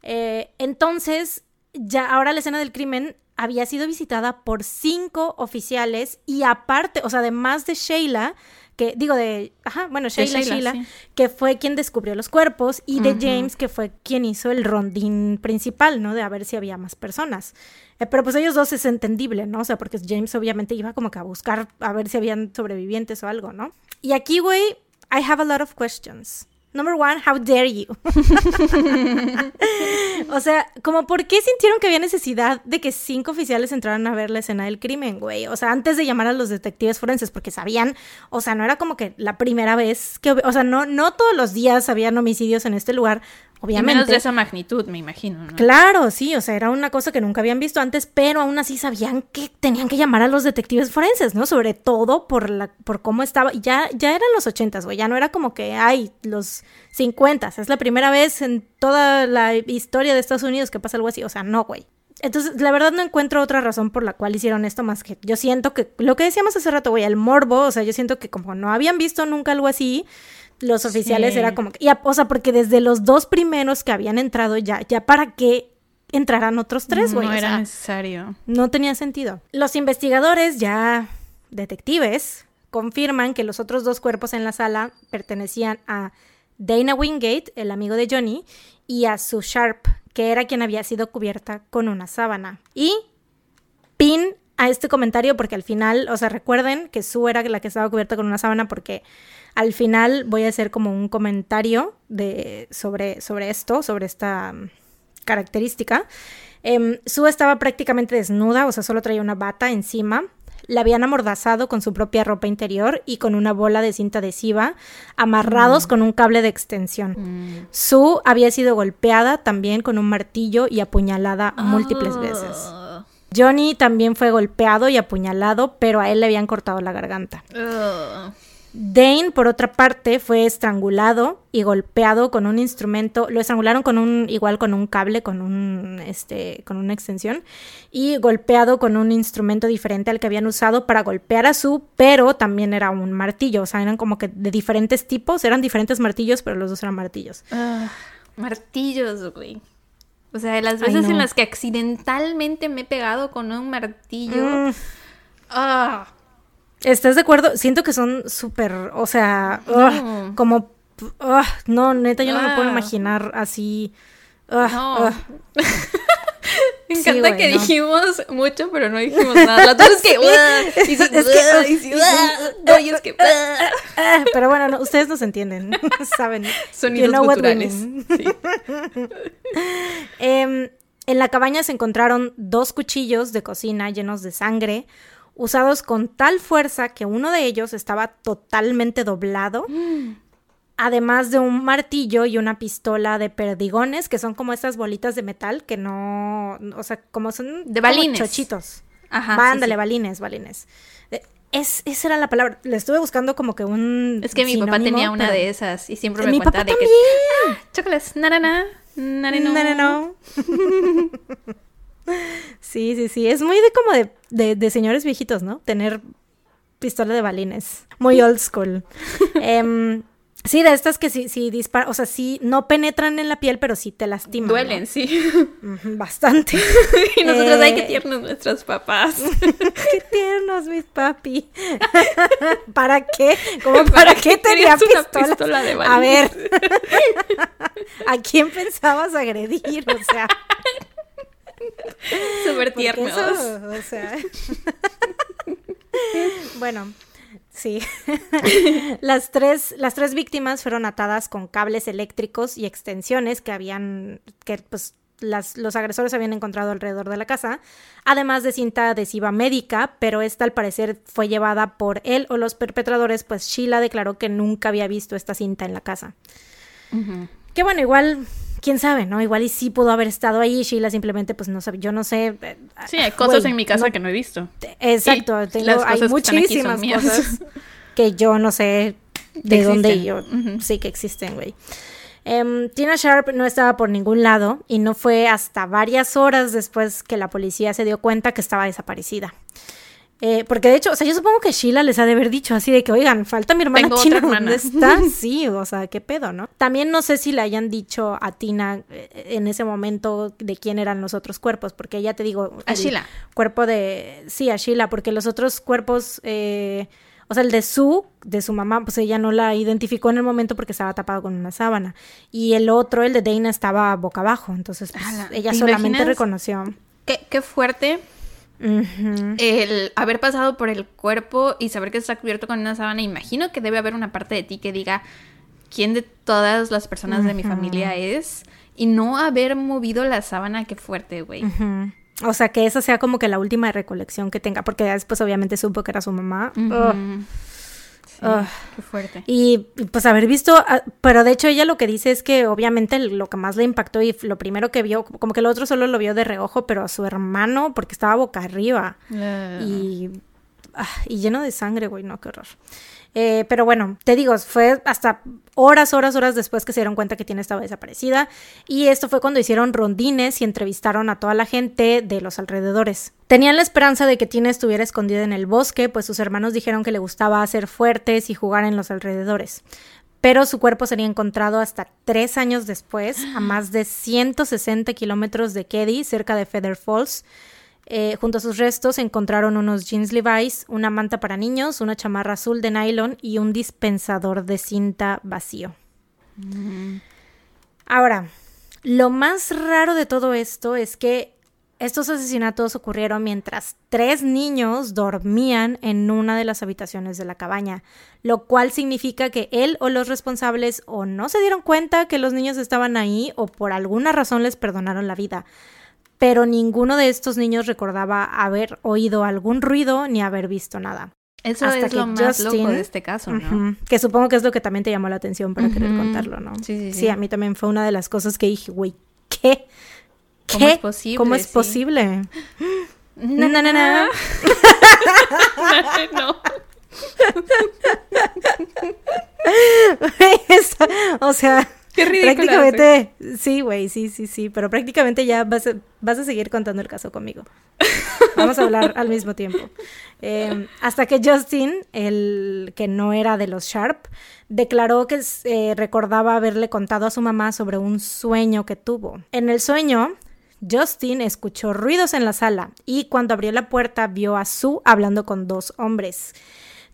Eh, entonces, ya ahora la escena del crimen había sido visitada por cinco oficiales y aparte, o sea, además de Sheila, que digo de, ajá, bueno, Sheila, Sheila, Sheila, sí. que fue quien descubrió los cuerpos y de. James, que fue quien hizo el rondín principal, ¿no? De a ver si había más personas. Eh, pero pues ellos dos es entendible, ¿no? O sea, porque James obviamente iba como que a buscar a ver si habían sobrevivientes o algo, ¿no? Y aquí, güey, I have a lot of questions. Number one, how dare you. o sea, como por qué sintieron que había necesidad de que cinco oficiales entraran a ver la escena del crimen, güey. O sea, antes de llamar a los detectives forenses, porque sabían, o sea, no era como que la primera vez que, o sea, no, no todos los días habían homicidios en este lugar, obviamente. menos de esa magnitud, me imagino. ¿no? Claro, sí, o sea, era una cosa que nunca habían visto antes, pero aún así sabían que tenían que llamar a los detectives forenses, ¿no? Sobre todo por la, por cómo estaba. Ya, ya eran los ochentas, güey. Ya no era como que hay los cincuentas. Es la primera vez en toda la historia de Estados Unidos que pasa algo así. O sea, no, güey. Entonces, la verdad no encuentro otra razón por la cual hicieron esto más que yo siento que lo que decíamos hace rato, güey, el morbo, o sea, yo siento que como no habían visto nunca algo así, los oficiales era como que, o sea, porque desde los dos primeros que habían entrado ya, ya para qué entrarán otros tres, güey. No era necesario. No tenía sentido. Los investigadores, ya detectives, confirman que los otros dos cuerpos en la sala pertenecían a Dana Wingate, el amigo de Johnny, y a Sue Sharp, que era quien había sido cubierta con una sábana. Y pin a este comentario porque al final, o sea, recuerden que Sue era la que estaba cubierta con una sábana porque al final voy a hacer como un comentario de, sobre, sobre esto, sobre esta um, característica. Eh, Sue estaba prácticamente desnuda, o sea, solo traía una bata encima. La habían amordazado con su propia ropa interior y con una bola de cinta adhesiva, amarrados mm. con un cable de extensión. Mm. Sue había sido golpeada también con un martillo y apuñalada múltiples oh. veces. Johnny también fue golpeado y apuñalado, pero a él le habían cortado la garganta. Oh. Dane, por otra parte, fue estrangulado y golpeado con un instrumento, lo estrangularon con un, igual con un cable, con un, este, con una extensión, y golpeado con un instrumento diferente al que habían usado para golpear a su, pero también era un martillo, o sea, eran como que de diferentes tipos, eran diferentes martillos, pero los dos eran martillos. Ah, martillos, güey. O sea, de las veces en las que accidentalmente me he pegado con un martillo. Mm. Ah. ¿Estás de acuerdo? Siento que son súper, o sea, como, no, neta, yo no me puedo imaginar así. no. Me encanta que dijimos mucho, pero no dijimos nada. La otra es que. es que. Pero bueno, no, ustedes nos entienden. Saben. Sonidos you culturales. Sí. eh, en la cabaña se encontraron dos cuchillos de cocina llenos de sangre, usados con tal fuerza que uno de ellos estaba totalmente doblado. Además de un martillo y una pistola de perdigones, que son como estas bolitas de metal que no. O sea, como son. De balines. chochitos. Ajá. Ándale, balines, balines. Es, esa era la palabra. Le estuve buscando como que un. Es que mi papá tenía una de esas y siempre me cuenta de que. ¡Ah! Chocolates, narana, no. Sí, sí, sí. Es muy de como de, de, señores viejitos, ¿no? Tener pistola de balines. Muy old school. eh, Sí, de estas que sí, sí disparan, o sea, sí, no penetran en la piel, pero sí te lastiman. Duelen, sí. Bastante. y nosotros, hay que tiernos nuestros papás. qué tiernos mis papi. ¿Para qué? ¿Cómo para, qué tenía pistola? de A ver. ¿A quién pensabas agredir? O sea. Súper tiernos. o sea. bueno, Sí. las, tres, las tres víctimas fueron atadas con cables eléctricos y extensiones que habían, que pues las, los agresores habían encontrado alrededor de la casa, además de cinta adhesiva médica, pero esta al parecer fue llevada por él o los perpetradores, pues Sheila declaró que nunca había visto esta cinta en la casa. Que bueno, igual quién sabe, ¿no? Igual y sí pudo haber estado ahí, Sheila simplemente pues no sabe, yo no sé. Eh, sí, hay cosas en mi casa que no he visto. Exacto, tengo, hay muchísimas cosas que yo no sé de dónde yo sí que existen, güey. Em, Tina Sharp no estaba por ningún lado y no fue hasta varias horas después que la policía se dio cuenta que estaba desaparecida. Eh, porque de hecho, o sea, yo supongo que Sheila les ha de haber dicho así de que, oigan, falta mi hermana China, ¿dónde está? Sí, o sea, qué pedo, ¿no? También no sé si le hayan dicho a Tina eh, en ese momento de quién eran los otros cuerpos, porque ya te digo... A Sheila. Cuerpo de... Sí, a Sheila, porque los otros cuerpos... Eh, o sea, el de su, de su mamá, pues ella no la identificó en el momento porque estaba tapado con una sábana. Y el otro, el de Dana, estaba boca abajo. Entonces, pues, ella solamente reconoció. Qué, qué fuerte el haber pasado por el cuerpo y saber que está cubierto con una sábana, imagino que debe haber una parte de ti que diga, quién de todas las personas de mi familia es y no haber movido la sábana, qué fuerte, güey. O sea, que esa sea como que la última recolección que tenga, porque después obviamente supo que era su mamá. Qué fuerte. Y pues haber visto, pero de hecho ella lo que dice es que obviamente lo que más le impactó y lo primero que vio, como que el otro solo lo vio de reojo, pero a su hermano, porque estaba boca arriba. Y, ah, y lleno de sangre, güey, no, qué horror. Eh, pero bueno, te digo, fue hasta horas, horas, horas después que se dieron cuenta que Tina estaba desaparecida. Y esto fue cuando hicieron rondines y entrevistaron a toda la gente de los alrededores. Tenían la esperanza de que Tina estuviera escondida en el bosque, pues sus hermanos dijeron que le gustaba hacer fuertes y jugar en los alrededores. Pero su cuerpo sería encontrado hasta tres años después, a más de 160 kilómetros de Keddy, cerca de Feather Falls. Eh, junto a sus restos encontraron unos jeans Levi's, una manta para niños, una chamarra azul de nylon y un dispensador de cinta vacío. Mm. Ahora, lo más raro de todo esto es que estos asesinatos ocurrieron mientras tres niños dormían en una de las habitaciones de la cabaña, lo cual significa que él o los responsables o no se dieron cuenta que los niños estaban ahí o por alguna razón les perdonaron la vida pero ninguno de estos niños recordaba haber oído algún ruido ni haber visto nada. Eso es lo más loco de este caso, ¿no? que supongo que es lo que también te llamó la atención para querer contarlo, ¿no? Sí, sí, sí. Sí, a mí también fue una de las cosas que dije, güey, ¿qué? ¿Qué? ¿Cómo es posible? ¿Cómo es posible? No, no, no, no. no. o sea, Prácticamente, sí, güey, sí, sí, sí, pero prácticamente ya vas a, vas a seguir contando el caso conmigo. Vamos a hablar al mismo tiempo. Em, hasta que Justin, el que no era de los Sharp, declaró que eh, recordaba haberle contado a su mamá sobre un sueño que tuvo. En el sueño, Justin escuchó ruidos en la sala y cuando abrió la puerta vio a Sue hablando con dos hombres.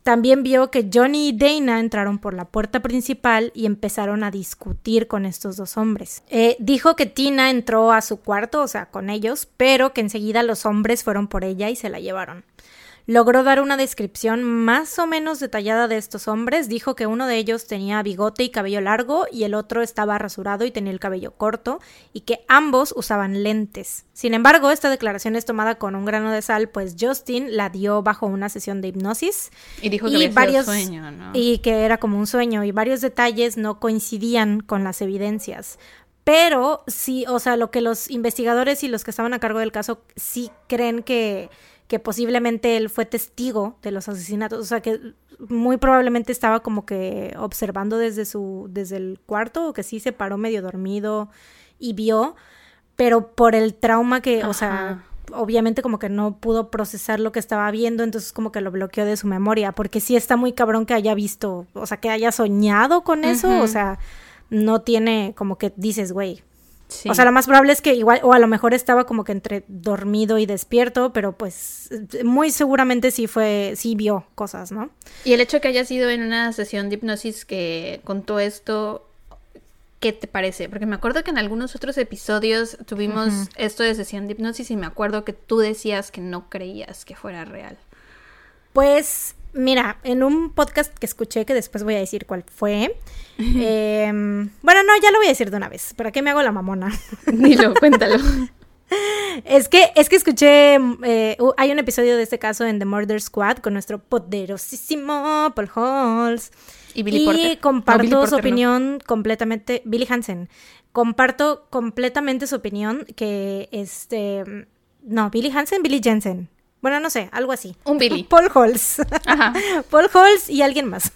También vio que Johnny y Dana entraron por la puerta principal y empezaron a discutir con estos dos hombres. Eh, dijo que Tina entró a su cuarto, o sea, con ellos, pero que enseguida los hombres fueron por ella y se la llevaron. Logró dar una descripción más o menos detallada de estos hombres. Dijo que uno de ellos tenía bigote y cabello largo y el otro estaba rasurado y tenía el cabello corto y que ambos usaban lentes. Sin embargo, esta declaración es tomada con un grano de sal, pues Justin la dio bajo una sesión de hipnosis. Y dijo que varios, sueño, ¿no? Y que era como un sueño y varios detalles no coincidían con las evidencias. Pero sí, o sea, lo que los investigadores y los que estaban a cargo del caso sí creen que que posiblemente él fue testigo de los asesinatos, o sea que muy probablemente estaba como que observando desde su desde el cuarto o que sí se paró medio dormido y vio, pero por el trauma que, o sea, obviamente como que no pudo procesar lo que estaba viendo, entonces como que lo bloqueó de su memoria, porque sí está muy cabrón que haya visto, o sea, que haya soñado con eso, o sea, no tiene como que dices, güey, o sea, lo más probable es que igual, o a lo mejor estaba como que entre dormido y despierto, pero pues muy seguramente sí fue, sí vio cosas, ¿no? Y el hecho de que haya sido en una sesión de hipnosis que contó esto, ¿qué te parece? Porque me acuerdo que en algunos otros episodios tuvimos esto de sesión de hipnosis y me acuerdo que tú decías que no creías que fuera real. Pues Mira, en un podcast que escuché, que después voy a decir cuál fue. Em, bueno, no, ya lo voy a decir de una vez. ¿Para qué me hago la mamona? Dilo, cuéntalo. Es que, es que escuché, eh, hay un episodio de este caso en The Murder Squad con nuestro poderosísimo Paul Halls. Y Billy y comparto su opinión completamente, Billy Hansen, comparto completamente su opinión que este, no, Billy Hansen, Billy Jensen, bueno, no sé, algo así. Un Billy. Paul Halls. Ajá. Paul Halls y alguien más.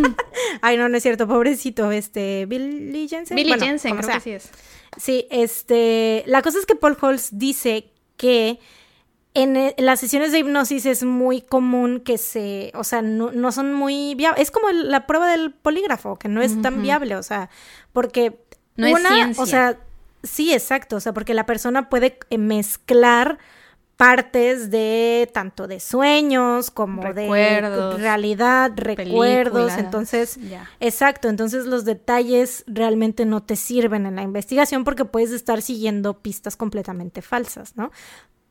Ay, no, no es cierto, pobrecito, este, Billy Jensen. Billy Jensen, creo que sí es. Sí, este, la cosa es que Paul Halls dice que en, e, las sesiones de hipnosis es muy común que se, o sea, no, son muy viables. Es como la prueba del polígrafo, que no es tan viable, o sea, porque no es ciencia. o sea, sí, exacto, o sea, porque la persona puede mezclar partes de tanto de sueños como de realidad, recuerdos, entonces, exacto, entonces los detalles realmente no te sirven en la investigación porque puedes estar siguiendo pistas completamente falsas, ¿no?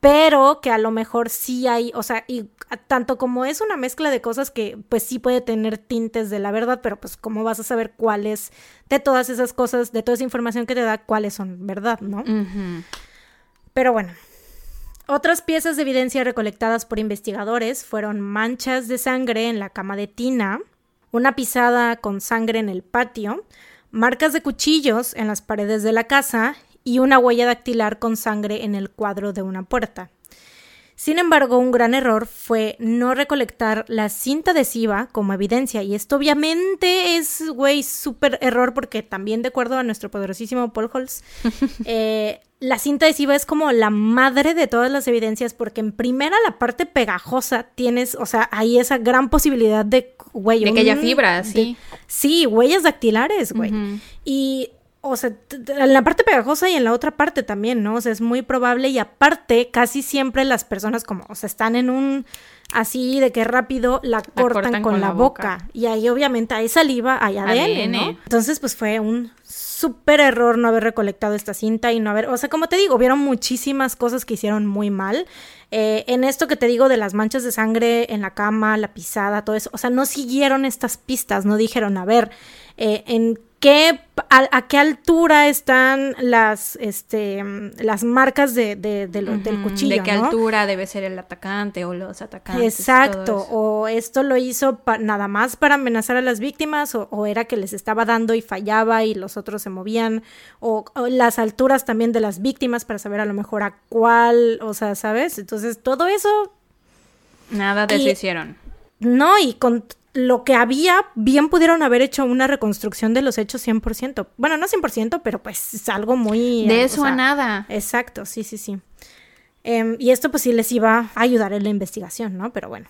pero que a lo mejor sí hay, o sea, y tanto como es una mezcla de cosas que pues sí puede tener tintes de la verdad, pero pues cómo vas a saber cuáles de todas esas cosas, de toda esa información que te da, cuáles son verdad, ¿no? Pero bueno, otras piezas de evidencia recolectadas por investigadores fueron manchas de sangre en la cama de Tina, una pisada con sangre en el patio, marcas de cuchillos en las paredes de la casa y una huella dactilar con sangre en el cuadro de una puerta. Sin embargo, un gran error fue no recolectar la cinta adhesiva como evidencia. Y esto obviamente es, güey, súper error porque también de acuerdo a nuestro poderosísimo Paul Holtz, eh, la cinta adhesiva es como la madre de todas las evidencias porque en primera la parte pegajosa tienes, o sea, hay esa gran posibilidad de, güey, de que haya fibra, sí. sí, huellas dactilares, güey. Y o sea, en la parte pegajosa y en la otra parte también, ¿no? O sea, es muy probable y aparte casi siempre las personas como, o sea, están en un así de que rápido la, cortan, con, la, boca. y ahí obviamente hay saliva, hay ADN, ¿no? Entonces, pues fue un súper error no haber recolectado esta cinta y no haber, o sea, como te digo, vieron muchísimas cosas que hicieron muy mal. Eh, en esto que te digo de las manchas de sangre en la cama, la pisada, todo eso, o sea, no siguieron estas pistas, no dijeron, a ver, eh, en ¿Qué, a, qué altura están las, este, las marcas de, de, del cuchillo? ¿De qué altura debe ser el atacante o los atacantes? Exacto, o esto lo hizo nada más para amenazar a las víctimas, o, era que les estaba dando y fallaba y los otros se movían, o, las alturas también de las víctimas para saber a lo mejor a cuál, o sea, ¿sabes? Entonces todo eso... Nada de eso hicieron. No, y con lo que había, bien pudieron haber hecho una reconstrucción de los hechos 100%. Bueno, no 100%, pero pues es algo muy... De eso a nada. Exacto, sí, sí, sí. Em, y esto pues sí les iba a ayudar en la investigación, ¿no? Pero bueno.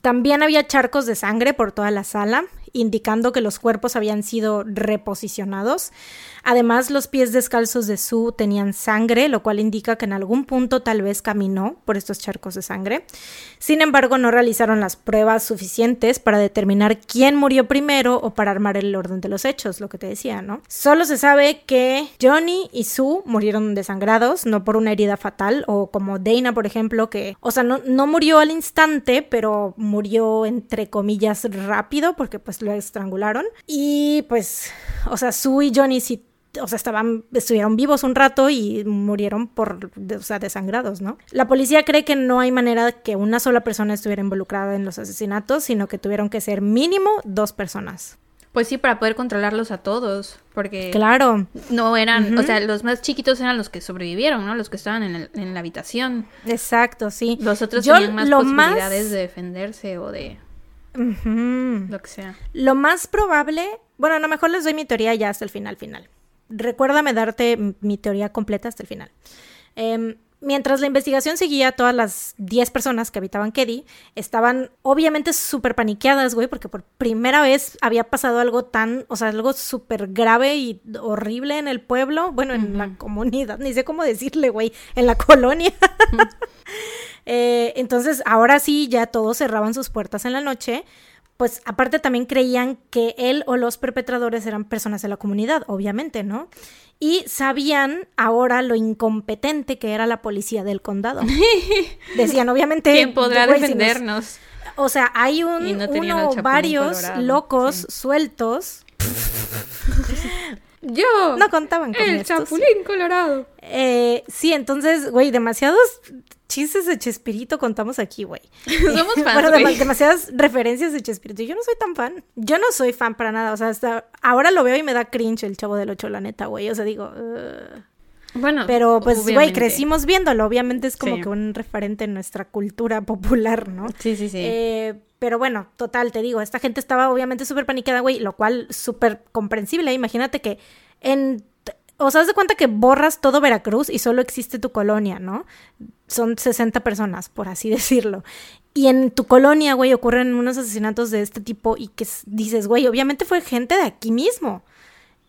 También había charcos de sangre por toda la sala, indicando que los cuerpos habían sido reposicionados. Además, los pies descalzos de Sue tenían sangre, lo cual indica que en algún punto tal vez caminó por estos charcos de sangre. Sin embargo, no realizaron las pruebas suficientes para determinar quién murió primero o para armar el orden de los hechos, lo que te decía, ¿no? Solo se sabe que Johnny y Sue murieron desangrados, no por una herida fatal, o como Dana, por ejemplo, que, o sea, no, no murió al instante, pero murió entre comillas rápido, porque pues lo estrangularon. Y pues, o sea, Sue y Johnny sí o sea, estaban, estuvieron vivos un rato y murieron por, o sea, desangrados, ¿no? La policía cree que no hay manera que una sola persona estuviera involucrada en los asesinatos, sino que tuvieron que ser mínimo dos personas. Pues sí, para poder controlarlos a todos, porque... Claro. No eran, o sea, los más chiquitos eran los que sobrevivieron, ¿no? Los que estaban en, la habitación. Exacto, sí. Los otros tenían más posibilidades de defenderse o de... Lo que sea. Lo más probable, bueno, a lo mejor les doy mi teoría ya hasta el final, final recuérdame darte mi teoría completa hasta el final. Em, mientras la investigación seguía, todas las 10 personas que habitaban Keddy estaban obviamente súper paniqueadas, güey, porque por primera vez había pasado algo tan, o sea, algo súper grave y horrible en el pueblo, bueno, en la comunidad, ni sé cómo decirle, güey, en la colonia. Eh, entonces, ahora sí, ya todos cerraban sus puertas en la noche pues aparte también creían que él o los perpetradores eran personas de la comunidad, obviamente, ¿no? Y sabían ahora lo incompetente que era la policía del condado. Decían, obviamente... ¿Quién podrá defendernos? o sea, hay un, uno varios locos sueltos. Yo. No contaban con El chapulín colorado. Eh, sí, entonces, güey, demasiados chistes de Chespirito contamos aquí, güey. Somos fans, Bueno, demasiadas referencias de Chespirito. Yo no soy tan fan. Yo no soy fan para nada. O sea, hasta ahora lo veo y me da cringe el Chavo del Ocho, la neta, güey. O sea, digo... Bueno, pero pues, güey, crecimos viéndolo. Obviamente es como que un referente en nuestra cultura popular, ¿no? Sí, sí, sí. Eh, pero bueno, total, te digo, esta gente estaba obviamente súper paniqueada, güey, lo cual súper comprensible. Imagínate que en o sea, de cuenta que borras todo Veracruz y solo existe tu colonia, ¿no? Son 60 personas, por así decirlo. Y en tu colonia, güey, ocurren unos asesinatos de este tipo y que dices, güey, obviamente fue gente de aquí mismo.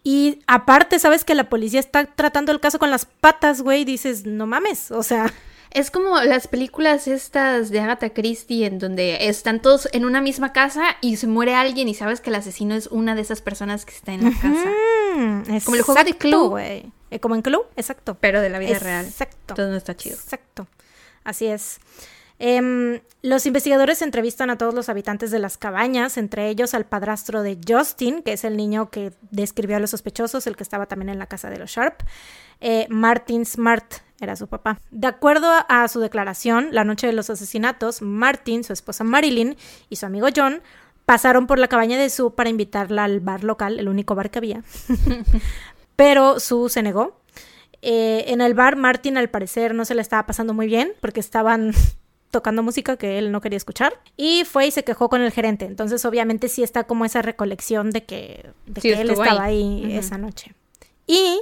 Y aparte, sabes que la policía está tratando el caso con las patas, güey, dices, no mames, o sea... Es como las películas estas de Agatha Christie en donde están todos en una misma casa y se muere alguien y sabes que el asesino es una de esas personas que está en la casa. como el juego de club. güey. Eh, como en Club, exacto. Pero de la vida real. Exacto. Entonces no está chido. Exacto. Así es. Em, los investigadores entrevistan a todos los habitantes de las cabañas, entre ellos al padrastro de Justin, que es el niño que describió a los sospechosos, el que estaba también en la casa de los Sharp. Eh, Martin Smart era su papá. De acuerdo a su declaración, la noche de los asesinatos, Martin, su esposa Marilyn y su amigo John pasaron por la cabaña de Sue para invitarla al bar local, el único bar que había. Pero Sue se negó. Eh, en el bar, Martin al parecer no se le estaba pasando muy bien porque estaban tocando música que él no quería escuchar y fue y se quejó con el gerente. Entonces, obviamente, sí está como esa recolección de que, él estaba ahí, esa noche. Y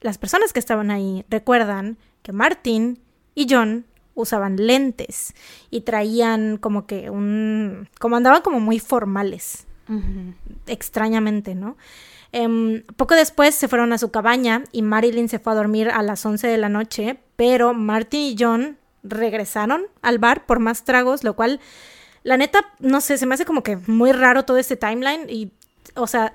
las personas que estaban ahí recuerdan que Martin y John usaban lentes y traían como que un... como andaban como muy formales, extrañamente, ¿no? Em, poco después se fueron a su cabaña y Marilyn se fue a dormir a las 11 de la noche, pero Martin y John regresaron al bar por más tragos, lo cual, la neta, no sé, se me hace como que muy raro todo este timeline y, o sea,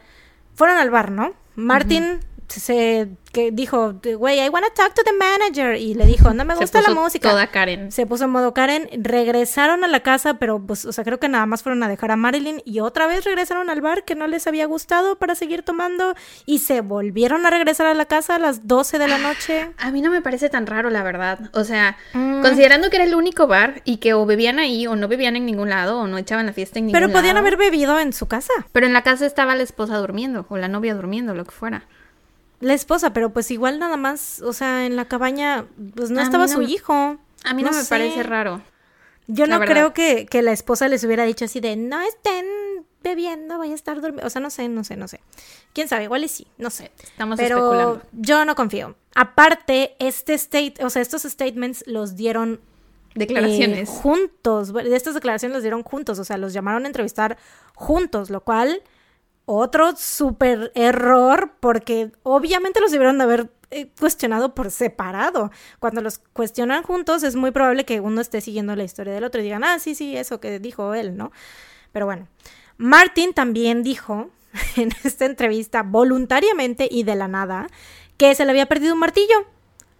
fueron al bar, ¿no? Martin se que dijo, güey, I wanna talk to the manager. Y le dijo, no me gusta la música. Toda Karen. Se puso en modo Karen. Regresaron a la casa, pero pues, o sea, creo que nada más fueron a dejar a Marilyn. Y otra vez regresaron al bar que no les había gustado para seguir tomando. Y se volvieron a regresar a la casa a las 12 de la noche. A mí no me parece tan raro, la verdad. O sea, mm. considerando que era el único bar y que o bebían ahí o no bebían en ningún lado o no echaban la fiesta en ningún lado. Pero podían haber bebido en su casa. Pero en la casa estaba la esposa durmiendo o la novia durmiendo, lo que fuera. La esposa, pero pues igual nada más, o sea, en la cabaña, pues no estaba su hijo. A mí no, me parece raro. Yo no creo que, que, la esposa les hubiera dicho así de, no estén bebiendo, voy a estar durmiendo. O sea, no sé, no sé, no sé. Quién sabe, igual y sí, no sé. Estamos pero Yo no confío. Aparte, este state, o sea, estos statements los dieron declaraciones eh, juntos. De estas declaraciones los dieron juntos, o sea, los llamaron a entrevistar juntos, lo cual otro súper error porque obviamente los debieron de haber eh, cuestionado por separado. Cuando los cuestionan juntos es muy probable que uno esté siguiendo la historia del otro y digan, ah, sí, sí, eso que dijo él, ¿no? Pero bueno, Martin también dijo en esta entrevista voluntariamente y de la nada que se le había perdido un martillo.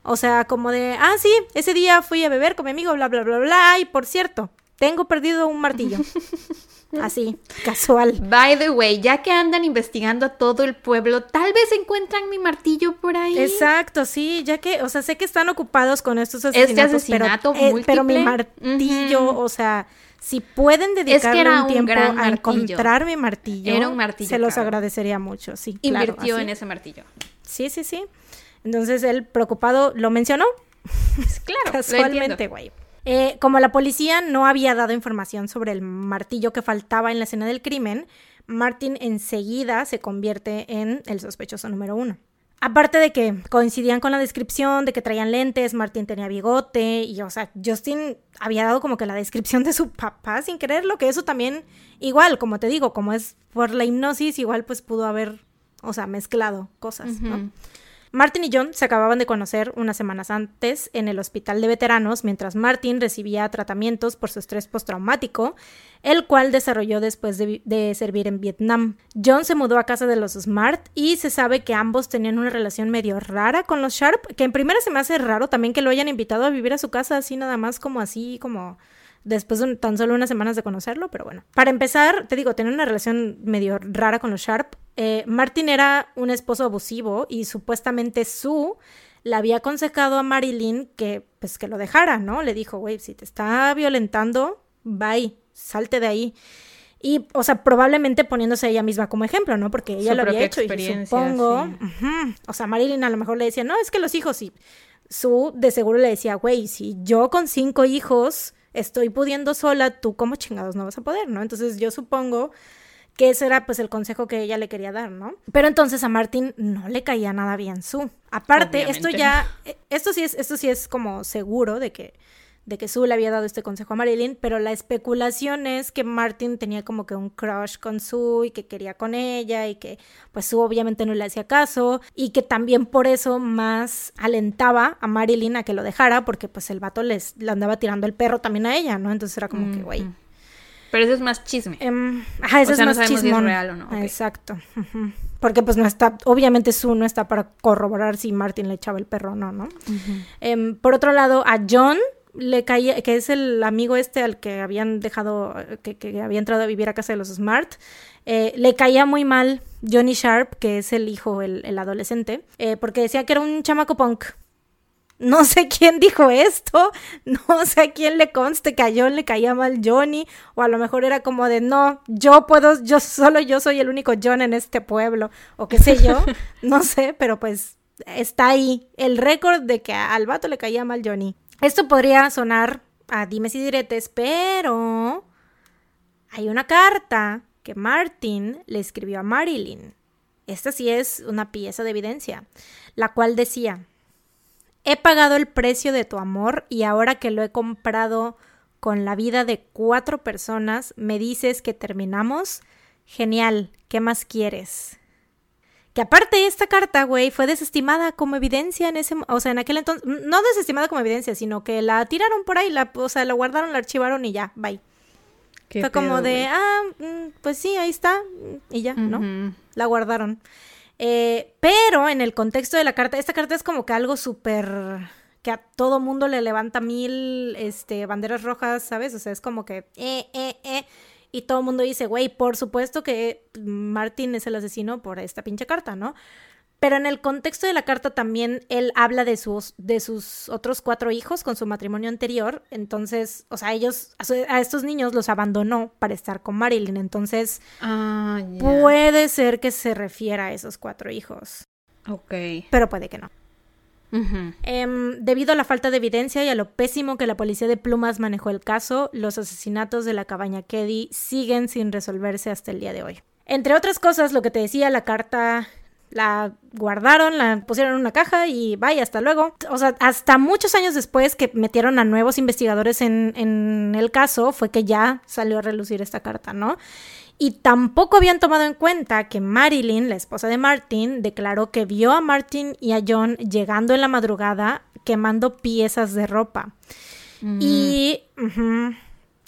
O sea, como de, ah, sí, ese día fui a beber con mi amigo, bla, bla, bla, bla, y por cierto, tengo perdido un martillo. Así, casual. By the way, ya que andan investigando a todo el pueblo, tal vez encuentran mi martillo por ahí. Exacto, sí, ya que, o sea, sé que están ocupados con estos asesinatos, este asesinato pero, eh, pero, mi martillo, o sea, si pueden dedicarle un, tiempo a encontrar mi martillo, era un martillo se los agradecería mucho, sí. Invirtió en ese martillo. Sí, sí, sí. Entonces él preocupado lo mencionó. Claro, casualmente, güey. Eh, como la policía no había dado información sobre el martillo que faltaba en la escena del crimen, Martin enseguida se convierte en el sospechoso número uno. Aparte de que coincidían con la descripción de que traían lentes, Martin tenía bigote y, o sea, Justin había dado como que la descripción de su papá sin quererlo, que eso también, igual, como te digo, como es por la hipnosis, igual pues pudo haber, o sea, mezclado cosas, ¿no? Martin y John se acababan de conocer unas semanas antes en el hospital de veteranos mientras Martin recibía tratamientos por su estrés postraumático, el cual desarrolló después de, servir en Vietnam. John se mudó a casa de los Smart y se sabe que ambos tenían una relación medio rara con los Sharp, que en primera se me hace raro también que lo hayan invitado a vivir a su casa así nada más como así como después de tan solo unas semanas de conocerlo, pero bueno. Para empezar, te digo, tenía una relación medio rara con los Sharp. Eh, Martin era un esposo abusivo y supuestamente Sue le había aconsejado a Marilyn que, pues, que lo dejara, ¿no? Le dijo, güey, si te está violentando, bye, salte de ahí. Y, o sea, probablemente poniéndose ella misma como ejemplo, ¿no? Porque ella lo había hecho y supongo... O sea, Marilyn a lo mejor le decía, no, es que los hijos y... Sue de seguro le decía, güey, si yo con cinco hijos estoy pudiendo sola, tú como chingados no vas a poder, ¿no? Entonces yo supongo que ese era pues el consejo que ella le quería dar, ¿no? Pero entonces a Martin no le caía nada bien su. Aparte, esto ya, eh, esto sí es, esto sí es como seguro de que de que Sue le había dado este consejo a Marilyn, pero la especulación es que Martin tenía como que un crush con Sue y que quería con ella y que pues Sue obviamente no le hacía caso y que también por eso más alentaba a Marilyn a que lo dejara porque pues el vato les le andaba tirando el perro también a ella, ¿no? Entonces era como que, güey. Pero eso es más chisme. Em, ajá, eso O sea, es no más sabemos si es real o no. Exacto. Porque pues no está, obviamente Sue no está para corroborar si Martin le echaba el perro o no, ¿no? Em, por otro lado, a John le caía, que es el amigo este al que habían dejado, que, que había entrado a vivir a casa de los Smart, eh, le caía muy mal Johnny Sharp, que es el hijo, el, el adolescente, eh, porque decía que era un chamaco punk. No sé quién dijo esto, no sé a quién le conste que a John le caía mal Johnny, o a lo mejor era como de no, yo puedo, yo solo yo soy el único John en este pueblo, o qué sé yo, no sé, pero pues está ahí el récord de que al vato le caía mal Johnny. Esto podría sonar a dimes y diretes, pero hay una carta que Martin le escribió a Marilyn. Esta sí es una pieza de evidencia, la cual decía, he pagado el precio de tu amor y ahora que lo he comprado con la vida de cuatro personas, me dices que terminamos. Genial, ¿qué más quieres? Que aparte esta carta, güey, fue desestimada como evidencia en ese, o sea, en aquel entonces, no desestimada como evidencia, sino que la tiraron por ahí, la, o sea, la guardaron, la archivaron y ya, bye. Qué Fue como de, ah, mm, pues sí, ahí está, mm, y ya, ¿no? La guardaron. Eh, pero en el contexto de la carta, esta carta es como que algo súper que a todo mundo le levanta mil este, banderas rojas, ¿sabes? O sea, es como que, eh, eh, eh. Y todo el mundo dice, güey, por supuesto que Martin es el asesino por esta pinche carta, ¿no? Pero en el contexto de la carta también él habla de sus, de sus otros cuatro hijos con su matrimonio anterior. Entonces, o sea, ellos, a, su- a estos niños los abandonó para estar con Marilyn. Entonces, Ah, puede ser que se refiera a esos cuatro hijos, Ok. pero puede que no. Em, debido a la falta de evidencia y a lo pésimo que la policía de Plumas manejó el caso, los asesinatos de la cabaña Keddy siguen sin resolverse hasta el día de hoy. Entre otras cosas, lo que te decía, la carta la guardaron, la pusieron en una caja y vaya, hasta luego. O sea, hasta muchos años después que metieron a nuevos investigadores en, en el caso, fue que ya salió a relucir esta carta, ¿no? Y tampoco habían tomado en cuenta que Marilyn, la esposa de Martin, declaró que vio a Martin y a John llegando en la madrugada quemando piezas de ropa. Y ujú,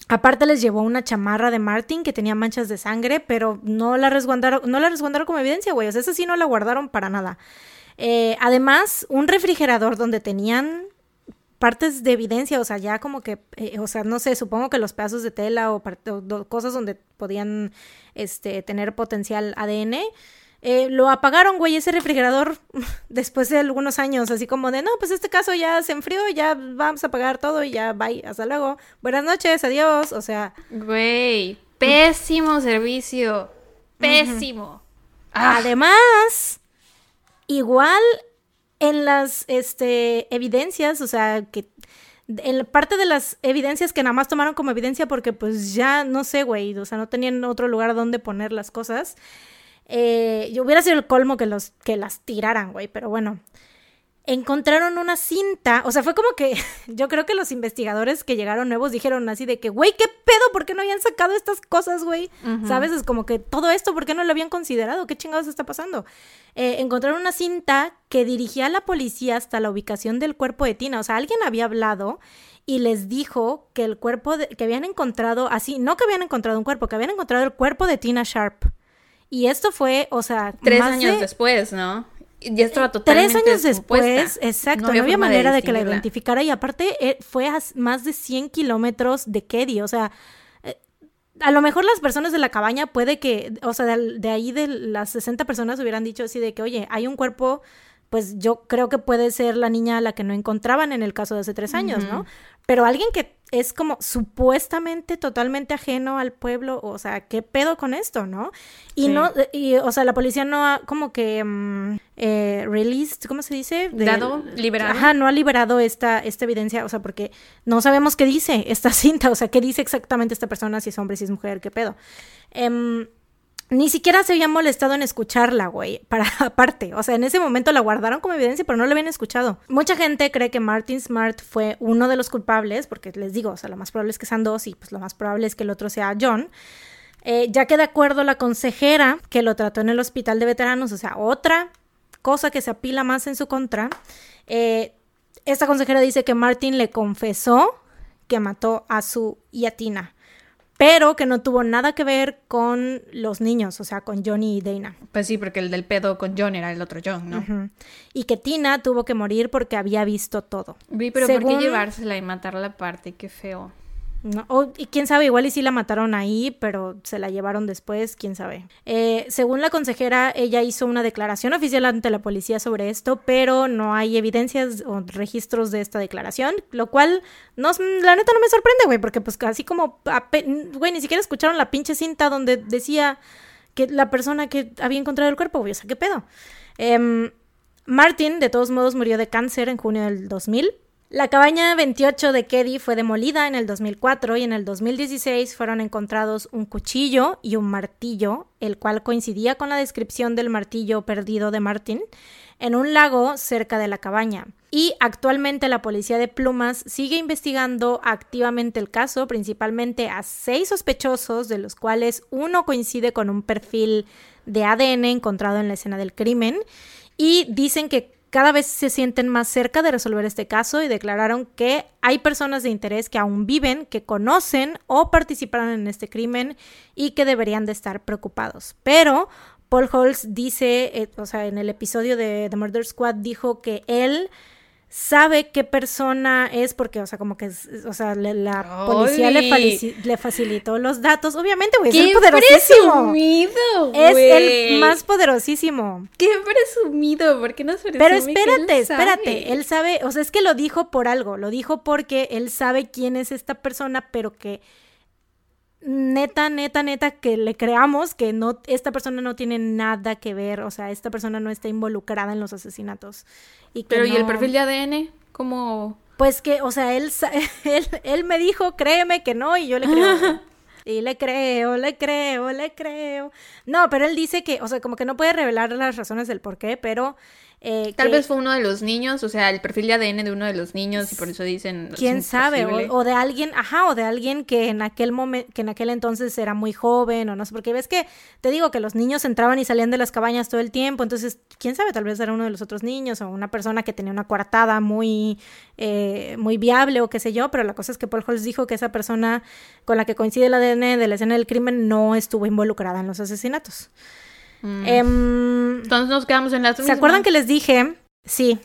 aparte les llevó una chamarra de Martin que tenía manchas de sangre, pero no la resguardaron, no la resguardaron como evidencia, güey. O sea, esa sí no la guardaron para nada. Eh, además, un refrigerador donde tenían partes de evidencia, o sea, ya como que, eh, o sea, no sé, supongo que los pedazos de tela o, cosas donde podían este, tener potencial ADN, eh, lo apagaron, güey, ese refrigerador después de algunos años, así como de, no, pues este caso ya se enfrió, ya vamos a apagar todo y ya, bye, hasta luego, buenas noches, adiós, o sea, Güey, pésimo servicio. Pésimo. Ah, Además, igual en las este, evidencias, o sea, que en la parte de las evidencias que nada más tomaron como evidencia porque pues ya no sé, güey, o sea, no tenían otro lugar donde poner las cosas. Eh, yo hubiera sido el colmo que los que las tiraran, güey, pero bueno. Encontraron una cinta, o sea, fue como que yo creo que los investigadores que llegaron nuevos dijeron así de que, güey, ¿qué pedo? ¿Por qué no habían sacado estas cosas, güey? ¿Sabes? Es como que todo esto, ¿por qué no lo habían considerado? ¿Qué chingados está pasando? Eh, encontraron una cinta que dirigía a la policía hasta la ubicación del cuerpo de Tina. O sea, alguien había hablado y les dijo que el cuerpo, de- que habían encontrado, así, no que habían encontrado un cuerpo, que habían encontrado el cuerpo de Tina Sharp. Y esto fue, o sea, tres años de- después, ¿no? Ya estaba Tres totalmente años después, exacto, no había, manera de, que la identificara y aparte eh, fue a más de 100 kilómetros de Keddy, o sea, eh, a lo mejor las personas de la cabaña puede que, o sea, de, de ahí de las 60 personas hubieran dicho así de que, oye, hay un cuerpo, pues yo creo que puede ser la niña a la que no encontraban en el caso de hace tres años, ¿no? Pero alguien que es como supuestamente totalmente ajeno al pueblo, o sea, ¿qué pedo con esto, no? Y Sí. no, y, o sea, la policía no ha como que eh, released, ¿cómo se dice? De- Dado, liberado. Ajá, no ha liberado esta, esta evidencia, o sea, porque no sabemos qué dice esta cinta, o sea, qué dice exactamente esta persona, si es hombre, si es mujer, qué pedo. Em, ni siquiera se habían molestado en escucharla, güey, para aparte. O sea, en ese momento la guardaron como evidencia, pero no la habían escuchado. Mucha gente cree que Martin Smart fue uno de los culpables, porque les digo, o sea, lo más probable es que sean dos y pues lo más probable es que el otro sea John. Eh, ya que de acuerdo la consejera que lo trató en el hospital de veteranos, o sea, otra cosa que se apila más en su contra, eh, esta consejera dice que Martin le confesó que mató a su y a Tina. Pero que no tuvo nada que ver con los niños, o sea, con Johnny y Dana. Pues sí, porque el del pedo con John era el otro John, ¿no? Y que Tina tuvo que morir porque había visto todo. Vi, pero ¿por qué llevársela y matarla aparte? Qué feo. O, y quién sabe, igual y sí la mataron ahí, pero se la llevaron después, quién sabe. Eh, según la consejera, ella hizo una declaración oficial ante la policía sobre esto, pero no hay evidencias o registros de esta declaración, lo cual, no, la neta no me sorprende, güey, porque pues así como, güey, ni siquiera escucharon la pinche cinta donde decía que la persona que había encontrado el cuerpo, güey, o sea, ¿qué pedo? Eh, Martin, de todos modos, murió de cáncer en junio del 2000. La cabaña 28 de Keddy fue demolida en el 2004 y en el 2016 fueron encontrados un cuchillo y un martillo, el cual coincidía con la descripción del martillo perdido de Martin, en un lago cerca de la cabaña. Y actualmente la policía de Plumas sigue investigando activamente el caso, principalmente a seis sospechosos, de los cuales uno coincide con un perfil de ADN encontrado en la escena del crimen. Y dicen que cada vez se sienten más cerca de resolver este caso y declararon que hay personas de interés que aún viven, que conocen o participaron en este crimen y que deberían de estar preocupados. Pero Paul Holtz dice, eh, o sea, en el episodio de The Murder Squad dijo que él sabe qué persona es porque, o sea, como que, o sea, la policía le, le, facilitó los datos. Obviamente, güey, es el poderosísimo. Presumido, es el más poderosísimo. Qué presumido, ¿por qué no se Pero espérate, espérate, él sabe, o sea, es que lo dijo por algo, lo dijo porque él sabe quién es esta persona, pero que neta, neta, neta, que le creamos que no, esta persona no tiene nada que ver, o sea, esta persona no está involucrada en los asesinatos. Y Pero, ¿y el perfil de ADN? ¿Cómo...? Pues que, o sea, él, él, él me dijo, créeme que no, y yo le creo. y le creo, le creo, le creo. No, pero él dice que, o sea, como que no puede revelar las razones del por qué, pero eh, Tal vez fue uno de los niños, o sea, el perfil de ADN de uno de los niños y por eso dicen. ¿Quién sabe? O, de alguien, ajá, o de alguien que en aquel momento, que en aquel entonces era muy joven o no sé, porque ves que te digo que los niños entraban y salían de las cabañas todo el tiempo, entonces, quién sabe, tal vez era uno de los otros niños o una persona que tenía una coartada muy, eh, muy viable o qué sé yo, pero la cosa es que Paul Holtz dijo que esa persona con la que coincide el ADN de la escena del crimen no estuvo involucrada en los asesinatos. Mm. Em, Entonces nos quedamos en la ¿Se acuerdan que les dije? Sí.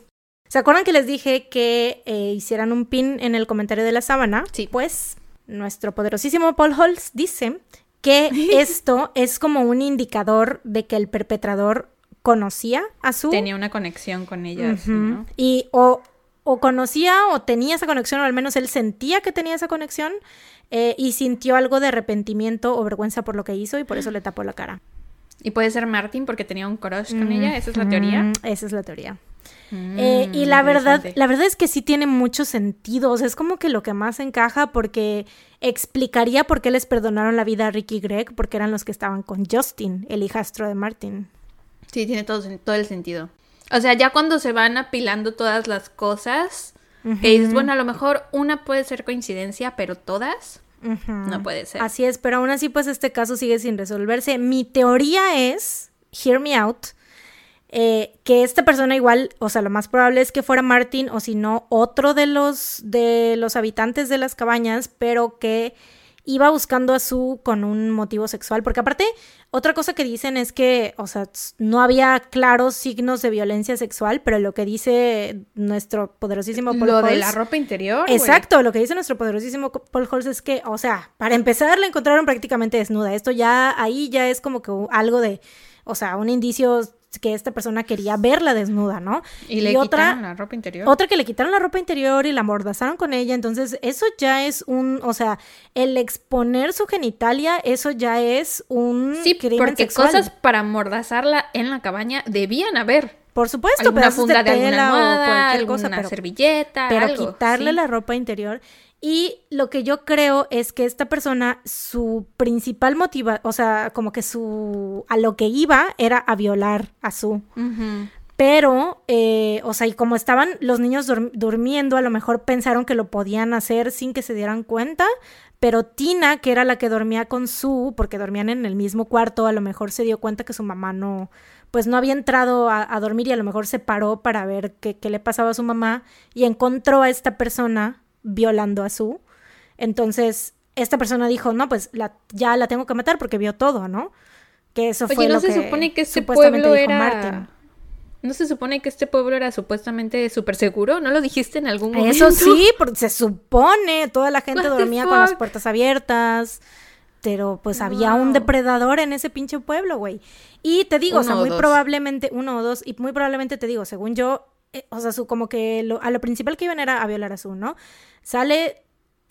¿Se acuerdan que les dije que eh, hicieran un pin en el comentario de la sábana? Sí. Pues nuestro poderosísimo Paul Holtz dice que esto es como un indicador de que el perpetrador conocía a su... Tenía una conexión con ella. Y o, o, conocía o tenía esa conexión, o al menos él sentía que tenía esa conexión, eh, y sintió algo de arrepentimiento o vergüenza por lo que hizo y por eso le tapó la cara. Y puede ser Martin porque tenía un crush con ella, esa es la teoría. Esa es la teoría. Mm, eh, y la verdad, la verdad es que sí tiene mucho sentido. O sea, es como que lo que más encaja porque explicaría por qué les perdonaron la vida a Ricky y Greg, porque eran los que estaban con Justin, el hijastro de Martin. Sí, tiene todo, todo el sentido. O sea, ya cuando se van apilando todas las cosas, que dices, bueno, a lo mejor una puede ser coincidencia, pero todas no puede ser. Así es, pero aún así, pues este caso sigue sin resolverse. Mi teoría es, hear me out, eh, que esta persona igual, o sea, lo más probable es que fuera Martin o si no, otro de los, de los habitantes de las cabañas, pero que iba buscando a Sue con un motivo sexual, porque aparte, otra cosa que dicen es que, o sea, no había claros signos de violencia sexual, pero lo que dice nuestro poderosísimo Paul Lo de la ropa interior. Exacto, lo que dice nuestro poderosísimo Paul Holtz es que, o sea, para empezar la encontraron prácticamente desnuda. Esto ya, ahí ya es como que algo de, o sea, un indicio que esta persona quería verla desnuda, ¿no? Y, le otra, quitaron la ropa interior. Otra que le quitaron la ropa interior y la amordazaron con ella. Entonces, eso ya es un, o sea, el exponer su genitalia, eso ya es un sí, porque cosas para amordazarla en la cabaña debían haber. Por supuesto, pero funda de, tela o cualquier cosa, pero, servilleta, pero quitarle la ropa interior y lo que yo creo es que esta persona, su principal motiva, o sea, como que su, a lo que iba era a violar a su. Pero, eh, o sea, y como estaban los niños durmiendo, a lo mejor pensaron que lo podían hacer sin que se dieran cuenta. Pero Tina, que era la que dormía con su, porque dormían en el mismo cuarto, a lo mejor se dio cuenta que su mamá no, pues no había entrado a, a dormir y a lo mejor se paró para ver qué, qué le pasaba a su mamá y encontró a esta persona violando a su. Entonces, esta persona dijo, no, pues la, ya la tengo que matar porque vio todo, ¿no? Que eso Oye, fue ¿no lo se que supone que este supuestamente pueblo era... Martin. ¿No se supone que este pueblo era supuestamente súper seguro? ¿No lo dijiste en algún momento? Eso sí, porque se supone, toda la gente dormía con las puertas abiertas. Pero pues había un depredador en ese pinche pueblo, güey. Y te digo, o sea, Uno o muy dos. probablemente, uno o dos, y muy probablemente te digo, según yo, eh, o sea, su, como que lo- a lo principal que iban era a violar a su, ¿no? Sale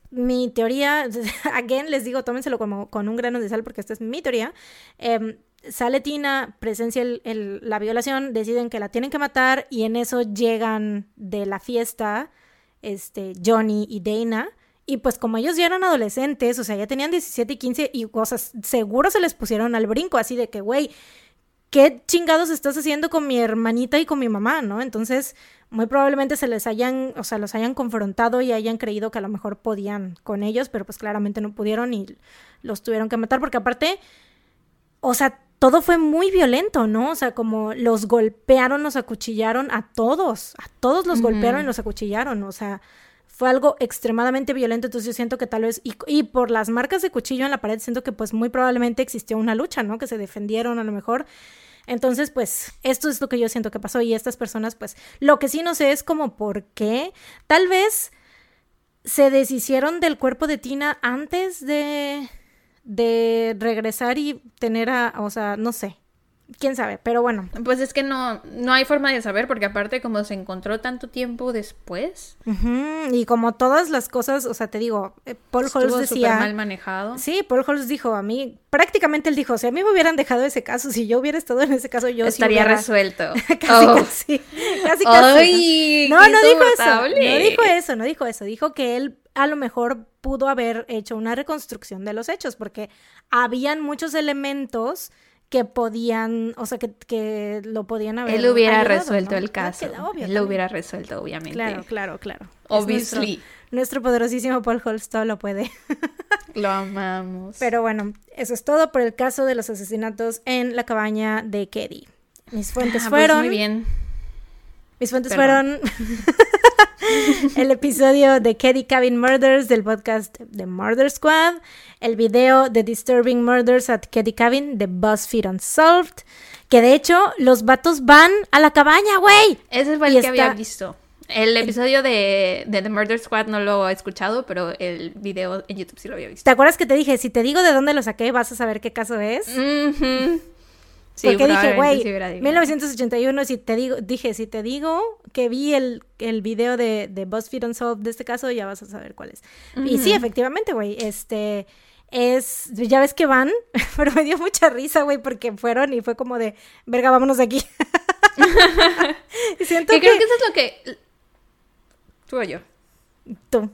mi teoría, again, les digo, tómenselo como con un grano de sal porque esta es mi teoría. Em, sale Tina, presencia el- la violación, deciden que la tienen que matar y en eso llegan de la fiesta este, Johnny y Dana. Y pues como ellos ya eran adolescentes, o sea, ya tenían 17 y 15 y cosas, seguro se les pusieron al brinco, así de que, güey, ¿qué chingados estás haciendo con mi hermanita y con mi mamá, no? Entonces, muy probablemente se les hayan, o sea, los hayan confrontado y hayan creído que a lo mejor podían con ellos, pero pues claramente no pudieron y los tuvieron que matar, porque aparte, o sea, todo fue muy violento, ¿no? O sea, como los golpearon, los acuchillaron a todos, a todos los golpearon y los acuchillaron, o sea, fue algo extremadamente violento, entonces yo siento que tal vez, y, y por las marcas de cuchillo en la pared, siento que pues muy probablemente existió una lucha, ¿no? Que se defendieron a lo mejor. Entonces, pues, esto es lo que yo siento que pasó y estas personas, pues, lo que sí no sé es como por qué, tal vez se deshicieron del cuerpo de Tina antes de, de regresar y tener a, o sea, no sé, quién sabe, pero bueno. Pues es que no, no hay forma de saber, porque aparte como se encontró tanto tiempo después, Ujú, Y como todas las cosas, o sea, te digo, eh, Paul estuvo Holmes decía... mal manejado. Sí, Paul Holmes dijo a mí, prácticamente él dijo, si a mí me hubieran dejado ese caso, si yo hubiera estado en ese caso, yo sí Estaría hubiera- resuelto. casi, Oh. casi, casi, casi. Ay, no, no dijo eso, no dijo eso, no dijo eso, dijo que él a lo mejor pudo haber hecho una reconstrucción de los hechos, porque habían muchos elementos que podían, o sea, que, que lo podían haber Él hubiera ayudado, resuelto ¿no? el caso. queda obvio Él lo hubiera resuelto, obviamente. Claro, claro, claro. Obviously. Nuestro, nuestro poderosísimo Paul Holmes todo lo puede. Lo amamos. Pero bueno, eso es todo por el caso de los asesinatos en la cabaña de Keddy. Mis fuentes Ah, pues fueron. muy bien. Mis fuentes Perdón. fueron el episodio de Keddy Cabin Murders del podcast The Murder Squad, el video de Disturbing Murders at Keddy Cabin de BuzzFeed Unsolved, que de hecho los vatos van a la cabaña, güey. Ese fue el Y que había visto. El episodio de, de The Murder Squad no lo he escuchado, pero el video en YouTube sí lo había visto. ¿Te acuerdas que te dije, si te digo de dónde lo saqué, vas a saber qué caso es? Sí, Porque dije, güey, sí hubiera adivinado. 1981, si te digo, dije, si te digo que vi el, el video de, de BuzzFeed Unsolved de este caso, ya vas a saber cuál es. Y sí, efectivamente, güey, este es, ya ves que van, pero me dio mucha risa, güey, porque fueron y fue como de, verga, vámonos de aquí. y siento Que que, creo que eso es lo que... Tú o yo. tú.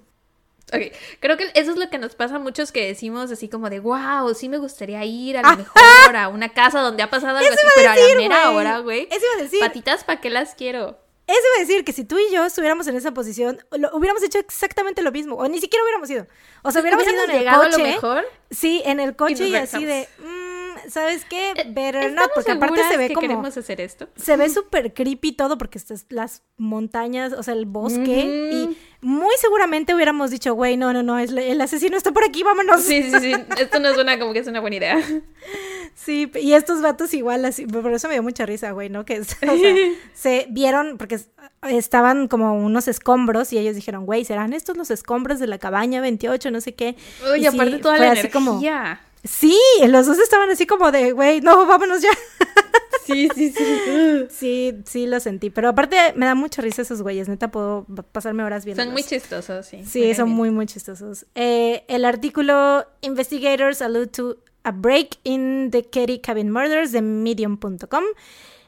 Ok, creo que eso es lo que nos pasa a muchos que decimos así como de, wow, sí me gustaría ir a lo mejor a una casa donde ha pasado algo así, pero a la mera hora, güey. Eso iba a decir. Patitas, ¿para qué las quiero? Eso iba a decir que si tú y yo estuviéramos en esa posición, lo- hubiéramos hecho exactamente lo mismo, o ni siquiera hubiéramos ido. O sea, hubiéramos, ido en el llegado coche. a lo mejor. Sí, en el coche y, así de, mm, ¿sabes qué? Eh, ¿Estamos not, porque aparte se ve que como, queremos hacer esto? se ve súper creepy todo, porque estas, las montañas, o sea, el bosque, y muy seguramente hubiéramos dicho, güey, no, no, no, es, el asesino está por aquí, vámonos. Sí, sí, sí. Esto no suena como que es una buena idea. Sí, y estos vatos igual, así, por eso me dio mucha risa, güey, ¿no? Que, o sea, se vieron, porque es- estaban como unos escombros y ellos dijeron, güey, ¿serán estos los escombros de la cabaña 28, no sé qué? Oye, Y sí, aparte toda fue la así energía. como- Sí, los dos estaban así como de, güey, no, vámonos ya. Sí, sí, sí. Sí, sí lo sentí, pero aparte me da mucha risa esos güeyes, neta puedo pasarme horas viendo. Son muy chistosos, sí. Sí, son muy, muy chistosos. Eh, el artículo Investigators allude to a break in the Kerry Cabin Murders de Medium.com.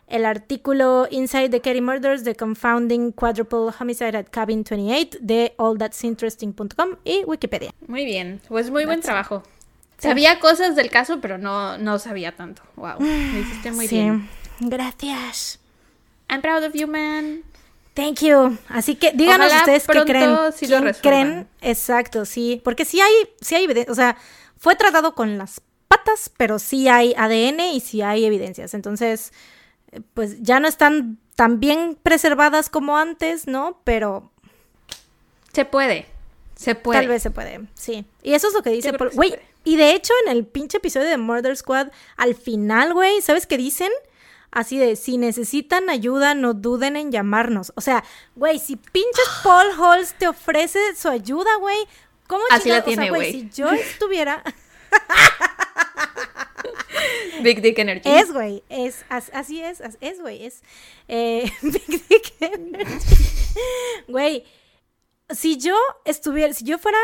El artículo Inside the Kerry Murders, The Confounding Quadruple Homicide at Cabin 28 de allthat'sinteresting.com y Wikipedia. Muy bien. Pues muy buen it. Sabía cosas del caso, pero no, no sabía tanto. Wow. Lo hiciste muy sí. bien. Gracias. I'm proud of you, man. Thank you. Así que díganos Ojalá ustedes qué creen. sí lo ¿Quién resuelvan. creen? Exacto, sí. Porque sí hay, sí hay evidencia. O sea, fue tratado con las patas, pero sí hay ADN y sí hay evidencias. Entonces, pues ya no están tan bien preservadas como antes, ¿no? Pero Se puede. Se puede. Tal vez se puede, sí. Y eso es lo que dice Güey. Y de hecho en el pinche episodio de Murder Squad, al final, güey, ¿sabes qué dicen? Así de, si necesitan ayuda, no duden en llamarnos. O sea, güey, si pinches Paul Halls te ofrece su ayuda, güey, ¿cómo Así la chingados? O sea, tiene, güey. si yo estuviera... Big Dick Energy. Es, güey, es, as- así es, as- es, güey, es. Eh, Big Dick Energy. Güey, si yo estuviera, si yo fuera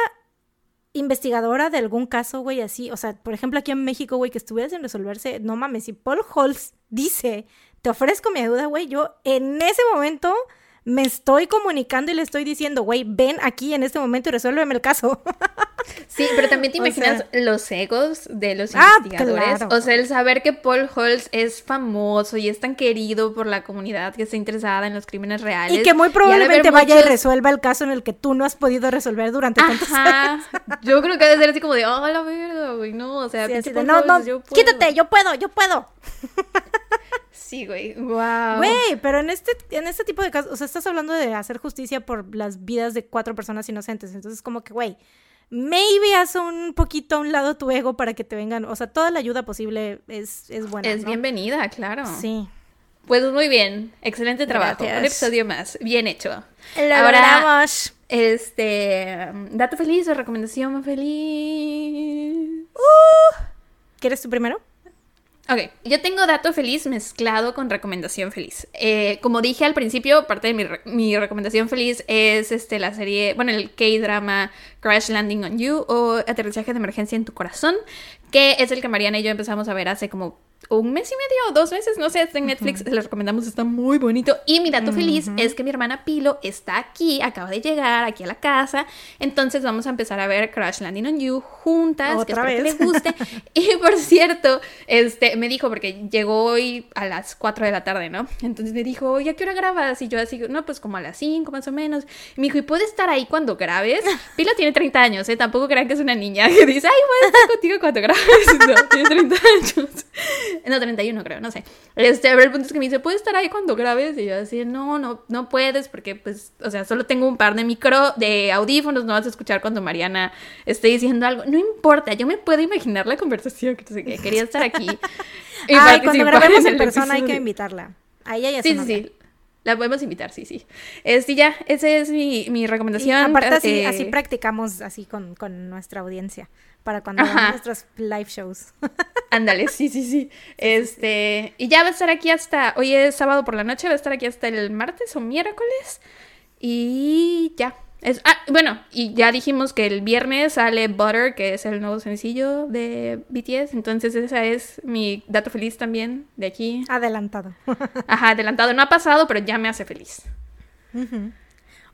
investigadora de algún caso, güey, así, o sea, por ejemplo, aquí en México, güey, que estuviera sin resolverse, no mames, si Paul Holtz dice, te ofrezco mi ayuda, güey, yo en ese momento me estoy comunicando y le estoy diciendo, güey, ven aquí en este momento y resuélveme el caso. Sí, pero también te O imaginas sea- los egos de los Ah, investigadores. claro. O sea, el saber que Paul Holtz es famoso y es tan querido por la comunidad que está interesada en los crímenes reales. y que muy probablemente vaya y resuelva el caso en el que tú no has podido resolver durante tantos años. Yo creo que debe ser así como de, oh, la verga, güey, no, o sea, Sí, de, no, Holtz, no, yo puedo". quítate, yo puedo, yo puedo. Sí, güey, wow. Güey, pero en este, en este tipo de casos, o sea, estás hablando de hacer justicia por las vidas de cuatro personas inocentes. Entonces, como que, güey, maybe haz un poquito a un lado tu ego para que te vengan. O sea, toda la ayuda posible es, es buena. Es ¿no? bienvenida, claro. Sí. Pues muy bien, excelente trabajo. Gracias. Un episodio más, bien hecho. Lo Ahora, logramos. este, dato feliz o recomendación feliz. ¿Quieres tú primero? Ok, yo tengo dato feliz mezclado con recomendación feliz. Eh, como dije al principio, parte de mi, mi recomendación feliz es este, la serie, bueno, el K-drama Crash Landing on You o Aterrizaje de Emergencia en tu Corazón, que es el que Mariana y yo empezamos a ver hace como un mes y medio o dos meses, no sé, está en Netflix, les recomendamos, está muy bonito. Y mi dato feliz es que mi hermana Pilo está aquí, acaba de llegar aquí a la casa, entonces vamos a empezar a ver Crash Landing on You juntas, que Otra espero vez. que le guste. Y por cierto, este, me dijo, porque llegó hoy a las 4 de la tarde, ¿no? Entonces me dijo, ¿y a qué hora grabas? Y yo así, no, pues como a las 5 más o menos. Y me dijo, ¿y puedes estar ahí cuando grabes? Pilo tiene 30 años, ¿eh? Tampoco crean que es una niña que dice, ay, voy a estar contigo cuando grabes. No, tiene 30 años. No, 31 creo, no sé. Este, a ver, el punto es que me dice, ¿puedes estar ahí cuando grabes? Y yo así, no, no, no puedes porque, pues, o sea, solo tengo un par de micro, de audífonos, no vas a escuchar cuando Mariana esté diciendo algo. No importa, yo me puedo imaginar la conversación, que quería estar aquí. y Ay, cuando grabemos en persona hay que invitarla. Ahí ella Sí, sí, sí. La podemos invitar, sí, sí. Este, ya, esa es mi, mi Y recomendación. aparte así, eh, así practicamos así con, con nuestra audiencia para cuando hagamos nuestros live shows. Ándale, sí, sí, sí. Este, y ya va a estar aquí hasta, hoy es sábado por la noche, va a estar aquí hasta el martes o miércoles. Y ya. Es, ah, bueno, y ya dijimos que el viernes sale Butter, que es el nuevo sencillo de BTS. Entonces, esa es mi dato feliz también de aquí. Adelantado. Ajá, adelantado. No ha pasado, pero ya me hace feliz. Y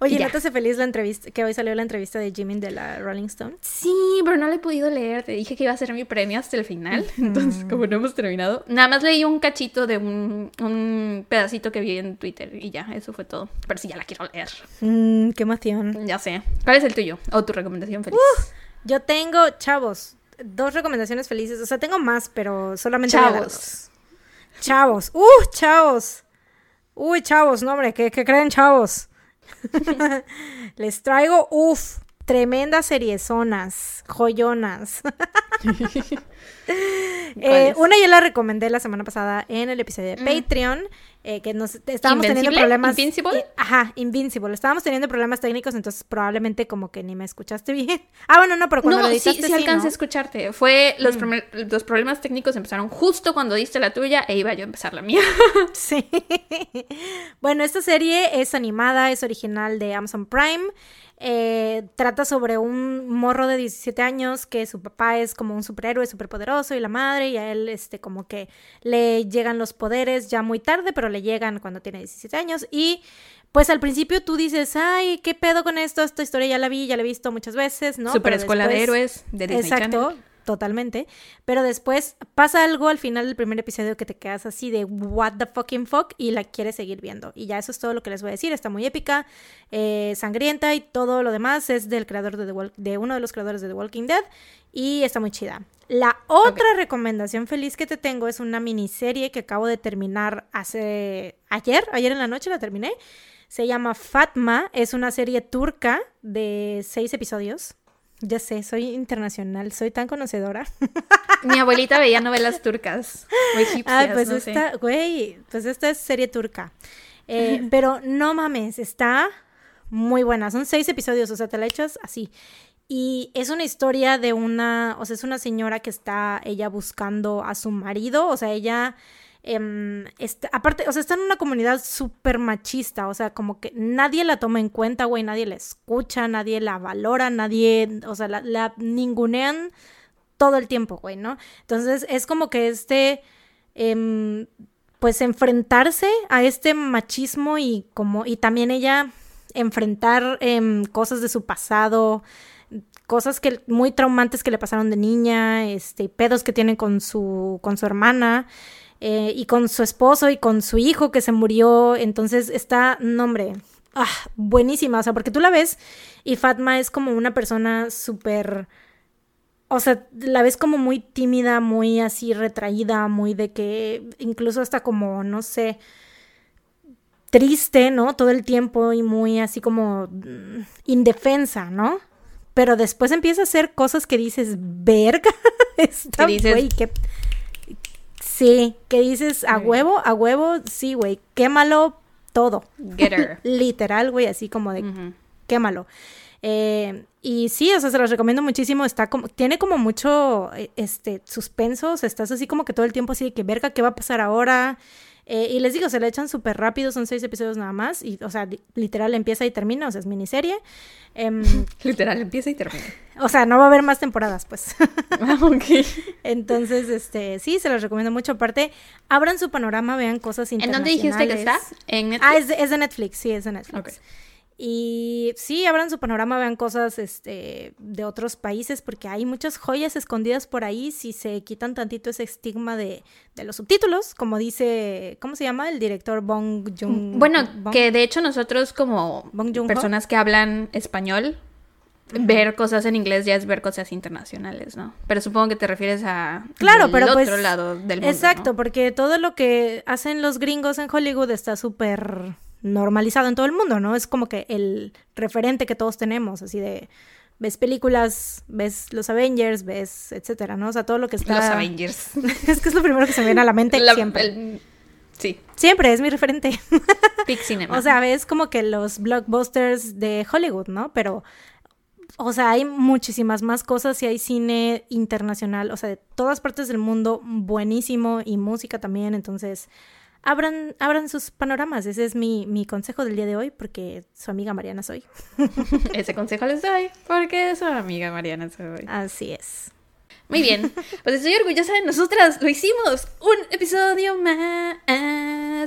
ya. ¿no te hace feliz la entrevista, que hoy salió la entrevista de Jimin de la Rolling Stone? Sí, pero no la he podido leer. Te dije que iba a ser mi premio hasta el final. Entonces, como no hemos terminado, nada más leí un cachito de un, un pedacito que vi en Twitter y ya, eso fue todo. Pero sí, ya la quiero leer. Mm, qué emoción. Ya sé. ¿Cuál es el tuyo? O tu recomendación feliz. Yo tengo, chavos, dos recomendaciones felices. O sea, tengo más, pero solamente Chavos. Chavos. ¡Uh, chavos! Uy, chavos, no, hombre, ¿qué, qué creen, chavos? Les traigo, uff, tremendas seriezonas, joyonas. Eh, una ya la recomendé la semana pasada en el episodio de Patreon, eh, que nos estábamos teniendo problemas. ¿Invincible? eh, ajá, Invincible. Estábamos teniendo problemas técnicos, entonces probablemente como que ni me escuchaste bien. Ah, bueno, no, pero cuando No, lo sí, editaste sí alcancé ¿no? a escucharte. Fue los, primer- los problemas técnicos empezaron justo cuando diste la tuya e iba yo a empezar la mía. Sí. bueno, esta serie es animada, es original de Amazon Prime. Eh, trata sobre un morro de 17 años que su papá es como un superhéroe superpoderoso y la madre y a él este como que le llegan los poderes ya muy tarde, pero le llegan cuando tiene 17 años y pues al principio tú dices, ay, ¿qué pedo con esto? Esta historia ya la vi, ya la he visto muchas veces, ¿no? Super escuela de héroes de Disney Exacto, Channel. Totalmente. Pero después pasa algo al final del primer episodio que te quedas así de what the fucking fuck y la quieres seguir viendo. Y ya eso es todo lo que les voy a decir. Está muy épica, eh, sangrienta y todo lo demás es del creador de, The Wal- de uno de los creadores de The Walking Dead y está muy chida. La otra recomendación feliz que te tengo es una miniserie que acabo de terminar hace ayer, ayer en la noche la terminé. Se llama Fatma, es una serie turca de seis episodios. Ya sé, soy internacional, soy tan conocedora. Mi abuelita veía novelas turcas o egipcias, Ah, pues no sé. esta, güey, pues esta es serie turca. Eh, pero no mames, está muy buena. Son seis episodios, o sea, te la echas así. Y es una historia de una, o sea, es una señora que está ella buscando a su marido, o sea, ella, em, aparte, o sea, está en una comunidad súper machista, o sea, como que nadie la toma en cuenta, güey, nadie la escucha, nadie la valora, nadie, o sea, la, la ningunean todo el tiempo, güey, ¿no? Entonces es como que este, em, pues enfrentarse a este machismo y como, y también ella enfrentar em, cosas de su pasado, cosas que muy traumantes que le pasaron de niña, este, pedos que tienen con su, con su hermana. Eh, y con su esposo y con su hijo que se murió. Entonces está, no hombre, ah, buenísima. O sea, porque tú la ves y Fatma es como una persona súper. O sea, la ves como muy tímida, muy así retraída, muy de que incluso hasta como, no sé, triste, ¿no? Todo el tiempo y muy así como mm, indefensa, ¿no? Pero después empieza a hacer cosas que dices, verga, está, güey, qué... Sí, que dices, a huevo, a huevo, sí, güey, quémalo todo. Get her. Literal, güey, así como de quémalo. Eh, y sí, o sea, se los recomiendo muchísimo. Está como, tiene como mucho eh, este suspenso. O sea, estás así como que todo el tiempo así de que verga, ¿qué va a pasar ahora? Eh, y les digo, se le echan súper rápido, son seis episodios nada más. Y, o sea, li- literal empieza y termina, o sea, es miniserie. Em, Literal, empieza y termina. o sea, no va a haber más temporadas, pues. Ah, ok. Entonces, este, sí, se los recomiendo mucho. Aparte, abran su panorama, vean cosas ¿En internacionales. dónde dijiste que está? ¿En Netflix? Ah, es de, es de Netflix, sí, es de Netflix. Ok. Y sí, abran su panorama, vean cosas este, de otros países, porque hay muchas joyas escondidas por ahí si se quitan tantito ese estigma de, de los subtítulos, como dice, ¿cómo se llama? El director Bong Joon. Bueno, Bong- que de hecho nosotros como personas que hablan español, ver cosas en inglés ya es ver cosas internacionales, ¿no? Pero supongo que te refieres a Claro, del pero otro pues, lado del mundo. Exacto, ¿no? porque todo lo que hacen los gringos en Hollywood está súper normalizado en todo el mundo, ¿no? Es como que el referente que todos tenemos, así de ves películas, ves los Avengers, ves etcétera, ¿no? O sea, todo lo que está Los Avengers. es que es lo primero que se me viene a la mente La- siempre. el- sí, Siempre es mi referente. Big Cinema. o sea, ves como que los blockbusters de Hollywood, ¿no? Pero o sea, hay muchísimas más cosas y hay cine internacional, o sea, de todas partes del mundo, buenísimo y música también, entonces abran, abran sus panoramas, ese es mi, mi consejo del día de hoy, porque su amiga Mariana soy. ese consejo les doy porque su amiga Mariana soy. Así es. Muy bien, pues estoy orgullosa de nosotras, lo hicimos, un episodio más.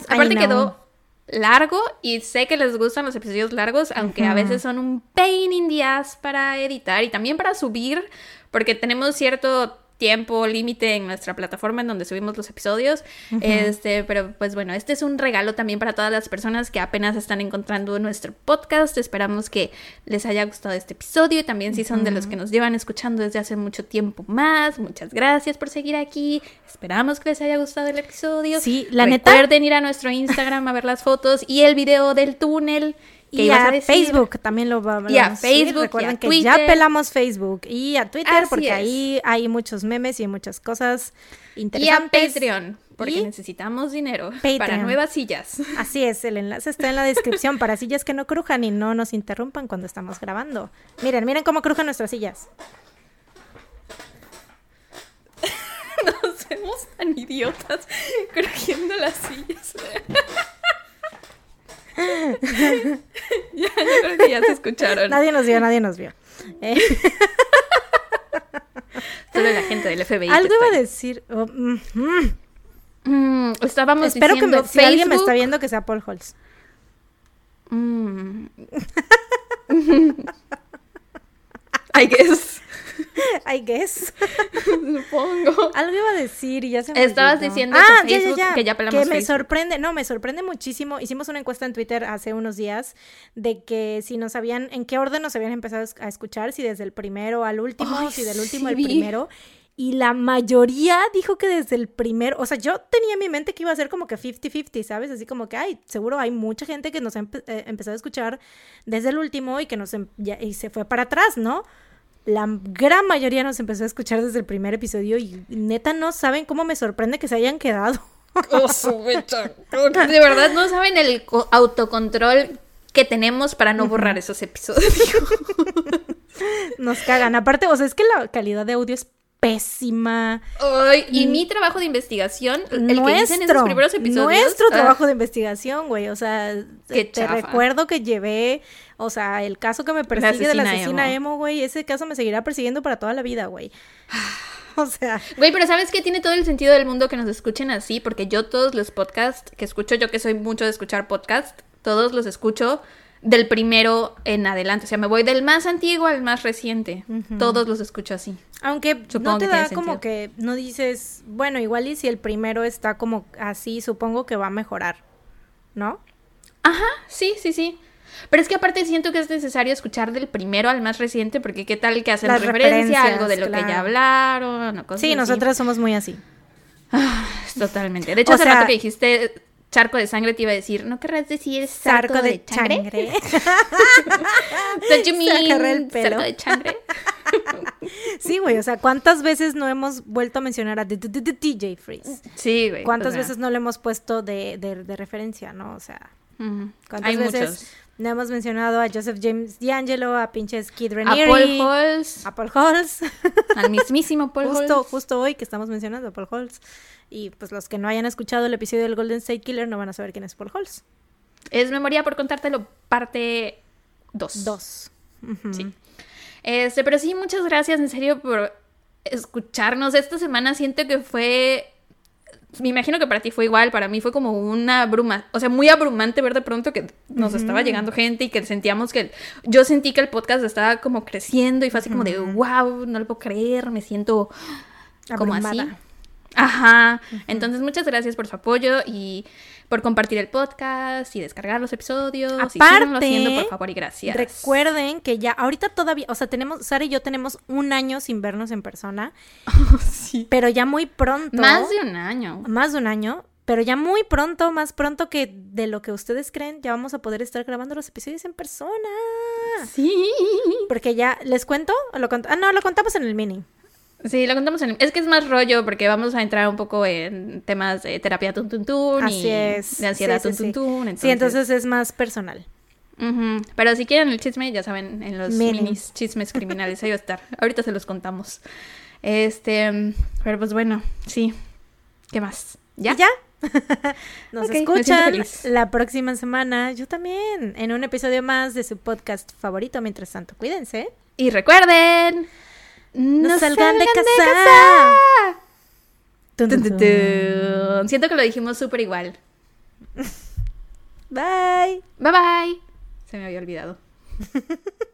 Aparte quedó largo y sé que les gustan los episodios largos, aunque a Ujú. veces son un pain in the ass para editar y también para subir, porque tenemos cierto tiempo límite en nuestra plataforma en donde subimos los episodios. Este, pero pues bueno, este es un regalo también para todas las personas que apenas están encontrando nuestro podcast. Esperamos que les haya gustado este episodio y también si son de los que nos llevan escuchando desde hace mucho tiempo más. Muchas gracias por seguir aquí. Esperamos que les haya gustado el episodio. Sí, la neta- Recuerden ir a nuestro Instagram a ver las fotos y el video del túnel. Que Y ibas a, decir. Facebook también lo va Y a vamos. Facebook, y Recuerden a que ya pelamos Facebook y a Twitter Así porque es. ahí hay muchos memes y muchas cosas Y a interesantes. Patreon, porque Y necesitamos dinero Patreon. para nuevas sillas. Así es, el enlace está en la descripción para sillas que no crujan y no nos interrumpan cuando estamos grabando. Miren, miren cómo crujan nuestras sillas. Nos vemos tan idiotas cogiendo las sillas. ya, yo creo que ya se escucharon. Nadie nos vio, nadie nos vio. Eh, Solo la gente del FBI. que algo iba a decir. oh, mm, mm. Mm, estábamos Espero que diciendo me- si alguien me está viendo que sea Paul Holtz. Mm. I guess. I guess. Supongo. Algo iba a decir y ya se me Estabas olvidó. diciendo ah, que ya, ya, ya. que ya pelamos Que me Facebook. sorprende, no, me sorprende muchísimo. Hicimos una encuesta en Twitter hace unos días de que si nos habían, en qué orden nos habían empezado a escuchar, si desde el primero al último, Ay, si del último sí al primero. y la mayoría dijo que desde el primer, o sea, yo tenía en mi mente que iba a ser como que 50-50, ¿sabes? Así como que, ay, seguro hay mucha gente que nos ha eh, empezado a escuchar desde el último y que nos em, y se fue para atrás, ¿no? La gran mayoría nos empezó a escuchar desde el primer episodio y neta no saben cómo me sorprende que se hayan quedado. Oh, de verdad no saben el autocontrol que tenemos para no borrar esos episodios. Nos cagan. Aparte, o sea, es que la calidad de audio es pésima. y mi trabajo de investigación, el nuestro, que dicen esos primeros episodios. Nuestro ah. trabajo de investigación, güey. O sea, te recuerdo que llevé, o sea, el caso que me persigue de la asesina emo, güey. Ese caso me seguirá persiguiendo para toda la vida, güey. O sea. Güey, pero ¿sabes qué? Tiene todo el sentido del mundo que nos escuchen así, porque yo todos los podcasts que escucho, yo que soy mucho de escuchar podcasts, todos los escucho del primero en adelante. O sea, me voy del más antiguo al más reciente. Todos los escucho así. Aunque no te da como que no dices, bueno, igual y si el primero está como así, supongo que va a mejorar, ¿no? Ajá, sí, sí, sí. Pero es que aparte siento que es necesario escuchar del primero al más reciente, porque qué tal que hacen referencia a algo de lo que ya hablaron o cosas Sí, nosotras somos muy así. Ah, totalmente. De hecho, hace rato que dijiste charco de sangre te iba a decir, ¿no querrás decir sarco, de, changre? el pelo. sarco de changre? sí, güey, o sea, ¿cuántas veces no hemos vuelto a mencionar a DJ Freeze? Sí, güey. ¿Cuántas veces no le hemos puesto de, de, referencia, no? O sea, ¿cuántas veces no hemos mencionado a Joseph James D'Angelo, a pinches Kid? A Paul Halls. A Paul Halls. Al mismísimo Paul justo, Justo hoy que estamos mencionando a Paul Halls. Y pues los que no hayan escuchado el episodio del Golden State Killer no van a saber quién es Paul Halls. Es memoria por contártelo, parte 2. 2. Sí. Este, pero sí, muchas gracias en serio por escucharnos. Esta semana siento que fue. Me imagino que para ti fue igual, para mí fue como una bruma, o sea, muy abrumante ver de pronto que nos estaba llegando gente y que sentíamos que yo sentí que el podcast estaba como creciendo y fue así como de wow, no lo puedo creer, me siento como así. Ajá. Entonces, muchas gracias por su apoyo y por compartir el podcast y descargar los episodios. Aparte, y haciendo, por favor, y gracias. Recuerden que ya, ahorita todavía, o sea, tenemos, Sara y yo tenemos un año sin vernos en persona. sí. Pero ya muy pronto. Más de un año. Más de un año. Pero ya muy pronto, más pronto que de lo que ustedes creen, ya vamos a poder estar grabando los episodios en persona. Sí. Porque ya, ¿les cuento? lo ah, no, lo contamos en el mini. Sí, lo contamos en... Es que es más rollo porque vamos a entrar un poco en temas de terapia tun tun tun Así y es. de ansiedad tun, tun, tun, entonces... Sí, entonces es más personal. Pero si quieren el chisme, ya saben, en los minis chismes criminales, ahí va a estar. Ahorita se los contamos. Este, pero pues bueno, sí. ¿Qué más? ¿Ya? ¿Ya? Nos escuchan la próxima semana, yo también, en un episodio más de su podcast favorito. Mientras tanto, cuídense. Y recuerden, no, salgan, de casa. Siento que lo dijimos súper igual. Bye. Bye bye. Se me había olvidado.